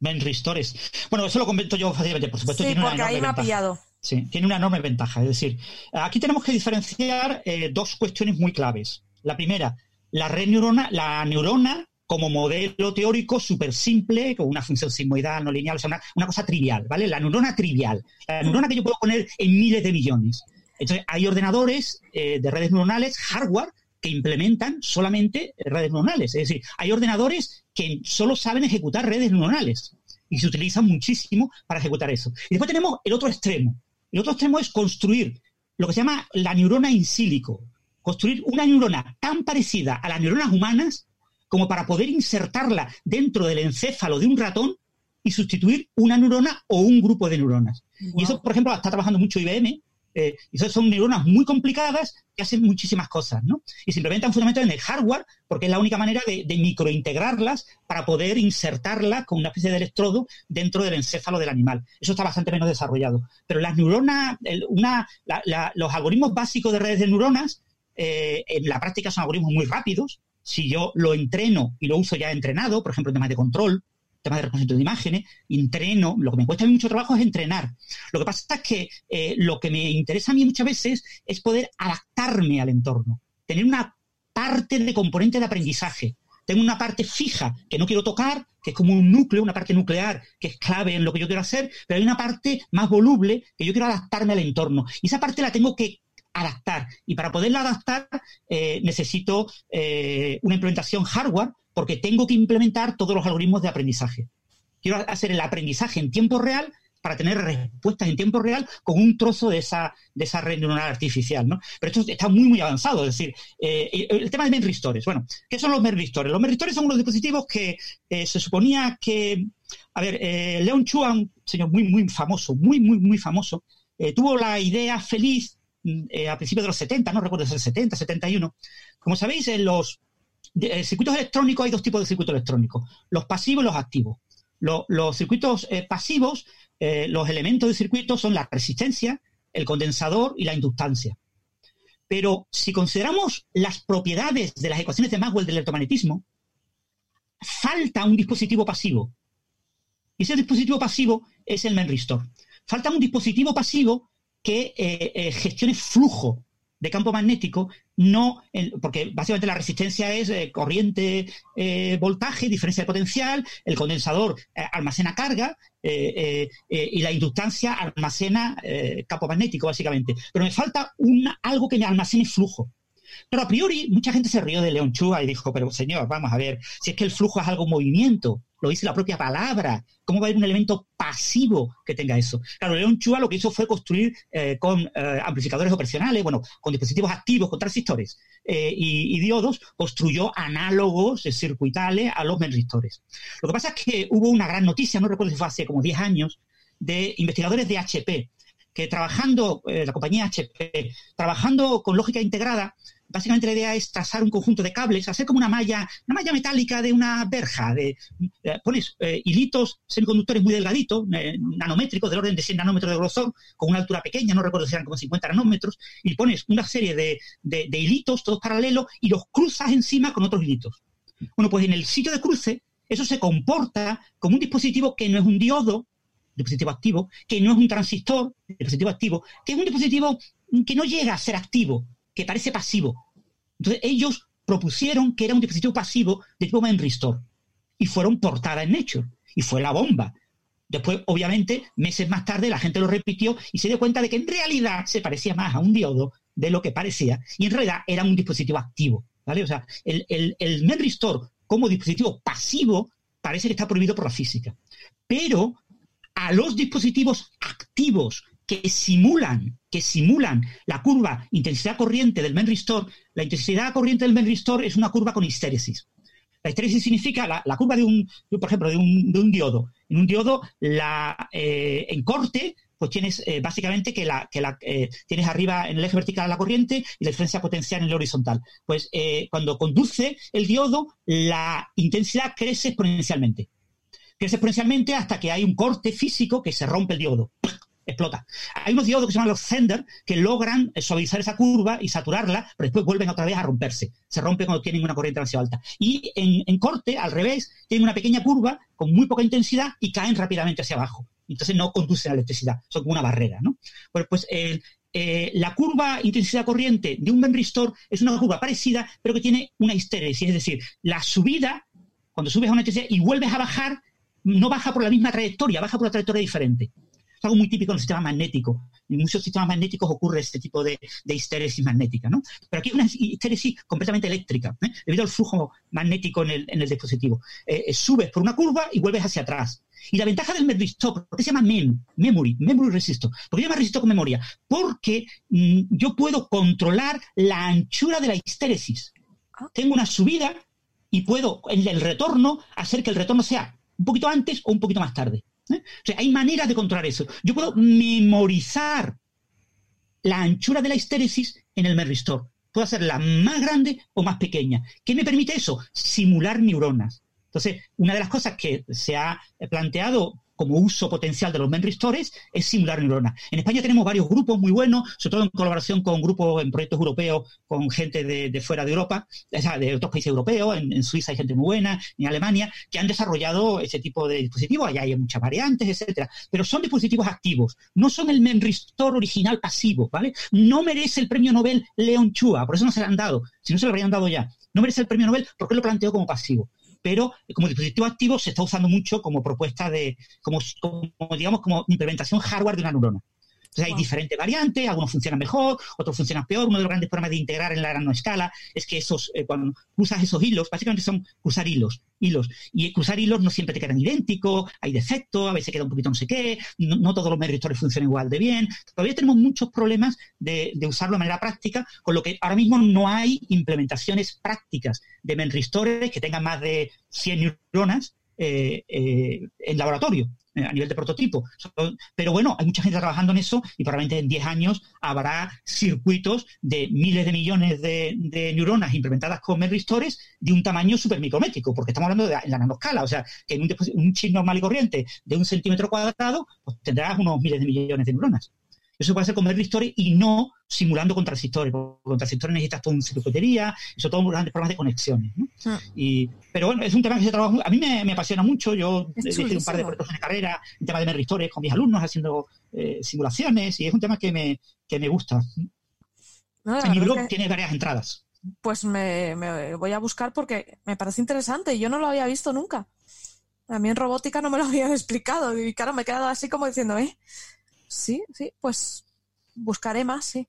[SPEAKER 5] Menristores. Bueno, eso lo comento yo fácilmente, por supuesto.
[SPEAKER 1] Sí,
[SPEAKER 5] tiene una
[SPEAKER 1] porque ahí
[SPEAKER 5] enorme
[SPEAKER 1] me ha
[SPEAKER 5] ventaja.
[SPEAKER 1] pillado.
[SPEAKER 5] Sí, tiene una enorme ventaja. Es decir, aquí tenemos que diferenciar eh, dos cuestiones muy claves. La primera, la red neurona, la neurona como modelo teórico súper simple, con una función sigmoidal, no lineal, o sea, una, una cosa trivial, ¿vale? La neurona trivial. La neurona que yo puedo poner en miles de millones. Entonces, hay ordenadores eh, de redes neuronales, hardware, que implementan solamente redes neuronales. Es decir, hay ordenadores que solo saben ejecutar redes neuronales y se utilizan muchísimo para ejecutar eso. Y después tenemos el otro extremo. El otro extremo es construir lo que se llama la neurona in silico. Construir una neurona tan parecida a las neuronas humanas como para poder insertarla dentro del encéfalo de un ratón y sustituir una neurona o un grupo de neuronas. Y eso, por ejemplo, está trabajando mucho IBM. Eh, y eso son neuronas muy complicadas que hacen muchísimas cosas, ¿no? Y se implementan fundamentalmente en el hardware porque es la única manera de, de microintegrarlas para poder insertarlas con una especie de electrodo dentro del encéfalo del animal. Eso está bastante menos desarrollado. Pero las neuronas, el- una, la- la- los algoritmos básicos de redes de neuronas, eh, en la práctica son algoritmos muy rápidos. Si yo lo entreno y lo uso ya entrenado, por ejemplo, en temas de control, temas de reconocimiento de imágenes, entreno, lo que me cuesta mucho trabajo es entrenar. Lo que pasa es que eh, lo que me interesa a mí muchas veces es poder adaptarme al entorno, tener una parte de componente de aprendizaje. Tengo una parte fija que no quiero tocar, que es como un núcleo, una parte nuclear que es clave en lo que yo quiero hacer, pero hay una parte más voluble que yo quiero adaptarme al entorno. Y esa parte la tengo que adaptar. Y para poderla adaptar eh, necesito eh, una implementación hardware porque tengo que implementar todos los algoritmos de aprendizaje. Quiero hacer el aprendizaje en tiempo real para tener respuestas en tiempo real con un trozo de esa, de esa red neuronal artificial, ¿no? Pero esto está muy, muy avanzado. Es decir, eh, el tema de memristores. Bueno, ¿qué son los memristores? Los memristores son unos dispositivos que eh, se suponía que... A ver, eh, Leon Chuan, un señor muy, muy famoso, muy, muy, muy famoso, tuvo la idea feliz eh, a principios de los 70, no recuerdo si es el 70, 71. Como sabéis, en los eh, circuitos electrónicos hay dos tipos de circuitos electrónicos, los pasivos y los activos. Lo- los circuitos eh, pasivos, los elementos del circuito son la resistencia, el condensador y la inductancia. Pero si consideramos las propiedades de las ecuaciones de Maxwell del electromagnetismo, falta un dispositivo pasivo. Y ese dispositivo pasivo es el memristor. Falta un dispositivo pasivo que eh, eh, gestione flujo de campo magnético, no porque básicamente la resistencia es eh, corriente, voltaje, diferencia de potencial, el condensador almacena carga y la inductancia almacena campo magnético, básicamente. Pero me falta algo que me almacene flujo. Pero a priori, mucha gente se rió de León Chua y dijo, pero señor, vamos a ver, si es que el flujo es algo en movimiento, lo dice la propia palabra, ¿cómo va a haber un elemento pasivo que tenga eso? Claro, León Chua lo que hizo fue construir eh, con eh, amplificadores operacionales, bueno, con dispositivos activos, con transistores eh, y, diodos, construyó análogos circuitales a los memristores. Lo que pasa es que hubo una gran noticia, no recuerdo si fue hace como 10 años, de investigadores de HP, que trabajando, la compañía HP, trabajando con lógica integrada, básicamente la idea es trazar un conjunto de cables, hacer como una malla, una malla metálica de una verja, de, eh, pones eh, hilitos semiconductores muy delgaditos, eh, nanométricos, del orden de 100 nanómetros de grosor, con una altura pequeña, no recuerdo si eran como 50 nanómetros, y pones una serie de, de- de hilitos, todos paralelos, y los cruzas encima con otros hilitos. Bueno, pues en el sitio de cruce, eso se comporta como un dispositivo que no es un diodo, dispositivo activo, que no es un transistor, dispositivo activo, que es un dispositivo que no llega a ser activo, que parece pasivo. Entonces ellos propusieron que era un dispositivo pasivo de tipo memristor y fueron portada en Nature y fue la bomba. Después, obviamente, meses más tarde la gente lo repitió y se dio cuenta de que en realidad se parecía más a un diodo de lo que parecía y en realidad era un dispositivo activo. ¿vale? O sea, el, el, el como dispositivo pasivo parece que está prohibido por la física. Pero a los dispositivos activos que simulan, que simulan la curva intensidad corriente del main la intensidad corriente del main es una curva con histéresis. La histéresis significa la, curva de un, por ejemplo, de un, diodo. En un diodo, la, eh, en corte, pues tienes eh, básicamente que la eh, tienes arriba en el eje vertical la corriente y la diferencia potencial en el horizontal. Pues cuando conduce el diodo, la intensidad crece exponencialmente. Crece exponencialmente hasta que hay un corte físico que se rompe el diodo explota. Hay unos diodos que se llaman los Zender que logran suavizar esa curva y saturarla, pero después vuelven otra vez a romperse. Se rompe cuando tienen una corriente demasiado alta. Y en, corte, al revés, tienen una pequeña curva con muy poca intensidad y caen rápidamente hacia abajo. Entonces no conducen a la electricidad, son como una barrera, ¿no? Pues, eh, la curva intensidad corriente de un memristor es una curva parecida, pero que tiene una histéresis, es decir, la subida, cuando subes a una intensidad y vuelves a bajar, no baja por la misma trayectoria, baja por una trayectoria diferente. Es algo muy típico en el sistema magnético. En muchos sistemas magnéticos ocurre este tipo de, de histéresis magnética, ¿no? Pero aquí es una histéresis completamente eléctrica, ¿eh? debido al flujo magnético en el, dispositivo. Eh, eh, subes por una curva y vuelves hacia atrás. Y la ventaja del memristor, ¿por qué se llama MEM? Memory, Memory Resistor. ¿Por qué se llama resistor con memoria? Porque mm, yo puedo controlar la anchura de la histéresis. Ah. Tengo una subida y puedo en el retorno hacer que el retorno sea un poquito antes o un poquito más tarde. ¿Eh? Hay maneras de controlar eso. Yo puedo memorizar la anchura de la histéresis en el meristor. Puedo hacerla más grande o más pequeña. ¿Qué me permite eso? Simular neuronas. Entonces, una de las cosas que se ha planteado como uso potencial de los memristores es simular neuronas. En España tenemos varios grupos muy buenos, sobre todo en colaboración con grupos en proyectos europeos, con gente de, fuera de Europa, de otros países europeos, en, Suiza hay gente muy buena, en Alemania, que han desarrollado ese tipo de dispositivos, allá hay muchas variantes, etcétera, pero son dispositivos activos, no son el memristor original pasivo, ¿vale? No merece el premio Nobel Leon Chua, por eso no se le han dado, si no se lo habrían dado ya. No merece el premio Nobel porque lo planteó como pasivo pero como dispositivo activo se está usando mucho como propuesta de, como, digamos, como implementación hardware de una neurona. Entonces hay diferentes variantes, algunos funcionan mejor, otros funcionan peor. Uno de los grandes problemas de integrar en la gran escala es que esos, eh, cuando cruzas esos hilos, básicamente son cruzar hilos, hilos. Y cruzar hilos no siempre te quedan idénticos, hay defectos, a veces queda un poquito no sé qué, no, todos los meritores funcionan igual de bien. Todavía tenemos muchos problemas de, usarlo de manera práctica, con lo que ahora mismo no hay implementaciones prácticas de memristores que tengan más de 100 neuronas eh, eh, en laboratorio. Eh, a nivel de prototipo. Pero bueno, hay mucha gente trabajando en eso y probablemente en 10 años habrá circuitos de miles de millones de, neuronas implementadas con memristores de un tamaño súper micrométrico, porque estamos hablando de en la nanoscala, o sea, que en un, un chip normal y corriente de un centímetro cuadrado, pues tendrás unos miles de millones de neuronas. Eso puede hacer con transistores y no simulando con transistores. Porque con transistores necesitas todo un circuitería, eso todo grandes problemas de conexiones. Ah. Y, pero bueno, es un tema que se trabaja. A mí me, apasiona mucho. Yo he hecho un par de proyectos de carrera en tema de memristores con mis alumnos haciendo eh, simulaciones y es un tema que me, que me gusta. en mi blog tiene varias entradas.
[SPEAKER 1] Pues me, me voy a buscar porque me parece interesante y yo no lo había visto nunca. A mí en robótica no me lo habían explicado y claro, me he quedado así como diciendo, ¿eh? Sí, sí, pues buscaré más, sí.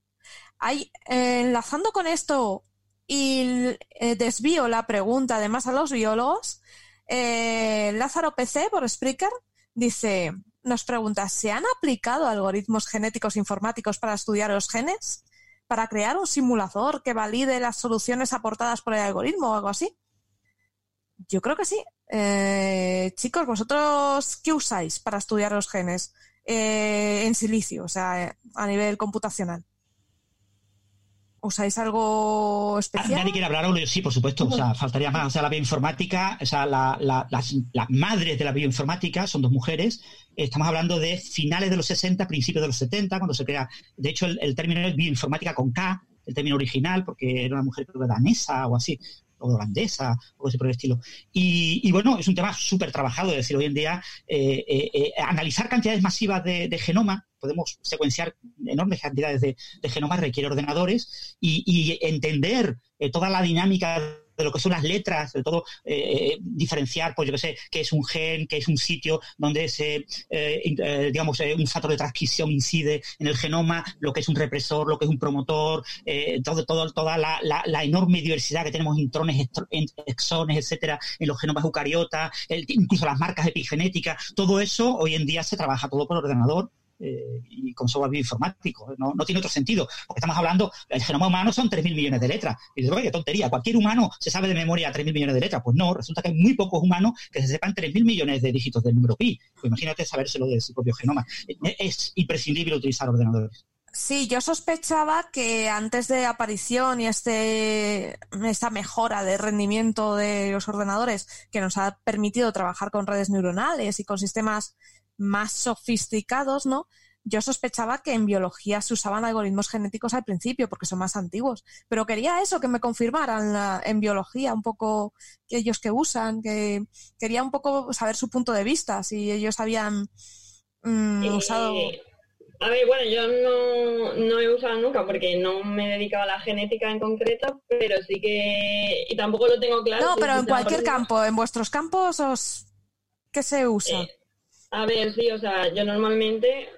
[SPEAKER 1] Hay, eh, enlazando con esto y eh, desvío la pregunta además a los biólogos, eh, Lázaro PC por Spreaker dice, nos pregunta, ¿se han aplicado algoritmos genéticos informáticos para estudiar los genes? ¿Para crear un simulador que valide las soluciones aportadas por el algoritmo o algo así? Yo creo que sí. chicos, ¿vosotros qué usáis para estudiar los genes? Eh, en silicio, o sea, a nivel computacional. ¿Usáis algo especial?
[SPEAKER 5] Nadie quiere hablar, sí, por supuesto. O sea, faltaría más. O sea, la bioinformática, o sea, las, madres de la bioinformática son dos mujeres. Estamos hablando de finales de los 60, principios de los 70, cuando se crea. De hecho, el, término es bioinformática con K, el término original, porque era una mujer danesa o así o holandesa, o así por el estilo. Y, bueno, es un tema súper trabajado, es decir, hoy en día eh, eh, eh, analizar cantidades masivas de, genoma, podemos secuenciar enormes cantidades de, genoma, requiere ordenadores y, entender toda la dinámica de lo que son las letras, sobre todo eh, diferenciar, pues yo qué sé, qué es un gen, qué es un sitio donde ese, eh, digamos, un factor de transcripción incide en el genoma, lo que es un represor, lo que es un promotor, todo, todo, toda la, la, enorme diversidad que tenemos intrones, exones, etcétera, en los genomas eucariotas, incluso las marcas epigenéticas, todo eso hoy en día se trabaja todo por ordenador eh, y con software bioinformático. No, no tiene otro sentido, porque estamos hablando, el genoma humano son 3.000 millones de letras. Y digo, qué tontería, ¿cualquier humano se sabe de memoria 3.000 millones de letras? Pues no, resulta que hay muy pocos humanos que se sepan 3.000 millones de dígitos del número pi. Pues imagínate sabérselo de su propio genoma. Es imprescindible utilizar ordenadores.
[SPEAKER 1] Sí, yo sospechaba que antes de aparición y este, esta mejora de rendimiento de los ordenadores que nos ha permitido trabajar con redes neuronales y con sistemas más sofisticados, ¿no? Yo sospechaba que en biología se usaban algoritmos genéticos al principio porque son más antiguos, pero quería eso, que me confirmaran en biología un poco que ellos que usan, que quería un poco saber su punto de vista, si ellos habían mm, eh, usado...
[SPEAKER 6] A ver, bueno, yo no, no, he usado nunca porque no me he dedicado a la genética en concreto, pero sí que... Y tampoco lo tengo claro.
[SPEAKER 1] No, pero en cualquier campo, en vuestros campos, os... ¿qué se usa?
[SPEAKER 6] Eh, a ver, sí, o sea, yo normalmente,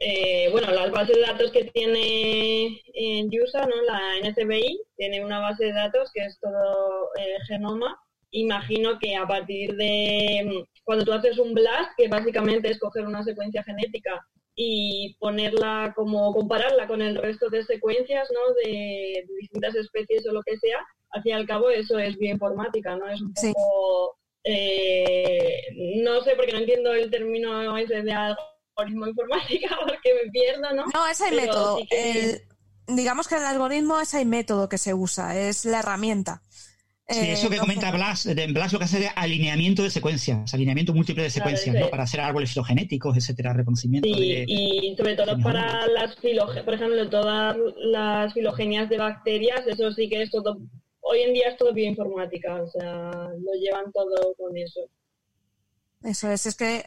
[SPEAKER 6] eh, bueno, las bases de datos que tiene en USA, ¿no? La NCBI, tiene una base de datos que es todo genoma. Imagino que a partir de cuando tú haces un blast, que básicamente es coger una secuencia genética y ponerla como compararla con el resto de secuencias, ¿no? De, distintas especies o lo que sea, al fin y al cabo eso es bioinformática, ¿no? Es un poco eh, no sé, porque no entiendo el término ese de algoritmo informática, porque me pierdo, ¿no?
[SPEAKER 1] No, es el método. digamos que el algoritmo es el método que se usa, es la herramienta.
[SPEAKER 5] Sí, eso que eh, comenta Blas, Blas lo que hace es alineamiento de secuencias, alineamiento múltiple de secuencias, ¿no? Para hacer árboles filogenéticos, etcétera, reconocimiento.
[SPEAKER 6] Sí, y sobre todo para las filogenias, por ejemplo, todas las filogenias de bacterias, eso sí que es todo hoy en día es todo bioinformática, o sea, lo llevan todo con eso.
[SPEAKER 1] Eso es, es que...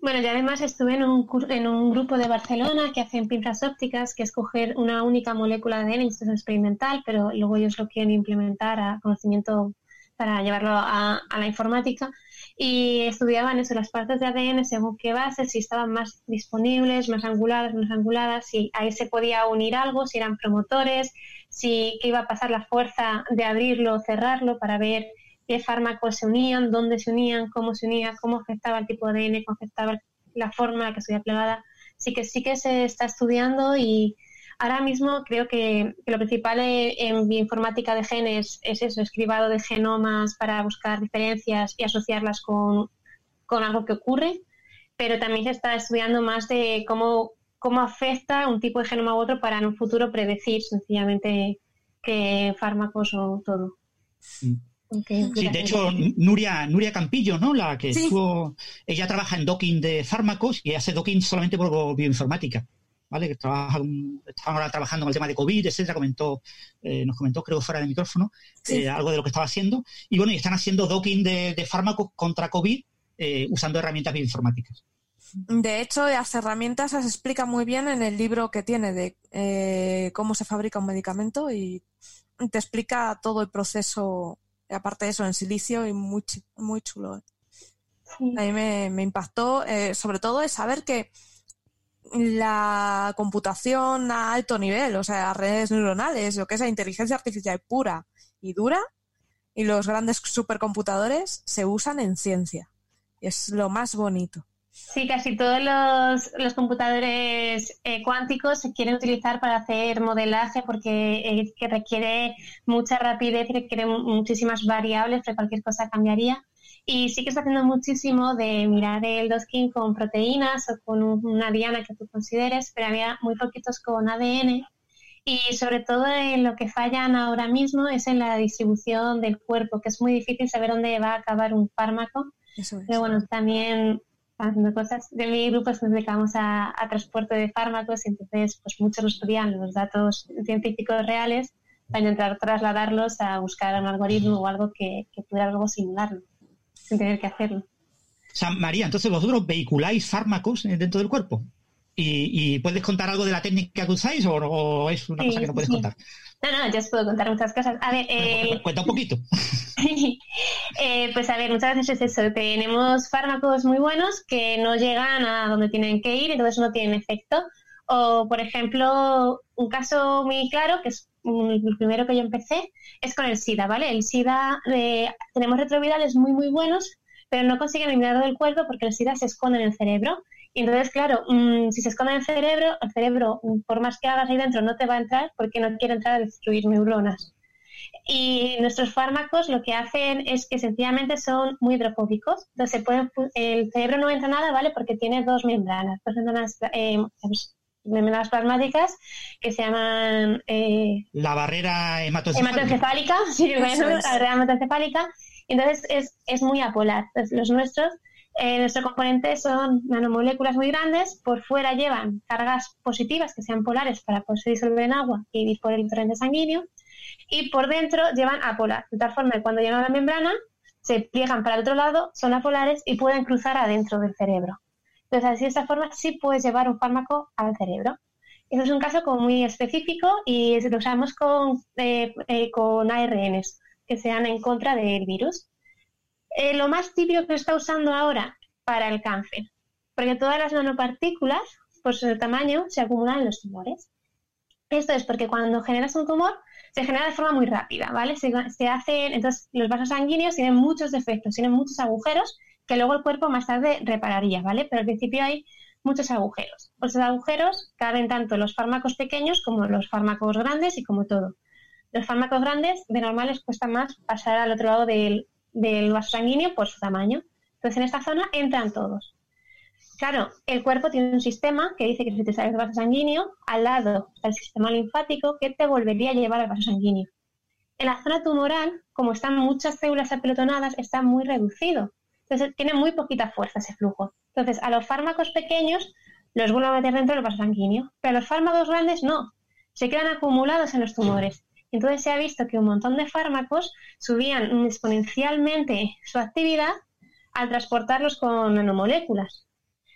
[SPEAKER 4] Bueno, y además estuve en un, en un grupo de Barcelona que hacen pinzas ópticas, que es coger una única molécula de ADN, esto es experimental, pero luego ellos lo quieren implementar a conocimiento para llevarlo a, a la informática y estudiaban eso, las partes de ADN según qué bases, si estaban más disponibles, más anguladas, menos anguladas, si ahí se podía unir algo, si eran promotores, si qué iba a pasar la fuerza de abrirlo o cerrarlo para ver qué fármacos se unían, dónde se unían, cómo se unían, cómo afectaba el tipo de ADN, cómo afectaba la forma en que estuviera plegada. Sí que sí que se está estudiando y ahora mismo creo que, lo principal en bioinformática de genes es eso, escribado de genomas para buscar diferencias y asociarlas con, con algo que ocurre, pero también se está estudiando más de cómo cómo afecta un tipo de genoma u otro para en un futuro predecir sencillamente qué fármacos o todo.
[SPEAKER 5] Mm. sí, de hecho, Nuria, Nuria Campillo, ¿no? La que estuvo, ella trabaja en docking de fármacos y hace docking solamente por bioinformática. ¿Vale? Que trabaja, estaban ahora trabajando con el tema de COVID, etcétera, comentó, eh, nos comentó, creo, fuera de micrófono, eh, algo de lo que estaba haciendo. Y bueno, y están haciendo docking de, fármacos contra COVID eh, usando herramientas bioinformáticas.
[SPEAKER 1] De hecho, las herramientas se explican muy bien en el libro que tiene de eh, cómo se fabrica un medicamento y te explica todo el proceso, aparte de eso, en silicio y muy, muy chulo. A mí me, impactó, eh, sobre todo, es saber que la computación a alto nivel, o sea, redes neuronales, lo que es la inteligencia artificial pura y dura, y los grandes supercomputadores se usan en ciencia. Y es lo más bonito.
[SPEAKER 4] Sí, casi todos los, computadores eh, cuánticos se quieren utilizar para hacer modelaje porque eh, que requiere mucha rapidez y requiere muchísimas variables, que cualquier cosa cambiaría. Y sí que está haciendo muchísimo de mirar el docking con proteínas o con una diana que tú consideres, pero había muy poquitos con ADN. Y sobre todo en lo que fallan ahora mismo es en la distribución del cuerpo, que es muy difícil saber dónde va a acabar un fármaco. Pero bueno, también haciendo cosas. De mi grupo nos dedicamos a, transporte de fármacos, y entonces pues muchos estudian los datos científicos reales para intentar trasladarlos a buscar un algoritmo o algo que, que pudiera algo simularlo, sin tener que hacerlo.
[SPEAKER 5] Sea, María, entonces vosotros vehiculáis fármacos dentro del cuerpo. ¿Y, puedes contar algo de la técnica que usáis o, es una cosa que no puedes contar?
[SPEAKER 4] No, no, yo os puedo contar muchas cosas. A ver,
[SPEAKER 5] eh... cuenta un poquito.
[SPEAKER 4] eh, pues a ver, muchas veces es eso. Tenemos fármacos muy buenos que no llegan a donde tienen que ir, entonces no tienen efecto. O, por ejemplo, un caso muy claro, que es el primero que yo empecé, es con el SIDA, ¿vale? El SIDA, eh, tenemos retrovirales muy, muy buenos, pero no consiguen eliminarlo del cuerpo porque el SIDA se esconde en el cerebro. Y entonces, claro, mm, si se esconde en el cerebro, el cerebro, mm, por más que hagas ahí dentro, no te va a entrar porque no quiere entrar a destruir neuronas. Y nuestros fármacos lo que hacen es que sencillamente son muy hidrofóbicos. Entonces, el cerebro no entra nada, ¿vale? Porque tiene dos membranas, dos membranas, eh, membranas plasmáticas que se llaman...
[SPEAKER 5] Eh, la barrera hematoencefálica.
[SPEAKER 4] hematoencefálica, sí, bueno, la barrera hematoencefálica. Entonces, es, es muy apolar. los nuestros eh, nuestro componente son nanomoléculas muy grandes, por fuera llevan cargas positivas que sean polares para poderse disolver en agua y ir por el torrente sanguíneo, y por dentro llevan apolar, de tal forma que cuando llegan a la membrana se pliegan para el otro lado, son apolares y pueden cruzar adentro del cerebro. Entonces, así de esta forma sí puedes llevar un fármaco al cerebro. Eso es un caso como muy específico y lo usamos con, eh, eh, con ARNs que sean en contra del virus. Eh, lo más típico que se está usando ahora para el cáncer, porque todas las nanopartículas, por su tamaño, se acumulan en los tumores. Esto es porque cuando generas un tumor, se genera de forma muy rápida, ¿vale? Se, hacen, entonces los vasos sanguíneos tienen muchos defectos, tienen muchos agujeros que luego el cuerpo más tarde repararía, ¿vale? Pero al principio hay muchos agujeros. Por esos agujeros caben tanto los fármacos pequeños como los fármacos grandes y como todo. Los fármacos grandes de normal les cuesta más pasar al otro lado del, del vaso sanguíneo por su tamaño. Entonces, en esta zona entran todos. Claro, el cuerpo tiene un sistema que dice que si te sale el vaso sanguíneo, al lado está el sistema linfático que te volvería a llevar al vaso sanguíneo. En la zona tumoral, como están muchas células apelotonadas, está muy reducido. Entonces, tiene muy poquita fuerza ese flujo. Entonces, a los fármacos pequeños los vuelvo a meter dentro del vaso sanguíneo, pero a los fármacos grandes no. Se quedan acumulados en los tumores. Entonces se ha visto que un montón de fármacos subían exponencialmente su actividad al transportarlos con nanomoléculas.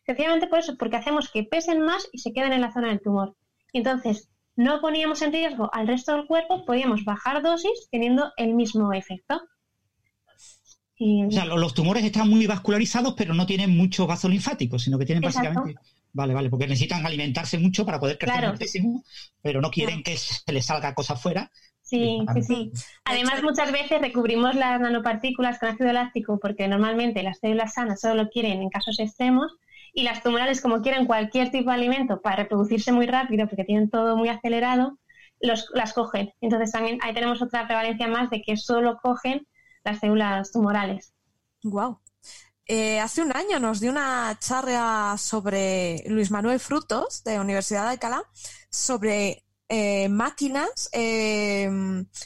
[SPEAKER 4] Sencillamente por eso, porque hacemos que pesen más y se queden en la zona del tumor. entonces no poníamos en riesgo al resto del cuerpo, podíamos bajar dosis teniendo el mismo efecto.
[SPEAKER 5] O sea, los tumores están muy vascularizados, pero no tienen muchos vasos linfáticos, sino que tienen básicamente Vale, vale, porque necesitan alimentarse mucho para poder crecer muchísimo, pero no quieren que se les salga cosa fuera.
[SPEAKER 4] Sí, sí, sí. Además, muchas veces recubrimos las nanopartículas con ácido láctico porque normalmente las células sanas solo lo quieren en casos extremos y las tumorales, como quieren cualquier tipo de alimento para reproducirse muy rápido porque tienen todo muy acelerado, los, las cogen. Entonces, también ahí tenemos otra prevalencia más de que solo cogen las células tumorales.
[SPEAKER 1] Wow. Eh, hace un año nos dio una charla sobre Luis Manuel Frutos de Universidad de Alcalá sobre eh, máquinas eh,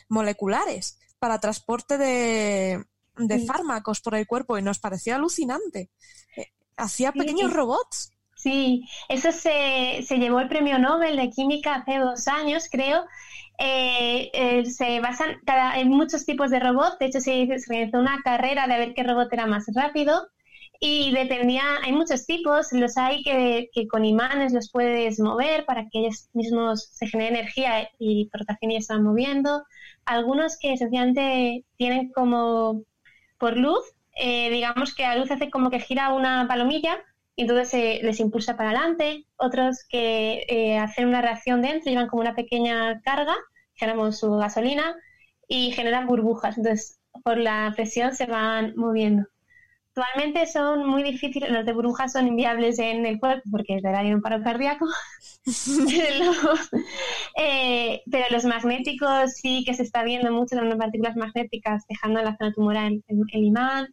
[SPEAKER 1] moleculares para transporte de, fármacos por el cuerpo y nos pareció alucinante. hacía pequeños robots.
[SPEAKER 4] Sí, eso se, se, llevó el premio Nobel de Química hace dos años, creo. Se basan en muchos tipos de robots. De hecho, se, realizó una carrera de ver qué robot era más rápido y dependía, hay muchos tipos, los hay que, con imanes los puedes mover para que ellos mismos se genere energía y por y van moviendo. Algunos que sencillamente tienen como por luz, eh, digamos que la luz hace como que gira una palomilla entonces se les impulsa para adelante. Otros que eh, hacen una reacción dentro, llevan como una pequeña carga, generamos su gasolina y generan burbujas. Entonces por la presión se van moviendo. Actualmente son muy difíciles, los de burbujas son inviables en el cuerpo porque es hay un paro cardíaco, eh, pero los magnéticos sí que se está viendo mucho las partículas magnéticas dejando en la zona tumoral el, imán.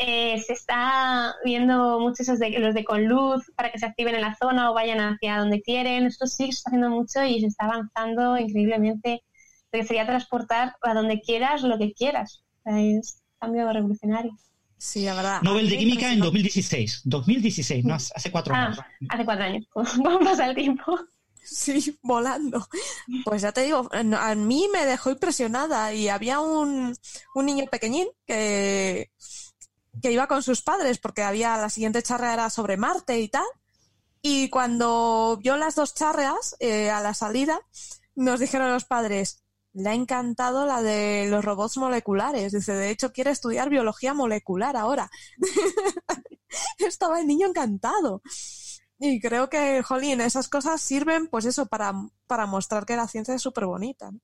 [SPEAKER 4] Eh, se está viendo muchos esos de los de con luz para que se activen en la zona o vayan hacia donde quieren. Esto sí se está haciendo mucho y se está avanzando increíblemente. que sería transportar a donde quieras lo que quieras. es un cambio revolucionario.
[SPEAKER 1] Sí, la verdad.
[SPEAKER 5] Nobel de Química en 2016. 2016, no hace cuatro ah, años.
[SPEAKER 4] Hace cuatro años. ¿Cómo pasa el tiempo?
[SPEAKER 1] Sí, volando. Pues ya te digo, a mí me dejó impresionada y había un, un niño pequeñín que, que iba con sus padres porque había la siguiente charla era sobre Marte y tal. Y cuando vio las dos charlas eh, a la salida, nos dijeron los padres, le ha encantado la de los robots moleculares. Dice, de hecho, quiere estudiar biología molecular ahora. Estaba el niño encantado. Y creo que, jolín, esas cosas sirven, pues eso, para, para mostrar que la ciencia es súper bonita. ¿no?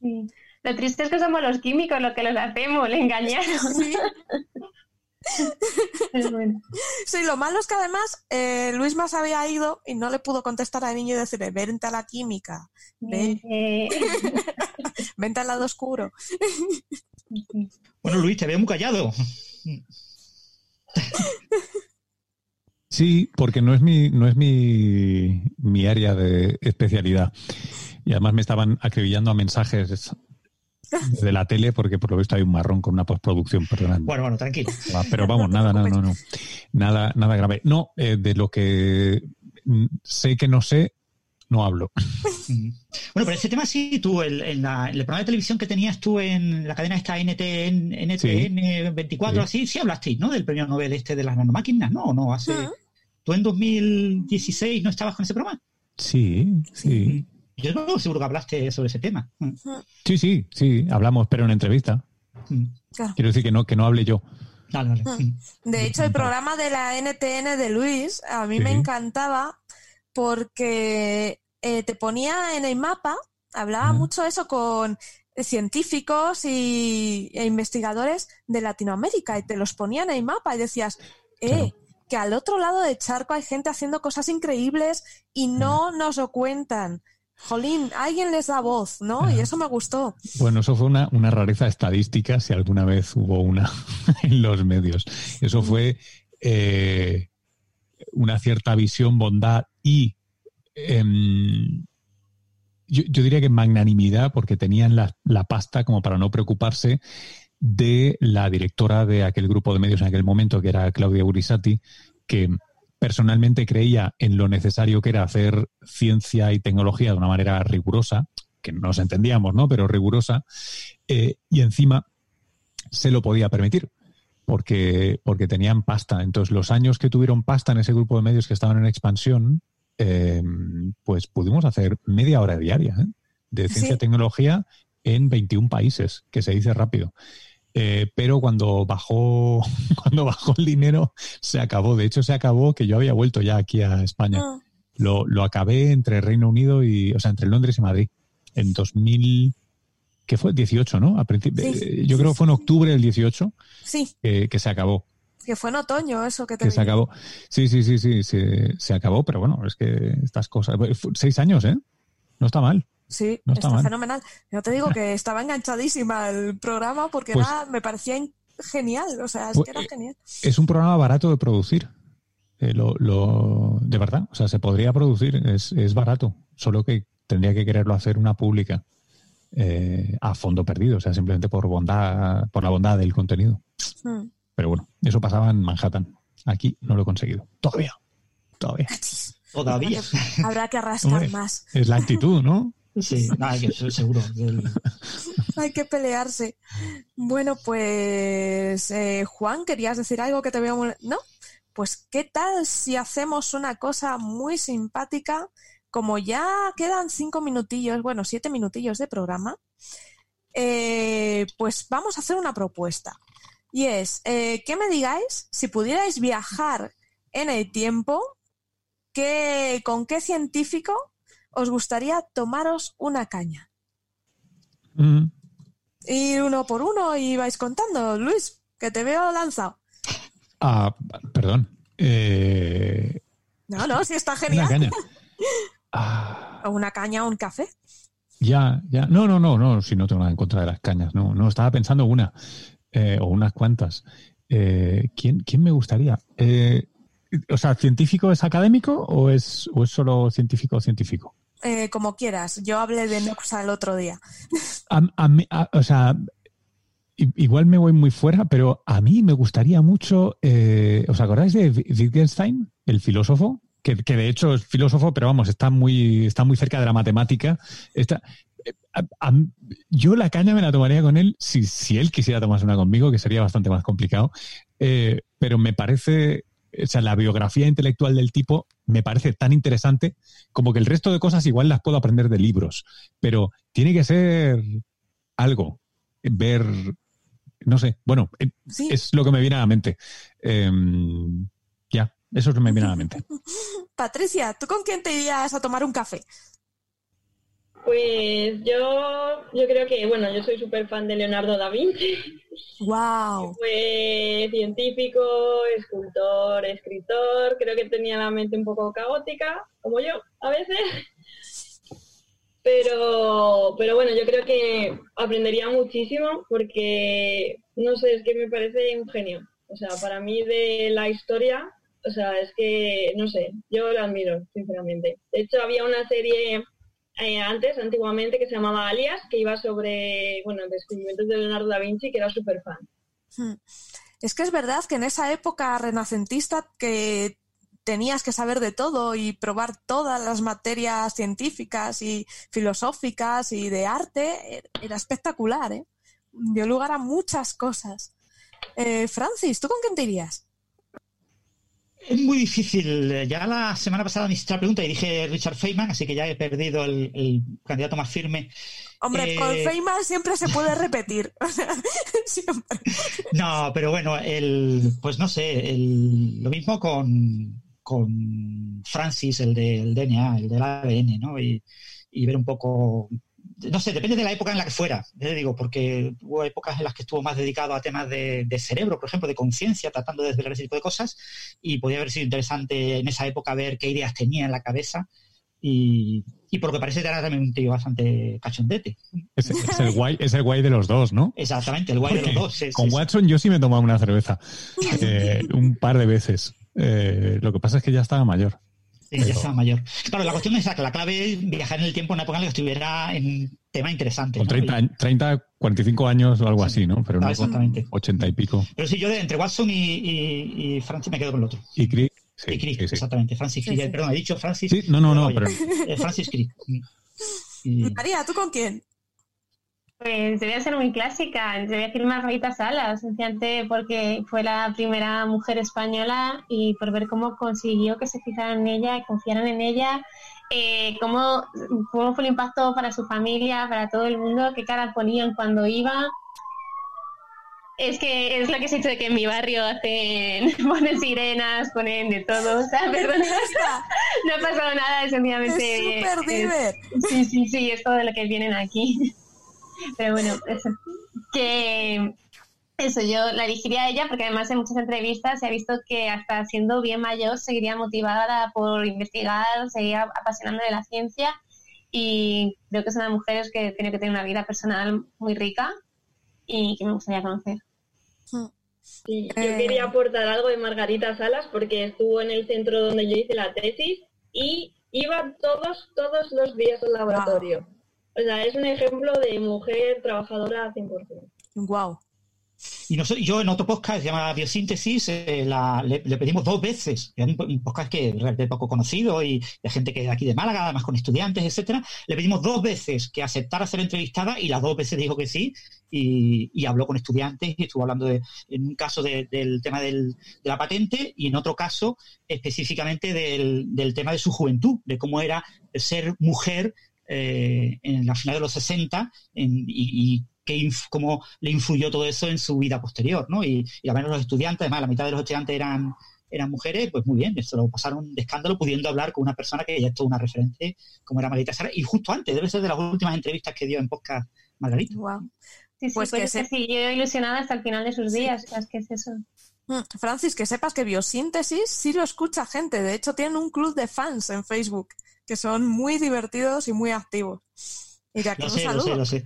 [SPEAKER 4] Sí. Lo triste es que somos los químicos los que los hacemos, le engañaron.
[SPEAKER 1] Sí.
[SPEAKER 4] Pero bueno.
[SPEAKER 1] Sí, lo malo es que además eh, Luis más había ido y no le pudo contestar al niño y decirle, vente a la química, ven,
[SPEAKER 4] Eh,
[SPEAKER 1] vente al lado oscuro.
[SPEAKER 5] Bueno, Luis, te veo muy callado.
[SPEAKER 3] Sí, porque no es mi, no es mi, mi área de especialidad. Y además me estaban acribillando a mensajes de la tele porque por lo visto hay un marrón con una postproducción, perdonad.
[SPEAKER 5] Bueno, bueno, tranquilo.
[SPEAKER 3] Va, Pero vamos,
[SPEAKER 1] No
[SPEAKER 3] nada, nada, no. Nada, nada grave. No, eh, de lo que sé que no sé, no hablo.
[SPEAKER 5] Bueno, pero ese tema sí, tú, el, en, la- en el programa de televisión que tenías tú en la cadena esta NTN, NTN 24,
[SPEAKER 3] Sí.
[SPEAKER 5] así, sí hablasteis, ¿no? Del premio Nobel este de las nanomáquinas, ¿no? ¿O no? Hace... ¿Tú en 2016 no estabas con ese programa?
[SPEAKER 3] Sí, sí.
[SPEAKER 5] Yo no seguro que hablaste sobre ese tema.
[SPEAKER 3] Sí, sí, sí, hablamos, pero en entrevista.
[SPEAKER 5] mm.
[SPEAKER 1] Claro.
[SPEAKER 3] Quiero decir que no, que no hable yo.
[SPEAKER 1] Mm.
[SPEAKER 5] Mm.
[SPEAKER 1] De hecho, el programa de la NTN de Luis a mí me encantaba porque eh, te ponía en el mapa, hablaba
[SPEAKER 3] Ajá.
[SPEAKER 1] mucho eso con científicos y, e investigadores de Latinoamérica y te los ponía en el mapa y decías, eh,
[SPEAKER 3] Claro.
[SPEAKER 1] que al otro lado del charco hay gente haciendo cosas increíbles y no nos lo cuentan. Jolín, alguien les da voz, ¿no? Y eso me gustó.
[SPEAKER 3] Bueno, eso fue una, una rareza estadística, si alguna vez hubo una en los medios. Eso fue eh, una cierta visión, bondad y em, yo, yo diría que magnanimidad, porque tenían la, la pasta como para no preocuparse de la directora de aquel grupo de medios en aquel momento, que era Claudia Urisati, que personalmente creía en lo necesario que era hacer ciencia y tecnología de una manera rigurosa, que no nos entendíamos, ¿no? Pero rigurosa, eh, y encima se lo podía permitir. Porque, porque tenían pasta. Entonces, los años que tuvieron pasta en ese grupo de medios que estaban en expansión, eh, pues pudimos hacer media hora diaria ¿eh? de ciencia
[SPEAKER 1] Sí.
[SPEAKER 3] y tecnología en 21 países, que se dice rápido. Eh, pero cuando bajó, cuando bajó el dinero, se acabó. De hecho, se acabó que yo había vuelto ya aquí a España.
[SPEAKER 1] Ah,
[SPEAKER 3] Lo, lo acabé entre Reino Unido y, o sea, entre Londres y Madrid en 2000, ¿qué fue? 18, ¿no? A principio,
[SPEAKER 1] Sí.
[SPEAKER 3] eh, yo creo que fue en octubre del 18
[SPEAKER 1] sí,
[SPEAKER 3] que, que se acabó.
[SPEAKER 1] que fue en otoño eso que te
[SPEAKER 3] Que se acabó. Sí, sí, sí, sí, se, se acabó, pero bueno, es que estas cosas. Seis años, ¿eh? No está mal.
[SPEAKER 1] Sí,
[SPEAKER 3] No está
[SPEAKER 1] fenomenal. Yo te digo que estaba enganchadísima al programa porque
[SPEAKER 3] Pues-
[SPEAKER 1] era- me parecía genial, o sea, es
[SPEAKER 3] Pues,
[SPEAKER 1] que era
[SPEAKER 3] eh,
[SPEAKER 1] genial.
[SPEAKER 3] Es un programa barato de producir. Eh, lo, lo- de verdad, o sea, se podría producir, es, es barato, solo que tendría que quererlo hacer una pública eh, a fondo perdido, o sea, simplemente por bondad, por la bondad del contenido.
[SPEAKER 1] Mm.
[SPEAKER 3] Pero bueno, eso pasaba en Manhattan. Aquí no lo he conseguido. Todavía. Todavía.
[SPEAKER 5] Todavía.
[SPEAKER 1] Habrá que arrastrar
[SPEAKER 3] Hombre.
[SPEAKER 1] más.
[SPEAKER 3] Es la actitud, ¿no?
[SPEAKER 5] Sí, nada, que seguro.
[SPEAKER 1] Hay que pelearse. Bueno, pues eh, Juan, ¿querías decir algo que te veo muy... ¿No? Pues ¿qué tal si hacemos una cosa muy simpática? Como ya quedan cinco minutillos, bueno, siete minutillos de programa, eh, pues vamos a hacer una propuesta. Y es eh, que me digáis si pudierais viajar en el tiempo, ¿qué, ¿con qué científico os gustaría tomaros una caña?
[SPEAKER 3] Mm.
[SPEAKER 1] Ir uno por uno y vais contando. Luis, que te veo lanzado.
[SPEAKER 3] Ah, perdón. Eh,
[SPEAKER 1] No, no, sí está
[SPEAKER 3] una
[SPEAKER 1] genial.
[SPEAKER 3] caña. Ah,
[SPEAKER 1] O una caña o un café.
[SPEAKER 3] ya, ya. No, no, no, no, si no tengo nada en contra de las cañas. No, no, estaba pensando una eh, o unas cuantas. Eh, ¿quién, ¿Quién me gustaría? Eh, o sea, ¿científico es académico o es, o es solo científico científico?
[SPEAKER 1] Eh, como quieras. Yo hablé de Noxa el otro día.
[SPEAKER 3] A- o sea, igual me voy muy fuera, pero a mí me gustaría mucho. eh, ¿Os acordáis de Wi- Wittgenstein, el filósofo? Que, que de hecho es filósofo, pero vamos, está muy, está muy cerca de la matemática. Está, eh, yo la caña me la tomaría con él si, si él quisiera tomarse una conmigo, que sería bastante más complicado. Pero me parece, o sea, la biografía intelectual del tipo me parece tan interesante como que el resto de cosas igual las puedo aprender de libros, pero tiene que ser algo, ver, no sé, bueno, eh, es lo que me viene a la mente. Em, ya, eso es lo que me viene a la mente.
[SPEAKER 1] Patricia, ¿tú con quién te irías a tomar un café?
[SPEAKER 6] Pues yo, yo creo que, bueno, yo soy súper fan de Leonardo da Vinci.
[SPEAKER 1] ¡Wow!
[SPEAKER 6] Fue científico, escultor, escritor. Creo que tenía la mente un poco caótica, como yo, a veces. Pero, pero bueno, yo creo que aprendería muchísimo porque, no sé, es que me parece un genio. O sea, para mí de la historia, o sea, es que, no sé, yo lo admiro, sinceramente. De hecho, había una serie eh, antes, antiguamente, que se llamaba Alias, que iba sobre, bueno, descubrimientos de Leonardo da Vinci, que era súper fan.
[SPEAKER 1] Hmm. Es que es verdad que en esa época renacentista que tenías que saber de todo y probar todas las materias científicas y filosóficas y de arte, era espectacular, ¿eh? Dio lugar a muchas cosas. Eh, Francis, ¿tú con quién te irías?
[SPEAKER 5] Es muy difícil. Ya la semana pasada me hiciste la pregunta y dije Richard Feynman, así que ya he perdido el, candidato más firme.
[SPEAKER 1] Hombre, con eh, Feynman siempre se puede repetir.
[SPEAKER 5] No, pero bueno, el, pues no sé, lo mismo con, con Francis, el del DNA, el del ADN, ¿no? y ver un poco no sé, depende de la época en la que fuera, te digo, porque hubo épocas en las que estuvo más dedicado a temas de, cerebro, por ejemplo, de conciencia, tratando de desvelar ese tipo de cosas, y podía haber sido interesante en esa época ver qué ideas tenía en la cabeza, y, y por lo que parece era también un tío bastante cachondete.
[SPEAKER 3] Es, el guay, es el guay de los dos, ¿no?
[SPEAKER 5] Exactamente, el guay de los dos.
[SPEAKER 3] con Watson yo sí me he tomado una cerveza, eh, un par de veces. Eh, lo que pasa es que ya estaba mayor
[SPEAKER 5] ya estaba mayor. Claro, la cuestión es que la clave es viajar en el tiempo en una época en la que estuviera en tema interesante.
[SPEAKER 3] Con 30, 30, 45 años o algo así, ¿no? Pero no, exactamente. 80 y pico.
[SPEAKER 5] Pero sí, yo de, entre Watson y, y, Francis me quedo con el otro.
[SPEAKER 3] Y Crick.
[SPEAKER 5] Sí, y Crick, exactamente. Francis Crick. Perdón, he dicho Francis.
[SPEAKER 3] Sí, no, no, no. Pero...
[SPEAKER 5] Eh, Francis Crick.
[SPEAKER 1] María, ¿tú con quién?
[SPEAKER 4] Pues debía ser muy clásica, debía decir Margarita Salas, sencillamente porque fue la primera mujer española y por ver cómo consiguió que se fijaran en ella y confiaran en ella, eh, cómo, cómo, fue el impacto para su familia, para todo el mundo, qué cara ponían cuando iba. Es que es lo que se ha hecho de que en mi barrio hacen, ponen sirenas, ponen de todo, o sea, perdón, no ha pasado nada, sencillamente.
[SPEAKER 1] Es súper
[SPEAKER 4] Sí, sí, sí, es todo lo que vienen aquí. Pero bueno, eso. Que eso, yo la elegiría a ella porque además en muchas entrevistas se ha visto que hasta siendo bien mayor seguiría motivada por investigar, seguía apasionando de la ciencia y creo que es una mujer que tiene que tener una vida personal muy rica y que me gustaría conocer.
[SPEAKER 6] Sí, yo eh. quería aportar algo de Margarita Salas porque estuvo en el centro donde yo hice la tesis y iba todos, todos los días al laboratorio. O sea, es un ejemplo de mujer trabajadora 100%.
[SPEAKER 1] Wow.
[SPEAKER 5] Y yo en otro podcast que se llama Biosíntesis eh, le, pedimos dos veces, es un, podcast que es realmente poco conocido y de gente que es aquí de Málaga, además con estudiantes, etcétera, le pedimos dos veces que aceptara ser entrevistada y las dos veces dijo que sí y, habló con estudiantes y estuvo hablando de, en un caso del tema de la patente y en otro caso específicamente del, tema de su juventud, de cómo era ser mujer eh, en la final de los 60 y, cómo le influyó todo eso en su vida posterior, ¿no? Y, y a menos los estudiantes, además la mitad de los estudiantes eran, eran mujeres, pues muy bien, esto lo pasaron de escándalo pudiendo hablar con una persona que ya es toda una referente como era Margarita Sara y justo antes, debe ser de las últimas entrevistas que dio en podcast Margarita.
[SPEAKER 4] Wow. Sí, sí, pues, pues que se... siguió ilusionada hasta el final de sus días, es que es eso.
[SPEAKER 1] Mm, Francis, que sepas que Biosíntesis sí lo escucha gente, de hecho tienen un club de fans en Facebook que son muy divertidos y muy activos. Y
[SPEAKER 5] lo sé, lo sé, lo sé.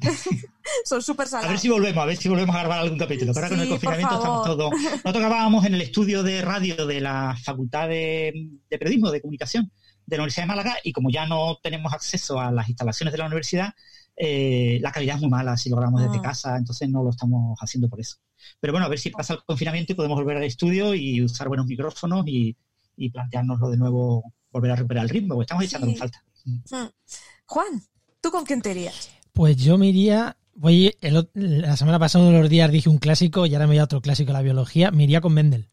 [SPEAKER 1] son súper salados.
[SPEAKER 5] A ver si volvemos, a ver si volvemos a grabar algún capítulo. Ahora con el confinamiento estamos todos. Nosotros grabábamos en el estudio de radio de la Facultad de, Periodismo, de Comunicación de la Universidad de Málaga y como ya no tenemos acceso a las instalaciones de la universidad, eh, la calidad es muy mala si lo grabamos desde ah. casa, entonces no lo estamos haciendo por eso. Pero bueno, a ver si pasa el confinamiento y podemos volver al estudio y usar buenos micrófonos y, y planteárnoslo de nuevo volver a recuperar el ritmo, porque estamos echando falta. Mm.
[SPEAKER 1] Juan, ¿tú con quién te irías?
[SPEAKER 7] Pues yo me iría, voy, la semana pasada uno de los días dije un clásico y ahora me voy a otro clásico de la biología, me iría con Mendel.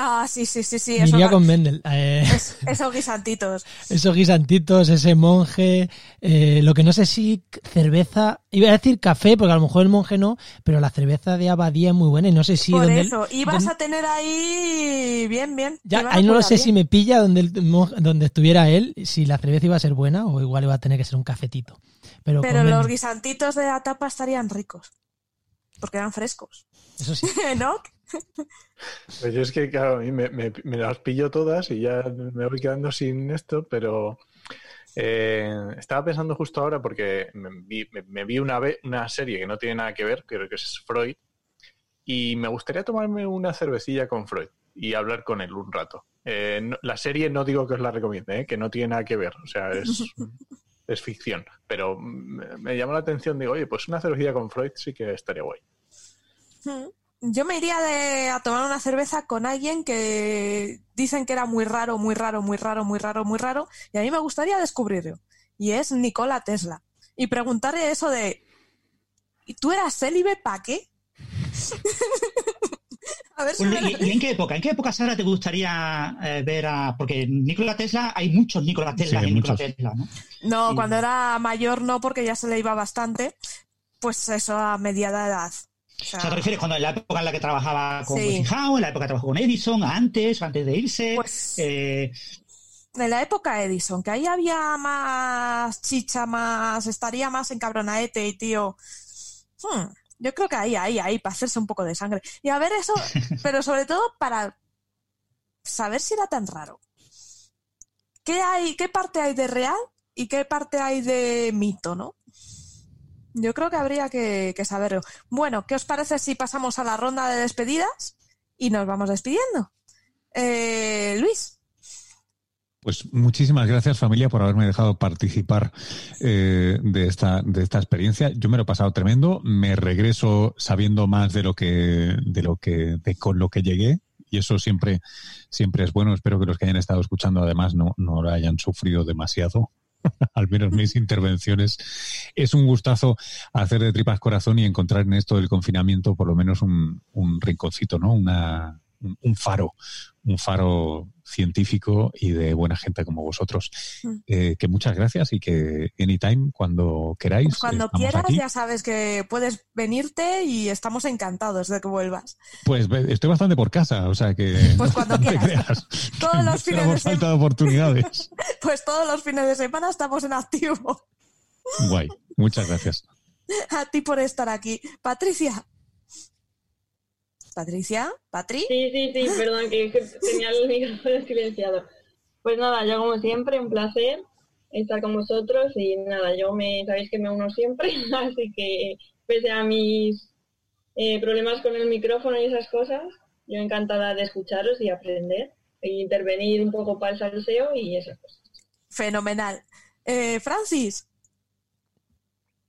[SPEAKER 1] Ah, sí, sí, sí, sí. Eso,
[SPEAKER 7] con Mendel. Eh,
[SPEAKER 1] es- esos guisantitos.
[SPEAKER 7] esos guisantitos, ese monje, eh, lo que no sé si cerveza, iba a decir café, porque a lo mejor el monje no, pero la cerveza de abadía es muy buena y no sé si
[SPEAKER 1] Por
[SPEAKER 7] donde el-
[SPEAKER 1] eso, ibas
[SPEAKER 7] donde-
[SPEAKER 1] a tener ahí bien, bien.
[SPEAKER 7] ya, ahí no lo sé
[SPEAKER 1] bien.
[SPEAKER 7] si me pilla donde, el donde estuviera él, si la cerveza iba a ser buena o igual iba a tener que ser un cafetito. Pero,
[SPEAKER 1] Pero los guisantitos de la tapa estarían ricos. Porque eran frescos.
[SPEAKER 7] eso sí.
[SPEAKER 1] ¿No?
[SPEAKER 8] Pues yo es que, claro, a mí me, me- me las pillo todas y ya me voy quedando sin esto, pero eh, estaba pensando justo ahora porque me vi, me- me vi una, serie que no tiene nada que ver, creo que es Freud, y me gustaría tomarme una cervecilla con Freud y hablar con él un rato. Eh, no- la serie no digo que os la recomiende, ¿eh? que no tiene nada que ver, o sea, es, es ficción, pero me, llamó la atención, digo, oye, pues una cervecilla con Freud sí que estaría guay.
[SPEAKER 1] Mm. Yo me iría de, a tomar una cerveza con alguien que dicen que era muy raro, muy raro, muy raro, muy raro, muy raro, y a mí me gustaría descubrirlo. Y es Nikola Tesla. Y preguntarle eso de, ¿y tú eras célibe para qué? a ver si
[SPEAKER 5] Bueno,
[SPEAKER 1] me
[SPEAKER 5] ¿y, y en qué época? ¿En qué época, Sara, te gustaría eh, ver a...? Porque Nikola Tesla, hay muchos Nikola Tesla
[SPEAKER 3] Sí,
[SPEAKER 5] en Nikola. Tesla, ¿no?
[SPEAKER 1] No,
[SPEAKER 5] Y-
[SPEAKER 1] cuando era mayor no, porque ya se le iba bastante. Pues eso, a mediada edad. O
[SPEAKER 5] O
[SPEAKER 1] sea,
[SPEAKER 5] ¿te refieres cuando en la época en la que trabajaba con
[SPEAKER 1] Sí.
[SPEAKER 5] Westinghouse, en la época que trabajó con Edison, antes, antes de irse?
[SPEAKER 1] Pues-
[SPEAKER 5] eh,
[SPEAKER 1] en la época Edison, que ahí había más chicha, más, estaría más encabronaete y tío. Hmm, yo creo que ahí, ahí, ahí, para hacerse un poco de sangre. Y a ver eso, pero sobre todo para saber si era tan raro. ¿Qué hay, qué parte hay de real y qué parte hay de mito, no? Yo creo que habría que, saberlo. Bueno, ¿qué os parece si pasamos a la ronda de despedidas y nos vamos despidiendo? Eh, Luis.
[SPEAKER 3] Pues muchísimas gracias familia por haberme dejado participar eh, de, esta, de esta experiencia. Yo me lo he pasado tremendo. Me regreso sabiendo más de lo que, de lo que, de con lo que llegué. Y eso siempre, siempre es bueno. Espero que los que hayan estado escuchando además no, no lo hayan sufrido demasiado. Al menos mis intervenciones. Es un gustazo hacer de tripas corazón y encontrar en esto del confinamiento por lo menos un, rinconcito, ¿no? Una, un, un faro, un faro científico y de buena gente como vosotros.
[SPEAKER 1] Mm.
[SPEAKER 3] Eh, que muchas gracias y que anytime, cuando queráis.
[SPEAKER 1] Cuando quieras,
[SPEAKER 3] aquí.
[SPEAKER 1] ya sabes que puedes venirte y estamos encantados de que vuelvas.
[SPEAKER 3] Pues estoy bastante por casa, o sea que.
[SPEAKER 1] Pues cuando
[SPEAKER 3] no te
[SPEAKER 1] quieras.
[SPEAKER 3] creas.
[SPEAKER 1] Todos los fines de
[SPEAKER 3] de oportunidades.
[SPEAKER 1] Pues todos los fines de semana estamos en activo.
[SPEAKER 3] Guay, muchas gracias.
[SPEAKER 1] A ti por estar aquí. Patricia. Patricia, Patri.
[SPEAKER 6] Sí, sí, sí, perdón, que que tenía el micrófono silenciado. Pues nada, yo como siempre, un placer estar con vosotros y nada, yo me sabéis que me uno siempre, así que pese a mis eh, problemas con el micrófono y esas cosas, yo encantada de escucharos y aprender e intervenir un poco para el salseo y esas cosas.
[SPEAKER 1] Fenomenal. Eh, Francis.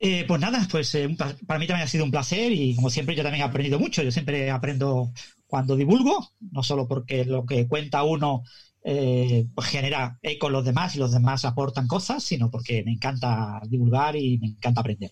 [SPEAKER 5] Eh, pues nada, pues eh, para mí también ha sido un placer y como siempre yo también he aprendido mucho. Yo siempre aprendo cuando divulgo, no solo porque lo que cuenta uno eh, pues genera eco en los demás y los demás aportan cosas, sino porque me encanta divulgar y me encanta aprender.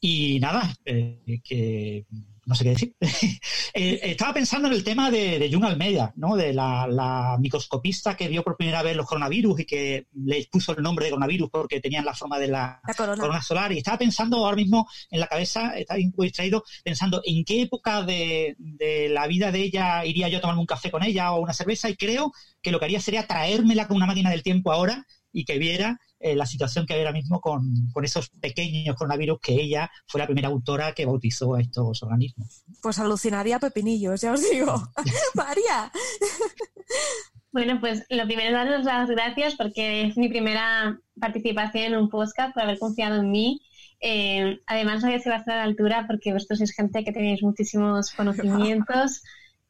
[SPEAKER 5] Y nada, eh, que no sé qué decir. Eh, estaba pensando en el tema de, de Jung Almeida, ¿no? de la, la microscopista que vio por primera vez los coronavirus y que le puso el nombre de coronavirus porque tenían la forma de la,
[SPEAKER 1] La corona.
[SPEAKER 5] corona solar y estaba pensando ahora mismo en la cabeza, estaba un poco distraído pensando en qué época de, de la vida de ella iría yo a tomarme un café con ella o una cerveza y creo que lo que haría sería traérmela con una máquina del tiempo ahora y que viera eh, la situación que hay ahora mismo con, con esos pequeños coronavirus que ella fue la primera autora que bautizó a estos organismos.
[SPEAKER 1] Pues alucinaría pepinillos, ya os digo. María.
[SPEAKER 4] Bueno, pues lo primero es daros las gracias porque es mi primera participación en un podcast por haber confiado en mí. Eh, además, sabía si va a estar a la altura porque vosotros sois gente que tenéis muchísimos conocimientos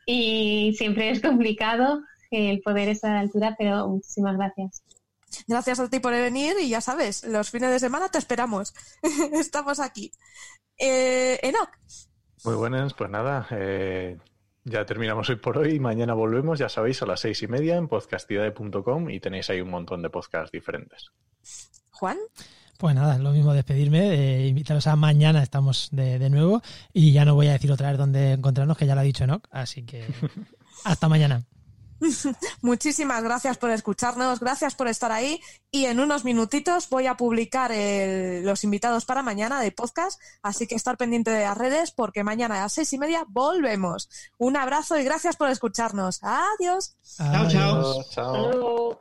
[SPEAKER 4] y siempre es complicado el poder estar a la altura, pero muchísimas gracias.
[SPEAKER 1] Gracias a ti por venir y ya sabes, los fines de semana te esperamos. Estamos aquí. Eh, Enoch.
[SPEAKER 8] Muy buenas, pues nada, eh, ya terminamos hoy por hoy. Mañana volvemos, ya sabéis, a las seis y media en podcastidade.com y tenéis ahí un montón de podcasts diferentes.
[SPEAKER 1] Juan.
[SPEAKER 7] Pues nada, lo mismo despedirme, eh, invitaros a mañana, estamos de, de nuevo y ya no voy a decir otra vez dónde encontrarnos, que ya lo ha dicho Enoch, así que hasta mañana.
[SPEAKER 1] Muchísimas gracias por escucharnos, gracias por estar ahí y en unos minutitos voy a publicar el- los invitados para mañana de podcast, así que estar pendiente de las redes porque mañana a las seis y media volvemos. Un abrazo y gracias por escucharnos. Adiós.
[SPEAKER 5] Chao, chao.
[SPEAKER 8] Chao.
[SPEAKER 6] Hasta luego.